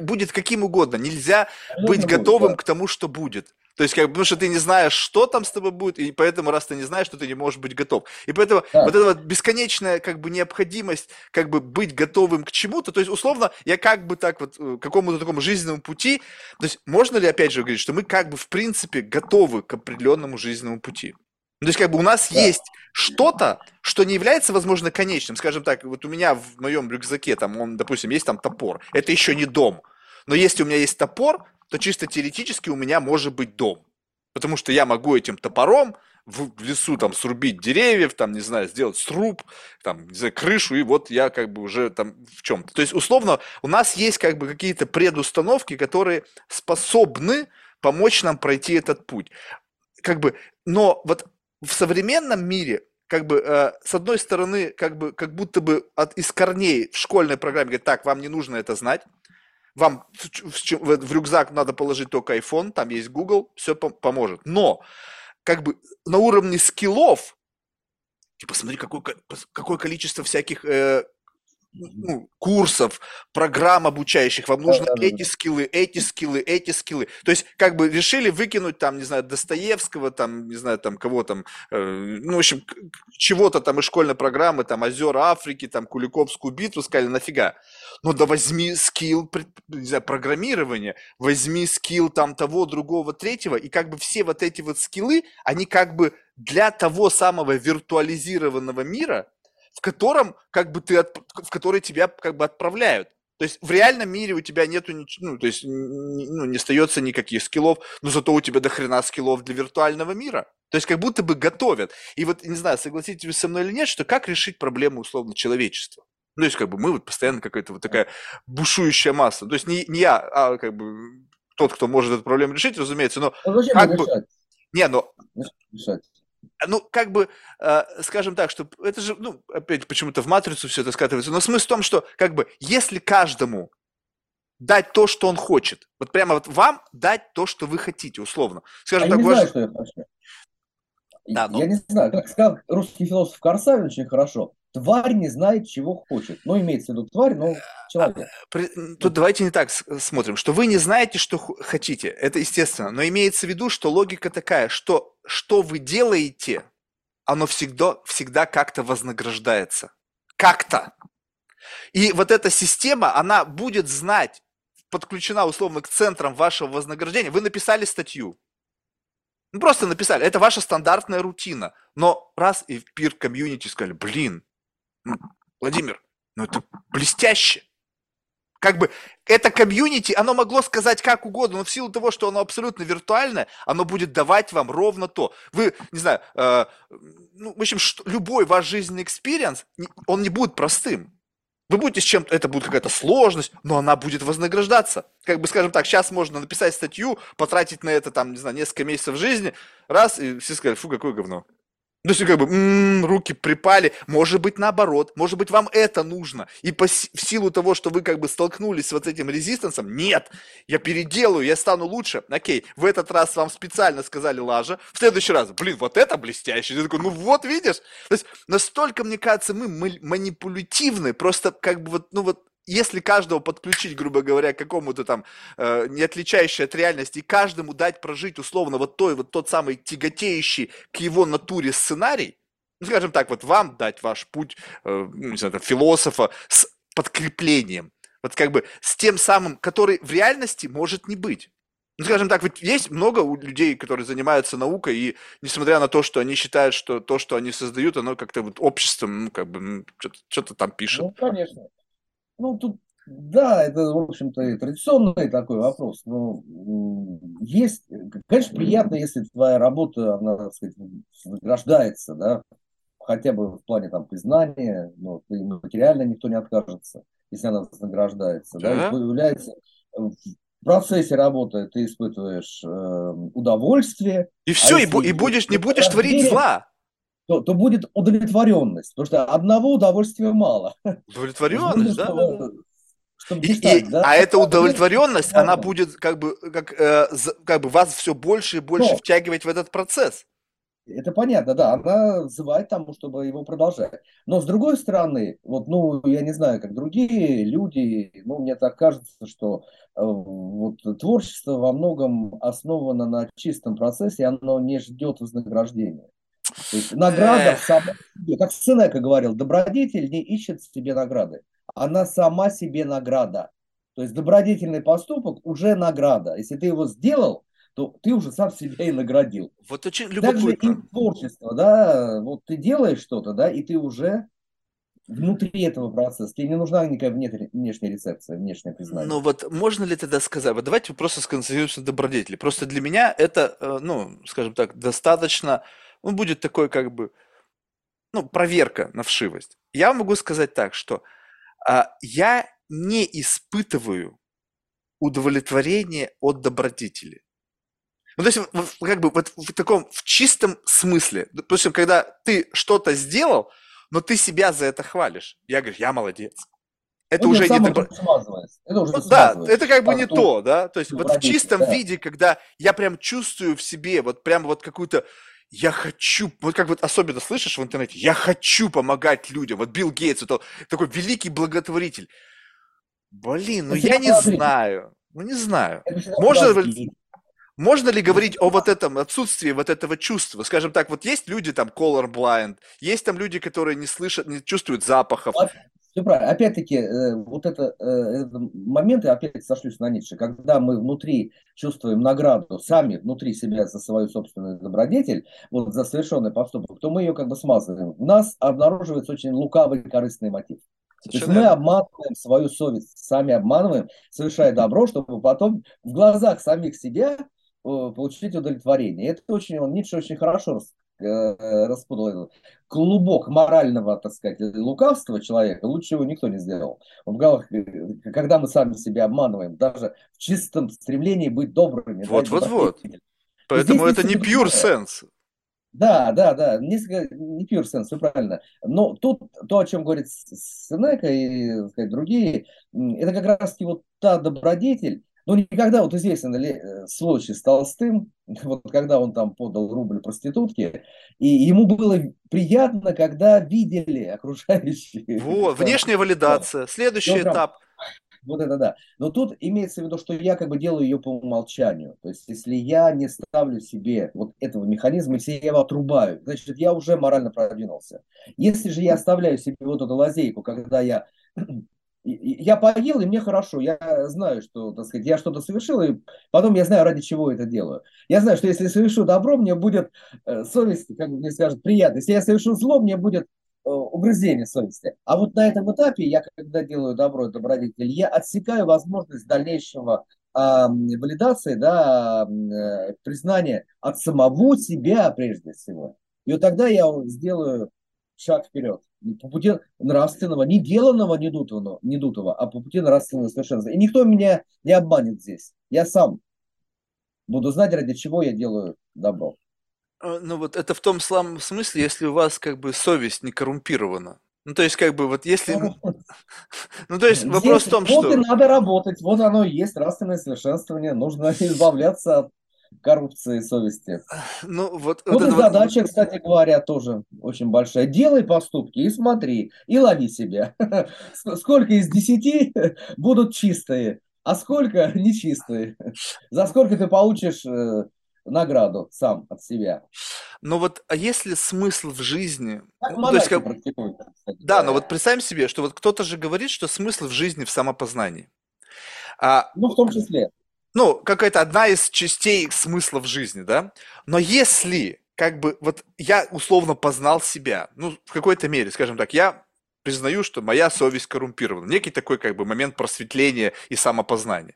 будет каким угодно. Нельзя быть будет, готовым да. к тому, что будет. То есть, как, потому что ты не знаешь, что там с тобой будет, и поэтому, раз ты не знаешь, что ты не можешь быть готов. И поэтому да. вот эта вот бесконечная как бы необходимость как бы быть готовым к чему-то, то есть, условно, я как бы так вот э, к какому-то такому жизненному пути, то есть, можно ли опять же говорить, что мы как бы в принципе готовы к определенному жизненному пути? То есть, как бы у нас да. есть что-то, что не является, возможно, конечным. Скажем так, вот у меня в моем рюкзаке, там, он, допустим, есть там топор. Это еще не дом. Но если у меня есть топор, то чисто теоретически у меня может быть дом. Потому что я могу этим топором в лесу там срубить деревьев, там, не знаю, сделать сруб, там, не знаю, крышу, и вот я как бы уже там в чем-то. То есть, условно, у нас есть как бы какие-то предустановки, которые способны помочь нам пройти этот путь. Как бы, но вот в современном мире как бы э, с одной стороны, как бы как будто бы от из корней в школьной программе говорит, так, вам не нужно это знать, вам в, в, в рюкзак надо положить только iPhone, там есть Google, все пом- поможет. Но как бы на уровне скиллов, типа смотри, какое, какое количество всяких э, ну, курсов, программ обучающих, вам нужно да, эти да. скиллы, эти скиллы, эти скиллы. То есть, как бы решили выкинуть там, не знаю, Достоевского, там, не знаю, там, кого там, э, ну, в общем, чего-то там из школьной программы, там, Озера Африки, там, Куликовскую битву, сказали, нафига? Ну, да возьми скилл, не знаю, программирования, возьми скилл там того, другого, третьего, и как бы все вот эти вот скиллы, они как бы для того самого виртуализированного мира, в котором как бы ты, от, в который тебя как бы отправляют. То есть в реальном мире у тебя нету, ну, то есть ну, не остается никаких скиллов, но зато у тебя до хрена скиллов для виртуального мира. То есть как будто бы готовят. И вот, не знаю, согласитесь вы со мной или нет, что как решить проблему условно человечества? Ну, то есть как бы мы вот постоянно какая-то вот такая бушующая масса. То есть не, не я, а как бы тот, кто может эту проблему решить, разумеется, но... Ну, как бы... Не, но... Решать ну, как бы, э, скажем так, что это же, ну, опять почему-то в матрицу все это скатывается, но смысл в том, что, как бы, если каждому дать то, что он хочет, вот прямо вот вам дать то, что вы хотите, условно. Скажем а так, я не ваш... знаю, что я хочу. Да, ну... Я не знаю, как сказал русский философ Корсавин очень хорошо, тварь не знает, чего хочет. Ну, имеется в виду тварь, но человек. А, тут давайте не так смотрим, что вы не знаете, что хотите, это естественно, но имеется в виду, что логика такая, что что вы делаете, оно всегда, всегда как-то вознаграждается. Как-то. И вот эта система, она будет знать, подключена условно к центрам вашего вознаграждения. Вы написали статью, ну, просто написали, это ваша стандартная рутина. Но раз и в пир комьюнити сказали, блин, Владимир, ну это блестяще. Как бы это комьюнити, оно могло сказать как угодно, но в силу того, что оно абсолютно виртуальное, оно будет давать вам ровно то. Вы, не знаю, э, ну, в общем, что, любой ваш жизненный experience, он не будет простым. Вы будете с чем-то, это будет какая-то сложность, но она будет вознаграждаться. Как бы, скажем так, сейчас можно написать статью, потратить на это, там, не знаю, несколько месяцев жизни, раз, и все сказали, фу, какое говно. То есть, как бы, м-м, руки припали. Может быть, наоборот. Может быть, вам это нужно. И по, в силу того, что вы как бы столкнулись с вот этим резистансом, нет, я переделаю, я стану лучше. Окей, в этот раз вам специально сказали лажа. В следующий раз, блин, вот это блестяще. Я такой, ну вот, видишь? То есть, настолько, мне кажется, мы манипулятивны. Просто как бы вот, ну вот, если каждого подключить, грубо говоря, к какому-то там э, не отличающей от реальности, и каждому дать прожить условно вот той, вот тот самый тяготеющий к его натуре сценарий, ну, скажем так, вот вам дать ваш путь, э, ну, не знаю, там, философа с подкреплением, вот как бы с тем самым, который в реальности может не быть. Ну, скажем так, ведь есть много людей, которые занимаются наукой, и несмотря на то, что они считают, что то, что они создают, оно как-то вот обществом, ну, как бы, ну, что-то, что-то там пишет. Ну, конечно. Ну, тут, да, это, в общем-то, традиционный такой вопрос. Но есть, конечно, приятно, если твоя работа, она, так сказать, награждается, да, хотя бы в плане там признания, но ты материально никто не откажется, если она награждается, да, да и появляется в процессе работы ты испытываешь э, удовольствие. И все, а и, и будешь, не будешь творить зла то, то будет удовлетворенность, потому что одного удовольствия мало. Удовлетворенность, да? Чтобы и, и, да? А эта удовлетворенность, да. она будет как бы, как, э, как бы вас все больше и больше Но. втягивать в этот процесс. Это понятно, да, она вызывает тому, чтобы его продолжать. Но с другой стороны, вот, ну, я не знаю, как другие люди, ну, мне так кажется, что э, вот творчество во многом основано на чистом процессе, оно не ждет вознаграждения. То есть награда сама себе, как Сенека говорил, добродетель не ищет себе награды. Она сама себе награда. То есть добродетельный поступок уже награда. Если ты его сделал, то ты уже сам себя и наградил. Вот очень любопытно. Также и творчество, да, вот ты делаешь что-то, да, и ты уже внутри этого процесса. Тебе не нужна никакая внешняя рецепция, внешнее признание. Ну вот можно ли тогда сказать, вот давайте просто сконцентрируемся на добродетели. Просто для меня это, э, ну, скажем так, достаточно он будет такой как бы, ну, проверка на вшивость. Я могу сказать так, что а, я не испытываю удовлетворение от добродетели. Ну, то есть, как бы, вот в таком, в чистом смысле. Допустим, когда ты что-то сделал, но ты себя за это хвалишь. Я говорю, я молодец. Это ну, уже не добро... это уже ну, Да, это как бы а не то, то, да. То есть вот в чистом да. виде, когда я прям чувствую в себе вот прям вот какую-то я хочу, вот как вот особенно слышишь в интернете, я хочу помогать людям. Вот Билл Гейтс, это такой великий благотворитель. Блин, ну я не знаю. Ну не знаю. Можно, можно ли говорить о вот этом отсутствии вот этого чувства? Скажем так, вот есть люди там colorblind, есть там люди, которые не слышат, не чувствуют запахов. Все правильно. Опять-таки, э, вот это, э, это моменты, опять сошлюсь на Ницше, когда мы внутри чувствуем награду, сами внутри себя за свою собственную добродетель, вот за совершенный поступок, то мы ее как бы смазываем. У нас обнаруживается очень лукавый корыстный мотив. То есть мы обманываем свою совесть, сами обманываем, совершая добро, чтобы потом в глазах самих себя получить удовлетворение. Это очень, он Ницше очень хорошо Э, распутал клубок морального, так сказать, лукавства человека, лучше его никто не сделал. Он говорил, э, когда мы сами себя обманываем, даже в чистом стремлении быть добрыми. Вот, вот, вот. Поэтому это не pure sense. Да, да, да, не, не pure sense, все правильно. Но тут то, о чем говорит Сенека и сказать, другие, это как раз вот та добродетель, ну, никогда, вот известен э, случай с Толстым, вот когда он там подал рубль проститутке, и ему было приятно, когда видели окружающие. Вот, внешняя валидация, следующий ну, этап. Вот это да. Но тут имеется в виду, что я как бы делаю ее по умолчанию. То есть, если я не ставлю себе вот этого механизма, если я его отрубаю, значит, я уже морально продвинулся. Если же я оставляю себе вот эту лазейку, когда я я поел, и мне хорошо. Я знаю, что, так сказать, я что-то совершил, и потом я знаю, ради чего это делаю. Я знаю, что если совершу добро, мне будет э, совесть, как мне скажут, приятно. Если я совершу зло, мне будет угрызение совести. А вот на этом этапе я, когда делаю добро и добродетель, я отсекаю возможность дальнейшего э, валидации, да, э, признания от самого себя прежде всего. И вот тогда я сделаю шаг вперед. По пути нравственного, не деланного, не дутого, не дутого, а по пути нравственного совершенства. И никто меня не обманет здесь. Я сам буду знать, ради чего я делаю добро. А, ну вот это в том самом смысле, если у вас как бы совесть не коррумпирована. Ну то есть как бы вот если... Ну, ну то есть вопрос в том, что... Вот и надо работать, вот оно и есть нравственное совершенствование, нужно избавляться от коррупции совести. Ну, вот, вот, вот и задача, вот... кстати говоря, тоже очень большая. Делай поступки и смотри, и лови себя. Сколько из десяти будут чистые, а сколько нечистые. За сколько ты получишь э, награду сам от себя. Но вот, а если смысл в жизни... Ну, то есть, как... Да, но вот представим себе, что вот кто-то же говорит, что смысл в жизни в самопознании. А... Ну, в том числе ну, какая-то одна из частей смысла в жизни, да? Но если, как бы, вот я условно познал себя, ну, в какой-то мере, скажем так, я признаю, что моя совесть коррумпирована. Некий такой, как бы, момент просветления и самопознания.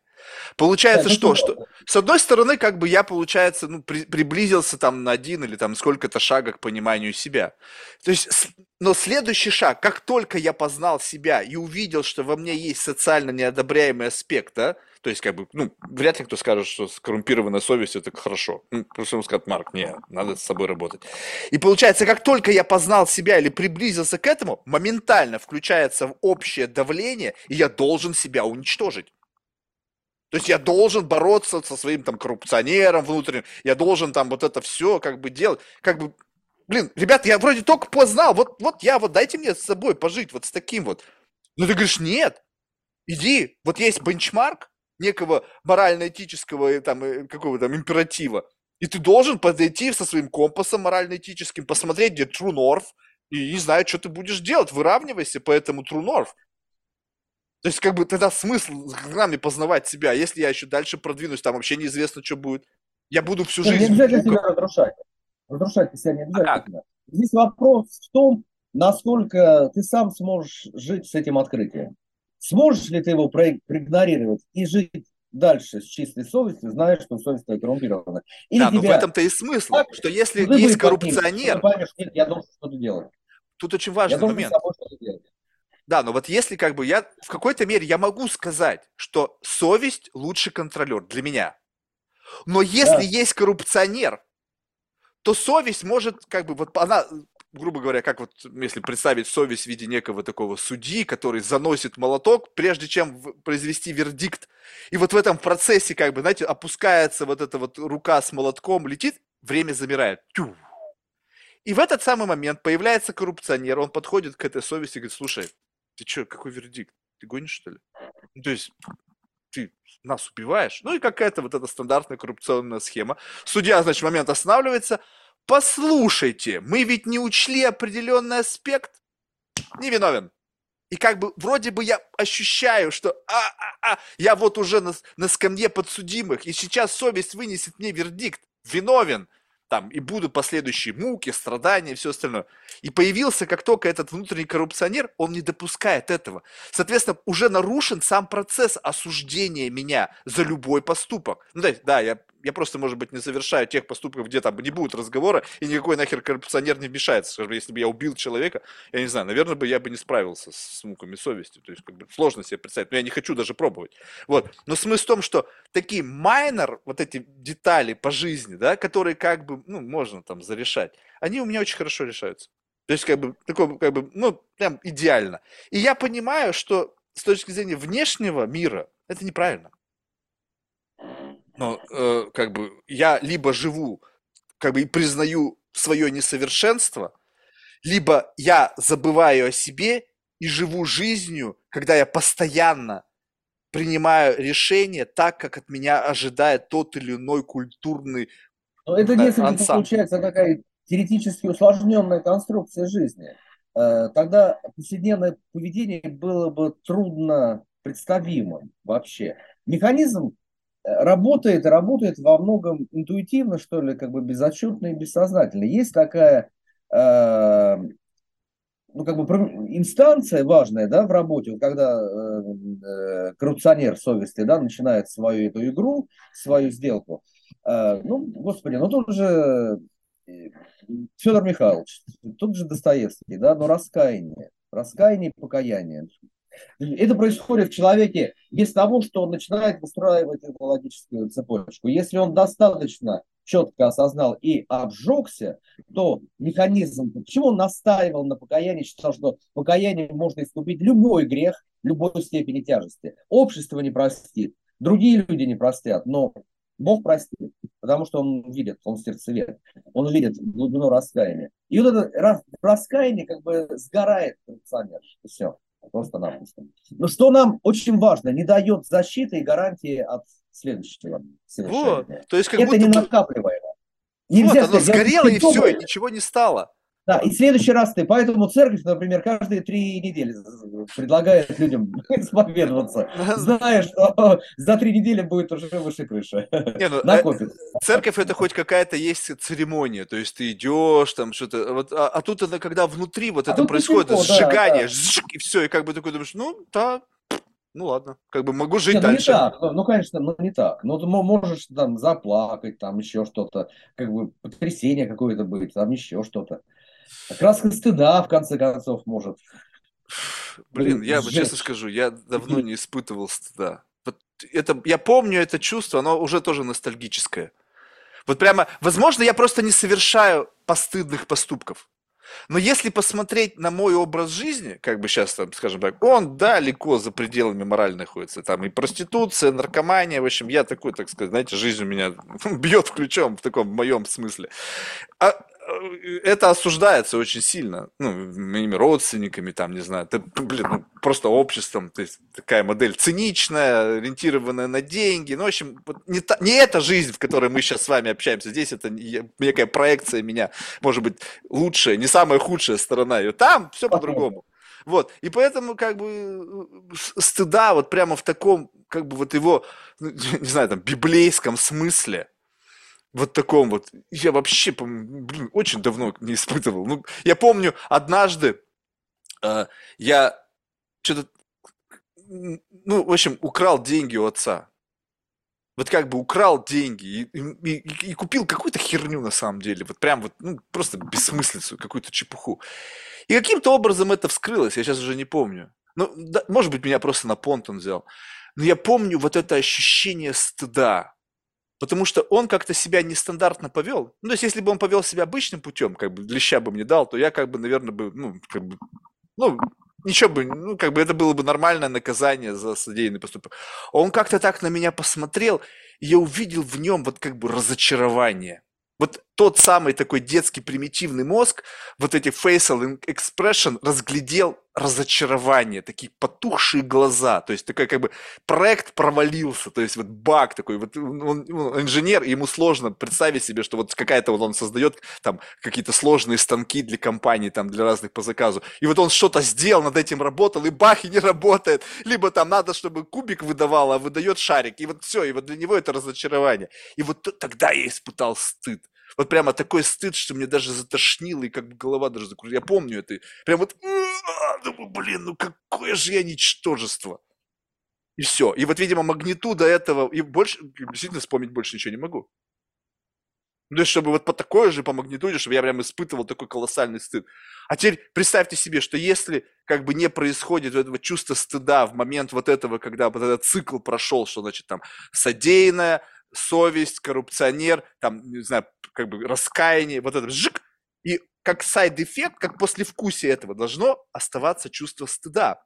Получается, да, что, что, с одной стороны, как бы я, получается, ну, при, приблизился там на один или там сколько-то шага к пониманию себя. То есть, но следующий шаг, как только я познал себя и увидел, что во мне есть социально неодобряемый аспект, да, то есть, как бы, ну, вряд ли кто скажет, что скоррумпированная совесть это хорошо. Ну, просто ему скажет, Марк, не, надо с собой работать. И получается, как только я познал себя или приблизился к этому, моментально включается общее давление, и я должен себя уничтожить. То есть я должен бороться со своим там коррупционером внутренним, я должен там вот это все как бы делать, как бы, блин, ребята, я вроде только познал, вот, вот я, вот дайте мне с собой пожить вот с таким вот. Ну ты говоришь, нет, иди, вот есть бенчмарк, некого морально-этического там, э, какого там императива. И ты должен подойти со своим компасом морально-этическим, посмотреть, где True North, и не знаю, что ты будешь делать, выравнивайся по этому True North. То есть, как бы, тогда смысл нами познавать себя. Если я еще дальше продвинусь, там вообще неизвестно, что будет. Я буду всю жизнь... Не обязательно себя разрушать. Разрушать себя не обязательно. А? Здесь вопрос в том, насколько ты сам сможешь жить с этим открытием. Сможешь ли ты его проигнорировать и жить дальше с чистой совестью, зная, что совесть твоя коррумпирована? Или да, но в этом-то и смысл, так, что если есть коррупционер... Ты поймешь, нет, я должен что-то делать. Тут очень важный я момент. Да, но вот если как бы я в какой-то мере я могу сказать, что совесть лучший контролер для меня. Но если да. есть коррупционер, то совесть может как бы вот она грубо говоря, как вот если представить совесть в виде некого такого судьи, который заносит молоток, прежде чем произвести вердикт. И вот в этом процессе, как бы, знаете, опускается вот эта вот рука с молотком, летит, время замирает. Тю. И в этот самый момент появляется коррупционер, он подходит к этой совести и говорит, слушай, ты что, какой вердикт? Ты гонишь, что ли? Ну, то есть, ты нас убиваешь? Ну и какая-то вот эта стандартная коррупционная схема. Судья, значит, в момент останавливается, послушайте, мы ведь не учли определенный аспект, не виновен. И как бы вроде бы я ощущаю, что а, а, а, я вот уже на, на скамье подсудимых, и сейчас совесть вынесет мне вердикт, виновен, там, и будут последующие муки, страдания и все остальное. И появился, как только этот внутренний коррупционер, он не допускает этого. Соответственно, уже нарушен сам процесс осуждения меня за любой поступок. Ну, да, да, я я просто, может быть, не совершаю тех поступков, где там не будет разговора, и никакой нахер коррупционер не вмешается. Скажем, если бы я убил человека, я не знаю, наверное, бы я бы не справился с муками совести. То есть, как бы, сложно себе представить, но я не хочу даже пробовать. Вот. Но смысл в том, что такие майнер, вот эти детали по жизни, да, которые как бы, ну, можно там зарешать, они у меня очень хорошо решаются. То есть, как бы, такое, как бы, ну, прям идеально. И я понимаю, что с точки зрения внешнего мира это неправильно. Но э, как бы я либо живу, как бы и признаю свое несовершенство, либо я забываю о себе и живу жизнью, когда я постоянно принимаю решение так, как от меня ожидает тот или иной культурный Но это несколько ансамбль. получается такая теоретически усложненная конструкция жизни. Э, тогда повседневное поведение было бы трудно представимым вообще. Механизм работает, работает во многом интуитивно, что ли, как бы безотчетно и бессознательно. Есть такая э, ну, как бы инстанция важная, да, в работе, вот когда э, э, коррупционер совести, да, начинает свою эту игру, свою сделку, э, ну, господи, ну тут же э, Федор Михайлович, тут же Достоевский, да, но раскаяние, раскаяние и покаяние. Это происходит в человеке без того, что он начинает выстраивать эту логическую цепочку. Если он достаточно четко осознал и обжегся, то механизм, почему он настаивал на покаянии, считал, что покаяние можно искупить любой грех, любой степени тяжести. Общество не простит, другие люди не простят, но Бог простит, потому что он видит, он сердцевед, он видит глубину раскаяния. И вот это раскаяние как бы сгорает коррупционер. Все, просто-напросто. Но что нам очень важно, не дает защиты и гарантии от следующего Вот. То есть как Это будто не накапливаемо. вот, Нельзя оно сказать, сгорело и все, и ничего не стало. Да, и в следующий раз ты, поэтому церковь, например, каждые три недели предлагает людям исповедоваться, зная, что за три недели будет уже выше крыши. Не, ну, э, Накопится. церковь это хоть какая-то есть церемония, то есть ты идешь там что-то, вот, а, а тут это когда внутри вот А это происходит да, сжигание, да. зжик, и все, и как бы такой думаешь, ну да, ну ладно, как бы могу жить Нет, ну не дальше. так, ну, конечно, ну не так. Ну, ты мо- можешь там заплакать, там еще что-то, как бы потрясение какое-то быть, там еще что-то. Краска стыда, в конце концов, может. Блин, я вот честно скажу, я давно не испытывал стыда. Вот это, я помню это чувство, оно уже тоже ностальгическое. Вот прямо, возможно, я просто не совершаю постыдных поступков. Но если посмотреть на мой образ жизни, как бы сейчас, там, скажем так, он далеко за пределами морали находится. Там и проституция, наркомания, в общем, я такой, так сказать, знаете, жизнь у меня бьет ключом в таком моем смысле. А, это осуждается очень сильно, ну, моими родственниками, там, не знаю, да, блин, ну, просто обществом, то есть такая модель циничная, ориентированная на деньги, ну, в общем, не, та- не эта жизнь, в которой мы сейчас с вами общаемся, здесь это не- некая проекция меня, может быть, лучшая, не самая худшая сторона ее, там все по-другому. Вот, и поэтому, как бы, стыда вот прямо в таком, как бы, вот его, ну, не знаю, там, библейском смысле, вот таком вот. Я вообще, блин, очень давно не испытывал. Ну, я помню, однажды э, я что-то, ну, в общем, украл деньги у отца. Вот как бы украл деньги и, и- и- и купил какую-то херню на самом деле. Вот прям вот, ну, просто бессмыслицу, какую-то чепуху. И каким-то образом это вскрылось, я сейчас уже не помню. Ну, да, может быть, меня просто на понт он взял. Но я помню вот это ощущение стыда. Потому что он как-то себя нестандартно повел. Ну, то есть, если бы он повел себя обычным путем, как бы леща бы мне дал, то я как бы, наверное, бы, ну, как бы, ну, ничего бы, ну, как бы это было бы нормальное наказание за содеянный поступок. Он как-то так на меня посмотрел, и я увидел в нем вот как бы разочарование. Вот тот самый такой детский примитивный мозг, вот эти facial expression разглядел разочарование, такие потухшие глаза, то есть такой как бы проект провалился, то есть вот баг такой, вот он, он инженер, ему сложно представить себе, что вот какая-то вот он создает там какие-то сложные станки для компаний, там для разных по заказу, и вот он что-то сделал, над этим работал, и бах, и не работает, либо там надо, чтобы кубик выдавал, а выдает шарик, и вот все, и вот для него это разочарование. И вот тогда я испытал стыд. Вот прямо такой стыд, что мне даже затошнило, и как бы голова даже закружилась. Я помню это. Прям вот, «А, думаю, блин, ну какое же я ничтожество. И все. И вот, видимо, магнитуда этого, и больше, действительно вспомнить больше ничего не могу. Ну, то есть, чтобы вот по такой же, по магнитуде, чтобы я прям испытывал такой колоссальный стыд. А теперь представьте себе, что если как бы не происходит этого чувства стыда в момент вот этого, когда вот этот цикл прошел, что значит там содеянное, совесть, коррупционер, там, не знаю, как бы раскаяние, вот это жик, и как side effect, как послевкусие этого должно оставаться чувство стыда,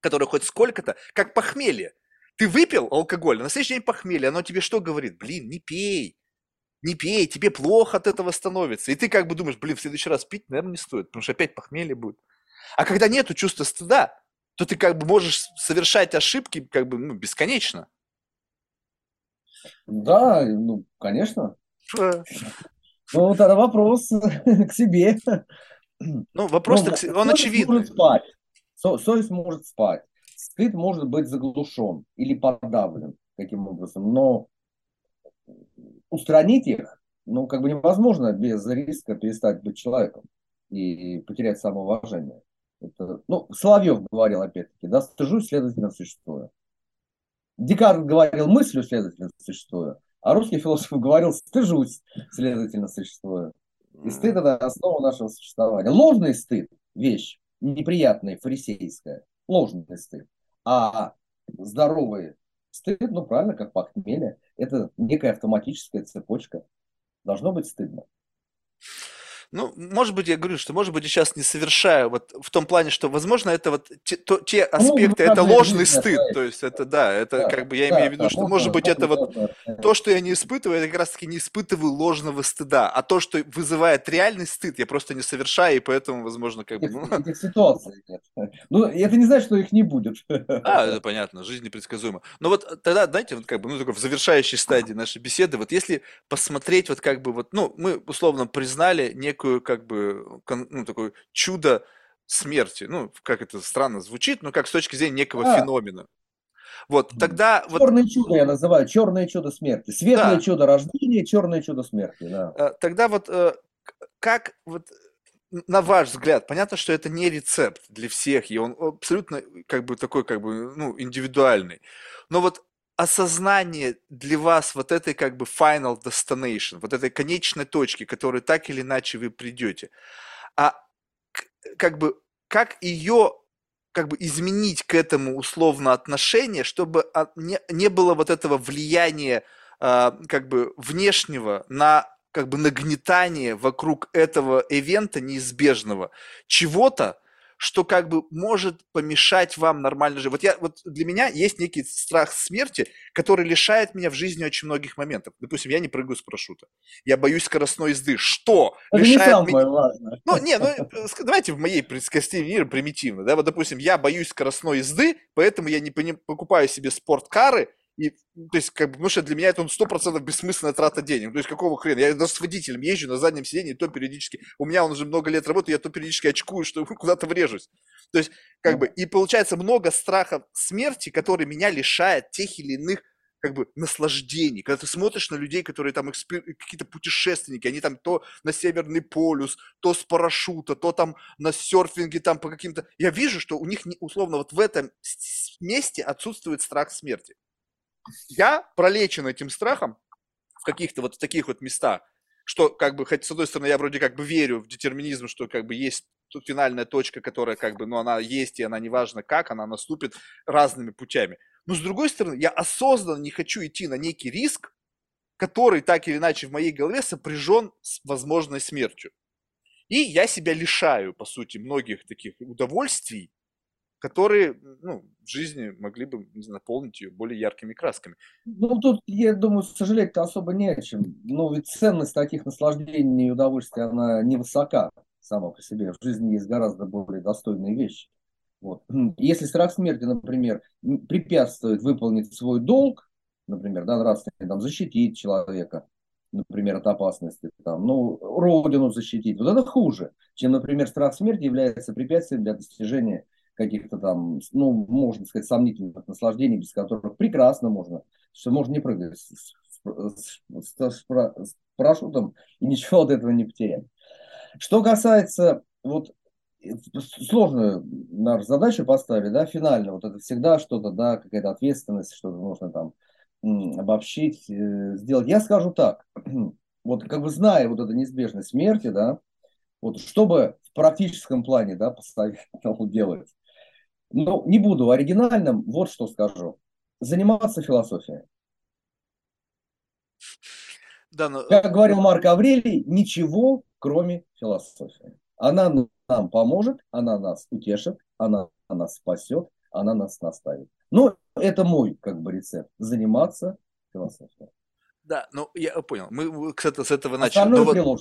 которое хоть сколько-то, как похмелье. Ты выпил алкоголь, а на следующий день похмелье, оно тебе что говорит? Блин, не пей, не пей, тебе плохо от этого становится. И ты как бы думаешь, блин, в следующий раз пить, наверное, не стоит, потому что опять похмелье будет. А когда нету чувства стыда, то ты как бы можешь совершать ошибки как бы ну, бесконечно. Да, ну, конечно. Э, Ну, вот это вопрос к себе. Ну, вопрос, Ну, он очевидный. может спать. Со- совесть может спать. Стыд может быть заглушен или подавлен таким образом. Но устранить их, ну, как бы невозможно без риска перестать быть человеком. и потерять самоуважение. Это, ну, Соловьев говорил опять-таки, да, стыжусь, следовательно, существую. Декарт говорил, мыслю, следовательно, существую. А русский философ говорил, стыжусь, следовательно, существую. И стыд – это основа нашего существования. Ложный стыд – вещь неприятная, фарисейская. Ложный стыд. А здоровый стыд, ну правильно, как похмелье, это некая автоматическая цепочка. Должно быть стыдно. Ну, может быть, я говорю, что, может быть, я сейчас не совершаю вот в том плане, что, возможно, это вот те, то, те ну, аспекты, ну, это ложный стыд, да, то есть это, да, это да, как бы я да, имею в виду, да, что, можно, может быть, это вот то, что я не испытываю, я как раз-таки не испытываю ложного стыда, а то, что вызывает реальный стыд, я просто не совершаю, и поэтому, возможно, как бы... Ну... Этих ситуаций нет. Ну, это не значит, что их не будет. А, это понятно, жизнь непредсказуима. Но вот тогда, знаете, вот как бы, ну, такой в завершающей стадии нашей беседы, вот если посмотреть вот как бы вот, ну, мы условно признали некую как бы ну, такое чудо смерти. Ну, как это странно звучит, но как с точки зрения некого а. феномена. Вот, тогда... Черное вот... чудо я называю, черное чудо смерти. Светлое да. чудо рождения, черное чудо смерти. Да. Э, тогда вот э, как вот на ваш взгляд, понятно, что это не рецепт для всех, и он абсолютно как бы такой как бы ну, индивидуальный. Но вот осознание для вас вот этой как бы final destination, вот этой конечной точки, к которой так или иначе вы придете, а как бы как ее как бы изменить к этому условно отношение, чтобы не, не было вот этого влияния э, как бы внешнего на как бы нагнетание вокруг этого ивента неизбежного чего-то, что как бы может помешать вам нормально жить. Вот я, вот для меня есть некий страх смерти, который лишает меня в жизни очень многих моментов. Допустим, я не прыгаю с парашюта. Я боюсь скоростной езды. Что Это лишает не меня... Ну, не, ну, э, давайте в моей предсказке мира примитивно. Да? Вот, допустим, я боюсь скоростной езды, поэтому я не покупаю себе спорткары, и, то есть, как бы, потому что для меня это сто процентов бессмысленная трата денег. То есть, какого хрена? Я даже с водителем езжу на заднем сиденье, то периодически, у меня он уже много лет работает, я то периодически очкую, что куда-то врежусь. То есть, как бы, и получается много страхов смерти, который меня лишает тех или иных как бы наслаждений. Когда ты смотришь на людей, которые там экспер... какие-то путешественники, они там то на Северный полюс, то с парашюта, то там на серфинге там по каким-то... Я вижу, что у них условно вот в этом месте отсутствует страх смерти. Я пролечен этим страхом в каких-то вот таких вот местах, что как бы, хоть с одной стороны, я вроде как бы верю в детерминизм, что как бы есть тут финальная точка, которая как бы, ну, она есть, и она неважно как, она наступит разными путями. Но с другой стороны, я осознанно не хочу идти на некий риск, который так или иначе в моей голове сопряжен с возможной смертью. И я себя лишаю, по сути, многих таких удовольствий, которые ну, в жизни могли бы знаю, наполнить ее более яркими красками. Ну, тут, я думаю, сожалеть-то особо не о чем. Ну, ведь ценность таких наслаждений и удовольствия, она невысока сама по себе. В жизни есть гораздо более достойные вещи. Вот. Если страх смерти, например, препятствует выполнить свой долг, например, да, нравственный, там, защитить человека, например, от опасности, там, ну, родину защитить, вот это хуже, чем, например, страх смерти является препятствием для достижения каких-то там, ну, можно сказать, сомнительных наслаждений, без которых прекрасно можно, что можно не прыгать с, с, с, с, парашютом и ничего от этого не потерять. Что касается, вот, сложную нашу задачу поставили, да, финально, вот это всегда что-то, да, какая-то ответственность, что-то нужно там обобщить, э, сделать. Я скажу так, вот как бы зная вот эту неизбежность смерти, да, вот чтобы в практическом плане, да, посоветовал делать, ну, не буду оригинальным, вот что скажу. Заниматься философией. Да, но... Как говорил Марк Аврелий, ничего, кроме философии. Она нам поможет, она нас утешит, она нас спасет, она нас наставит. Ну, это мой, как бы, рецепт. Заниматься философией. Да, ну я понял. Мы, кстати, с этого начали. но вот,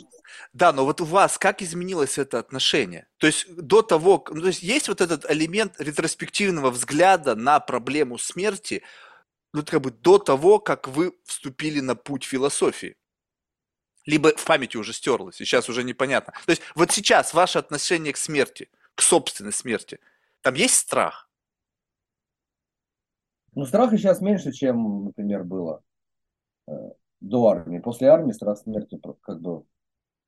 да, но вот у вас как изменилось это отношение? То есть до того, ну, то есть есть вот этот элемент ретроспективного взгляда на проблему смерти, ну как бы до того, как вы вступили на путь философии. Либо в памяти уже стерлось, и сейчас уже непонятно. То есть вот сейчас ваше отношение к смерти, к собственной смерти, там есть страх? Ну, страха сейчас меньше, чем, например, было до армии. После армии страх смерти как бы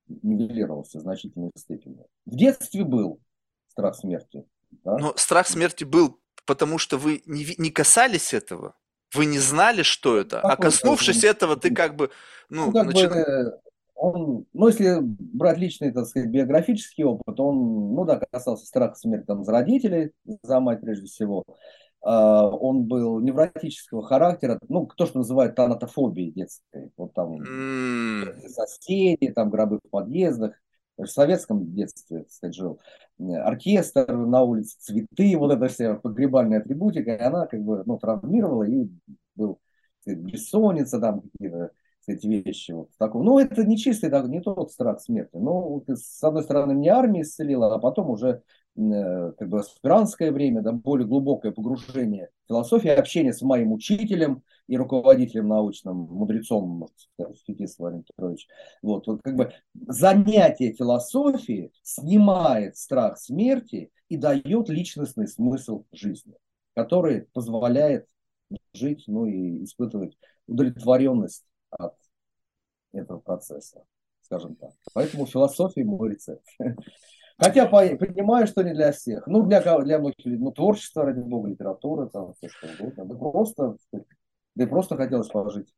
нивелировался в значительной степени. В детстве был страх смерти. Да? Но страх смерти был, потому что вы не, не касались этого. Вы не знали, что это. А коснувшись этого, ты как бы... Ну, ну как начи... бы он, ну, если брать личный, так сказать, биографический опыт, он, ну да, касался страха смерти там, за родителей, за мать прежде всего. Uh, он был невротического характера, ну, то, что называют танатофобией детской. Вот там mm. соседи, там гробы в подъездах. В советском детстве, так сказать, жил оркестр на улице, цветы, вот эта вся погребальная атрибутика, и она как бы, ну, травмировала, и был сказать, бессонница, там какие-то эти вещи. Вот такого. Ну, это не чистый, не тот страх смерти. Ну, с одной стороны, мне армия исцелила, а потом уже как бы аспирантское время, да, более глубокое погружение в философию, общение с моим учителем и руководителем научным, мудрецом, можно сказать, Фетис Владимир Петрович. Вот, вот как бы занятие философии снимает страх смерти и дает личностный смысл жизни, который позволяет жить, ну и испытывать удовлетворенность от этого процесса, скажем так. Поэтому философия мой рецепт. Хотя понимаю, что не для всех. Ну, для, для многих людей, ну, творчество, ради бога, литература, там, все что угодно. Да просто, да просто хотелось пожить.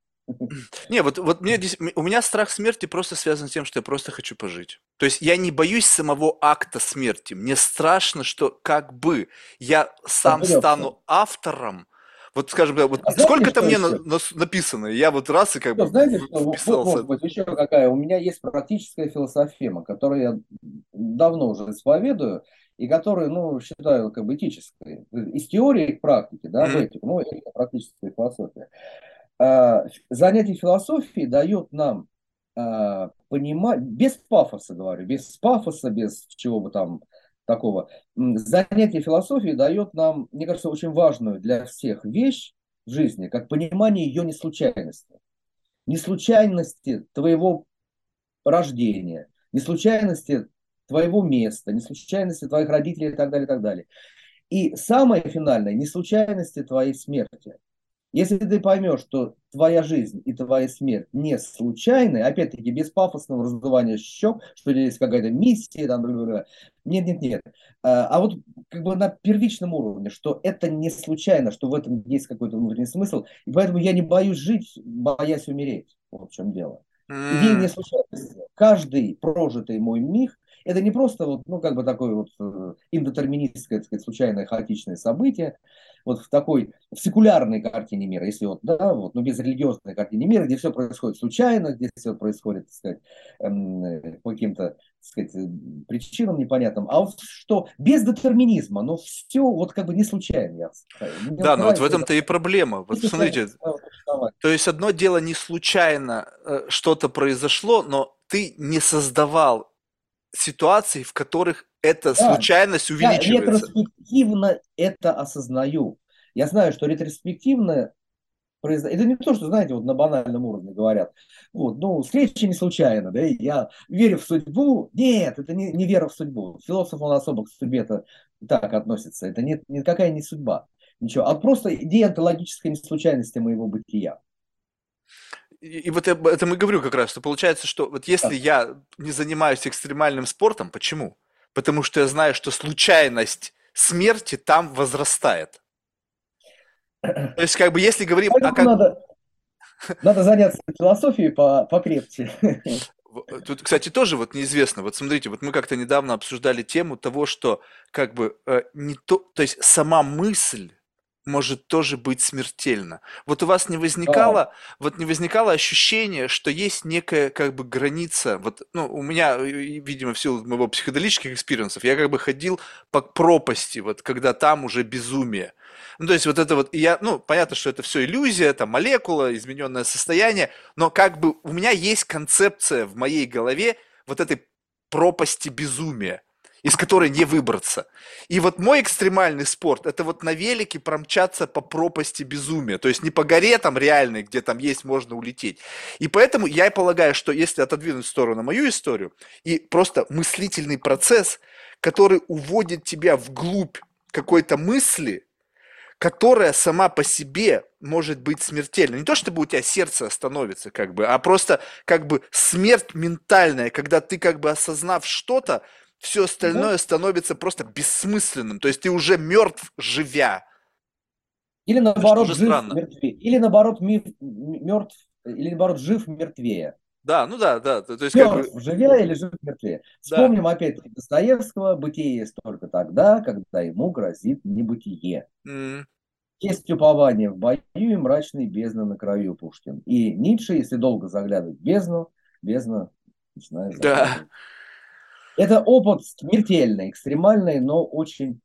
Не, вот, вот мне, у меня страх смерти просто связан с тем, что я просто хочу пожить. То есть я не боюсь самого акта смерти. Мне страшно, что как бы я сам стану автором вот, скажем, вот а сколько там мне на, на, написано, я вот раз и как что, бы знаете, что, вписался. Вот, может быть, еще какая, у меня есть практическая философема, которую я давно уже исповедую, и которую, ну, считаю как бы этической. Из теории к практике, да, в этику, ну, это практическая философия. А, занятие философией дает нам а, понимать, без пафоса, говорю, без пафоса, без чего бы там такого. Занятие философией дает нам, мне кажется, очень важную для всех вещь в жизни, как понимание ее неслучайности. Неслучайности твоего рождения, неслучайности твоего места, неслучайности твоих родителей и так далее, и так далее. И самое финальное, неслучайности твоей смерти. Если ты поймешь, что твоя жизнь и твоя смерть не случайны, опять-таки без пафосного раздувания щек, что есть какая-то миссия, там, нет, нет, нет. А, вот как бы на первичном уровне, что это не случайно, что в этом есть какой-то внутренний смысл, и поэтому я не боюсь жить, боясь умереть. Вот в чем дело. Идея не случайности. Каждый прожитый мой миг это не просто вот, ну, как бы такое вот э, индетерминистское, так сказать, случайное, хаотичное событие, вот в такой в секулярной картине мира, если вот, да, вот, ну, без религиозной картины мира, где все происходит случайно, где все происходит, так сказать, эм, по каким-то, сказать, э, причинам непонятным, а вот что без детерминизма, но все вот как бы не случайно. Я Мне да, но вот в этом-то и проблема. Вот смотрите, то есть одно дело не случайно э, что-то произошло, но ты не создавал ситуаций, в которых эта да, случайность увеличивается. Я ретроспективно это осознаю. Я знаю, что ретроспективно это не то, что, знаете, вот на банальном уровне говорят. Вот, ну, встреча не случайно, да, я верю в судьбу. Нет, это не, не вера в судьбу. Философ, он особо к судьбе это так относится. Это не, никакая не судьба. Ничего. А просто идея онтологической неслучайности моего бытия. И, вот я, это мы говорю как раз, что получается, что вот если я не занимаюсь экстремальным спортом, почему? Потому что я знаю, что случайность смерти там возрастает. То есть, как бы, если говорим... А как... надо, надо заняться философией по, покрепче. Тут, кстати, тоже вот неизвестно. Вот смотрите, вот мы как-то недавно обсуждали тему того, что как бы э, не то, то есть сама мысль может тоже быть смертельно. Вот у вас не возникало, вот не возникало ощущение, что есть некая как бы граница. Вот, ну, у меня, видимо, в силу моего психоделических experience ов, я как бы ходил по пропасти, вот когда там уже безумие. Ну, то есть вот это вот, я, ну, понятно, что это все иллюзия, это молекула, измененное состояние, но как бы у меня есть концепция в моей голове вот этой пропасти безумия из которой не выбраться. И вот мой экстремальный спорт – это вот на велике промчаться по пропасти безумия. То есть не по горе там реальной, где там есть, можно улететь. И поэтому я полагаю, что если отодвинуть в сторону мою историю, и просто мыслительный процесс, который уводит тебя вглубь какой-то мысли, которая сама по себе может быть смертельной. Не то, чтобы у тебя сердце остановится, как бы, а просто как бы смерть ментальная, когда ты как бы осознав что-то, все остальное да. становится просто бессмысленным. То есть ты уже мертв, живя. Или наоборот, жив мертвее. Или наоборот, миф, мертв, или наоборот, жив мертвее. Да, ну да, да. То есть, Мертв, как бы... живя или жив мертвее. Вспомним да. опять Достоевского, бытие есть только тогда, когда ему грозит небытие. Mm. Есть упование в бою и мрачный бездна на краю Пушкин. И Ницше, если долго заглядывать в бездну, бездна начинает Да. Это опыт смертельный, экстремальный, но очень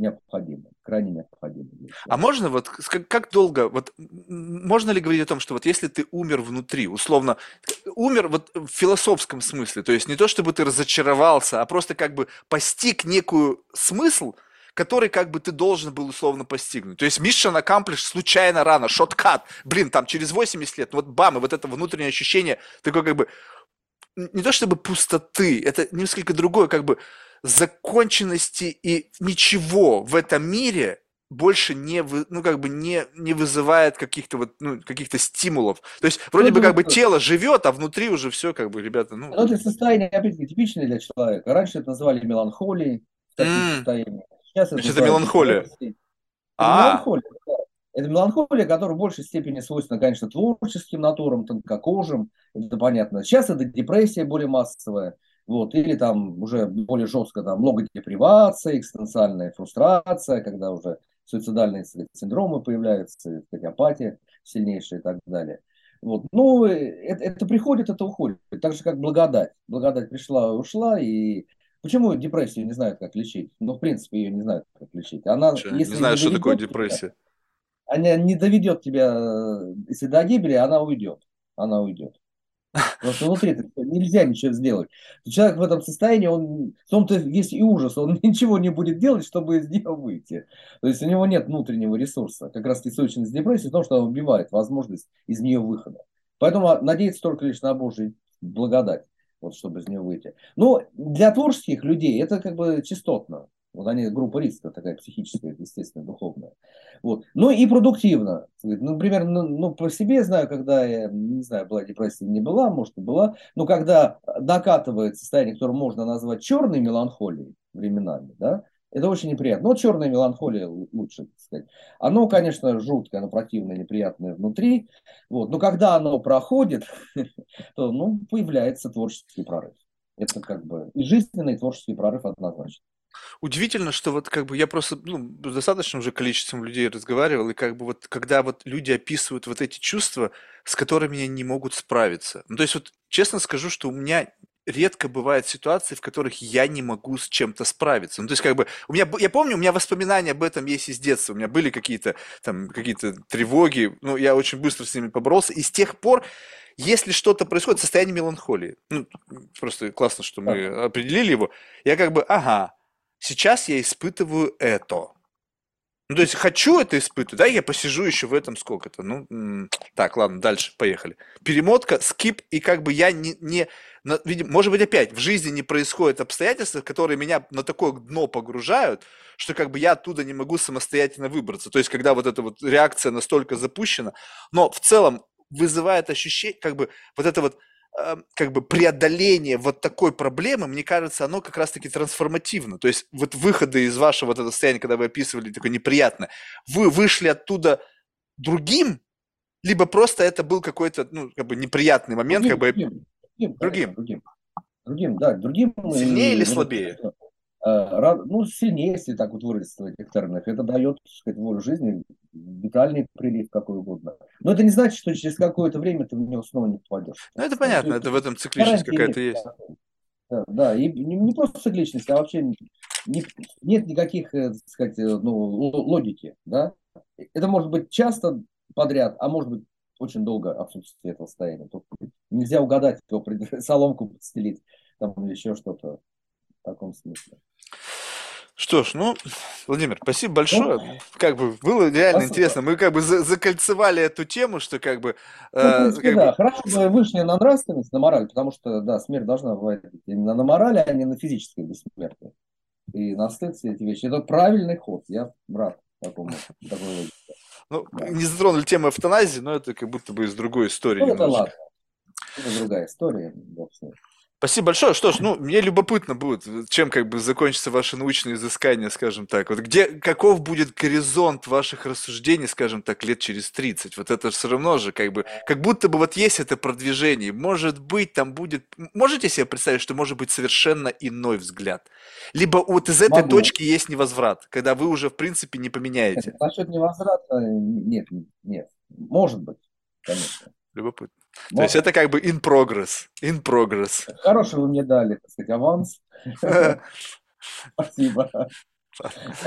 необходимо, крайне необходимо. А можно вот, как, как долго, вот можно ли говорить о том, что вот если ты умер внутри, условно, умер вот в философском смысле, то есть не то, чтобы ты разочаровался, а просто как бы постиг некую смысл, который как бы ты должен был условно постигнуть. То есть Mission Accomplished случайно рано, шоткат, блин, там через 80 лет, вот бам, и вот это внутреннее ощущение, такое как бы, не то чтобы пустоты, это несколько другое, как бы законченности и ничего в этом мире больше не, ну, как бы не, не вызывает каких-то вот, ну, каких-то стимулов. То есть, вроде ну, бы, как бы тело живет, а внутри уже все, как бы, ребята, ну... Это состояние, опять-таки, типичное для человека. Раньше это называли меланхолией, mm. Сейчас это, это меланхолия. А. меланхолия, Это меланхолия, которая в большей степени свойственна, конечно, творческим натурам, тонкокожим, это понятно. Сейчас это депрессия более массовая, вот, или там уже более жестко, там, много депривации, экстенциальная фрустрация, когда уже суицидальные синдромы появляются, апатия сильнейшая и так далее. Вот. Ну, это, это приходит, это уходит. Так же, как благодать. Благодать пришла, ушла, и почему депрессию не знают, как лечить? Ну, в принципе, ее не знают, как лечить. Она, что, если не знаю, что такое депрессия. Она не доведет тебя, если до гибели, она уйдет. Она уйдет. Потому что внутри нельзя ничего сделать. Человек в этом состоянии, он, в том-то есть и ужас, он ничего не будет делать, чтобы из нее выйти. То есть у него нет внутреннего ресурса. Как раз сущность депрессии в том, что она убивает возможность из нее выхода. Поэтому надеяться только лишь на Божий благодать, вот, чтобы из нее выйти. Но для творческих людей это как бы частотно. Вот они группа риска такая психическая, естественно, духовная. Вот. Ну и продуктивно. Ну, например, ну, ну, по себе знаю, когда я, не знаю, была депрессия, не была, может и была, но когда накатывает состояние, которое можно назвать черной меланхолией временами, да, это очень неприятно. Ну, черная меланхолия лучше, так сказать. Оно, конечно, жуткое, оно противное, неприятное внутри. Вот. Но когда оно проходит, то ну, появляется творческий прорыв. Это как бы и жизненный творческий прорыв однозначно. Удивительно, что вот как бы я просто, ну, с достаточным уже количеством людей разговаривал, и как бы вот когда вот люди описывают вот эти чувства, с которыми они не могут справиться. Ну, то есть вот честно скажу, что у меня редко бывают ситуации, в которых я не могу с чем-то справиться. Ну, то есть, как бы, у меня, я помню, у меня воспоминания об этом есть из детства. У меня были какие-то там, какие-то тревоги, ну, я очень быстро с ними поборолся. И с тех пор, если что-то происходит, состояние меланхолии, ну, просто классно, что мы определили его, я как бы, ага, сейчас я испытываю это. Ну, то есть хочу это испытывать, да, я посижу еще в этом сколько-то. Ну, так, ладно, дальше, поехали. Перемотка, скип, и как бы я не, не может быть, опять в жизни не происходят обстоятельства, которые меня на такое дно погружают, что как бы я оттуда не могу самостоятельно выбраться. То есть, когда вот эта вот реакция настолько запущена, но в целом вызывает ощущение, как бы вот это вот как бы преодоление вот такой проблемы, мне кажется, оно как раз-таки трансформативно. То есть вот выходы из вашего вот этого состояния, когда вы описывали такое неприятное, вы вышли оттуда другим, либо просто это был какой-то, ну, как бы неприятный момент, другим, как бы... Другим. Другим, другим. другим да, другим. Сильнее или слабее? Э, ну, сильнее, если так вот выразиться в этих терминах. Это дает, так сказать, волю жизни, витальный прилив какой угодно. Но это не значит, что через какое-то время ты в него снова не попадешь. Ну, это понятно, это в этом цикличность какая-то есть. Да, да, и не, не просто цикличность, а вообще не, нет никаких, э, так сказать, э, ну, логики, да. Это может быть часто подряд, а может быть очень долго отсутствие этого состояния. Тут нельзя угадать, кто соломку подстелить, там или еще что-то в таком смысле. Что ж, ну, Владимир, спасибо большое. Ну, как бы было реально спасибо. интересно. Мы как бы закольцевали эту тему, что как бы... Ну, э, принципе, как да, бы... хорошо бы вышли на нравственность, на мораль, потому что, да, смерть должна бывать именно на морали, а не на физической бессмертии. И на стыд все эти вещи. Это правильный ход, я рад. такому, такой логике. Ну, Да. не затронули тему эвтаназии, но это как будто бы из другой истории Ну, это ладно. Это другая история. бог с. Спасибо большое. Что ж, ну, мне любопытно будет, чем как бы закончится ваше научное изыскание, скажем так. Вот где, каков будет горизонт ваших рассуждений, скажем так, лет через 30? Вот это все равно же как бы, как будто бы вот есть это продвижение. Может быть, там будет... Можете себе представить, что может быть совершенно иной взгляд? Либо вот из этой Могу. точки есть невозврат, когда вы уже, в принципе, не поменяете. Нет, насчет невозврата, нет, нет. Может быть, конечно. Любопытно. То Может. есть это как бы in progress. In progress. Хороший вы мне дали, так сказать, аванс. Спасибо.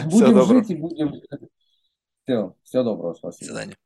Будем жить и будем... Все, всего доброго, До спасибо. свидания.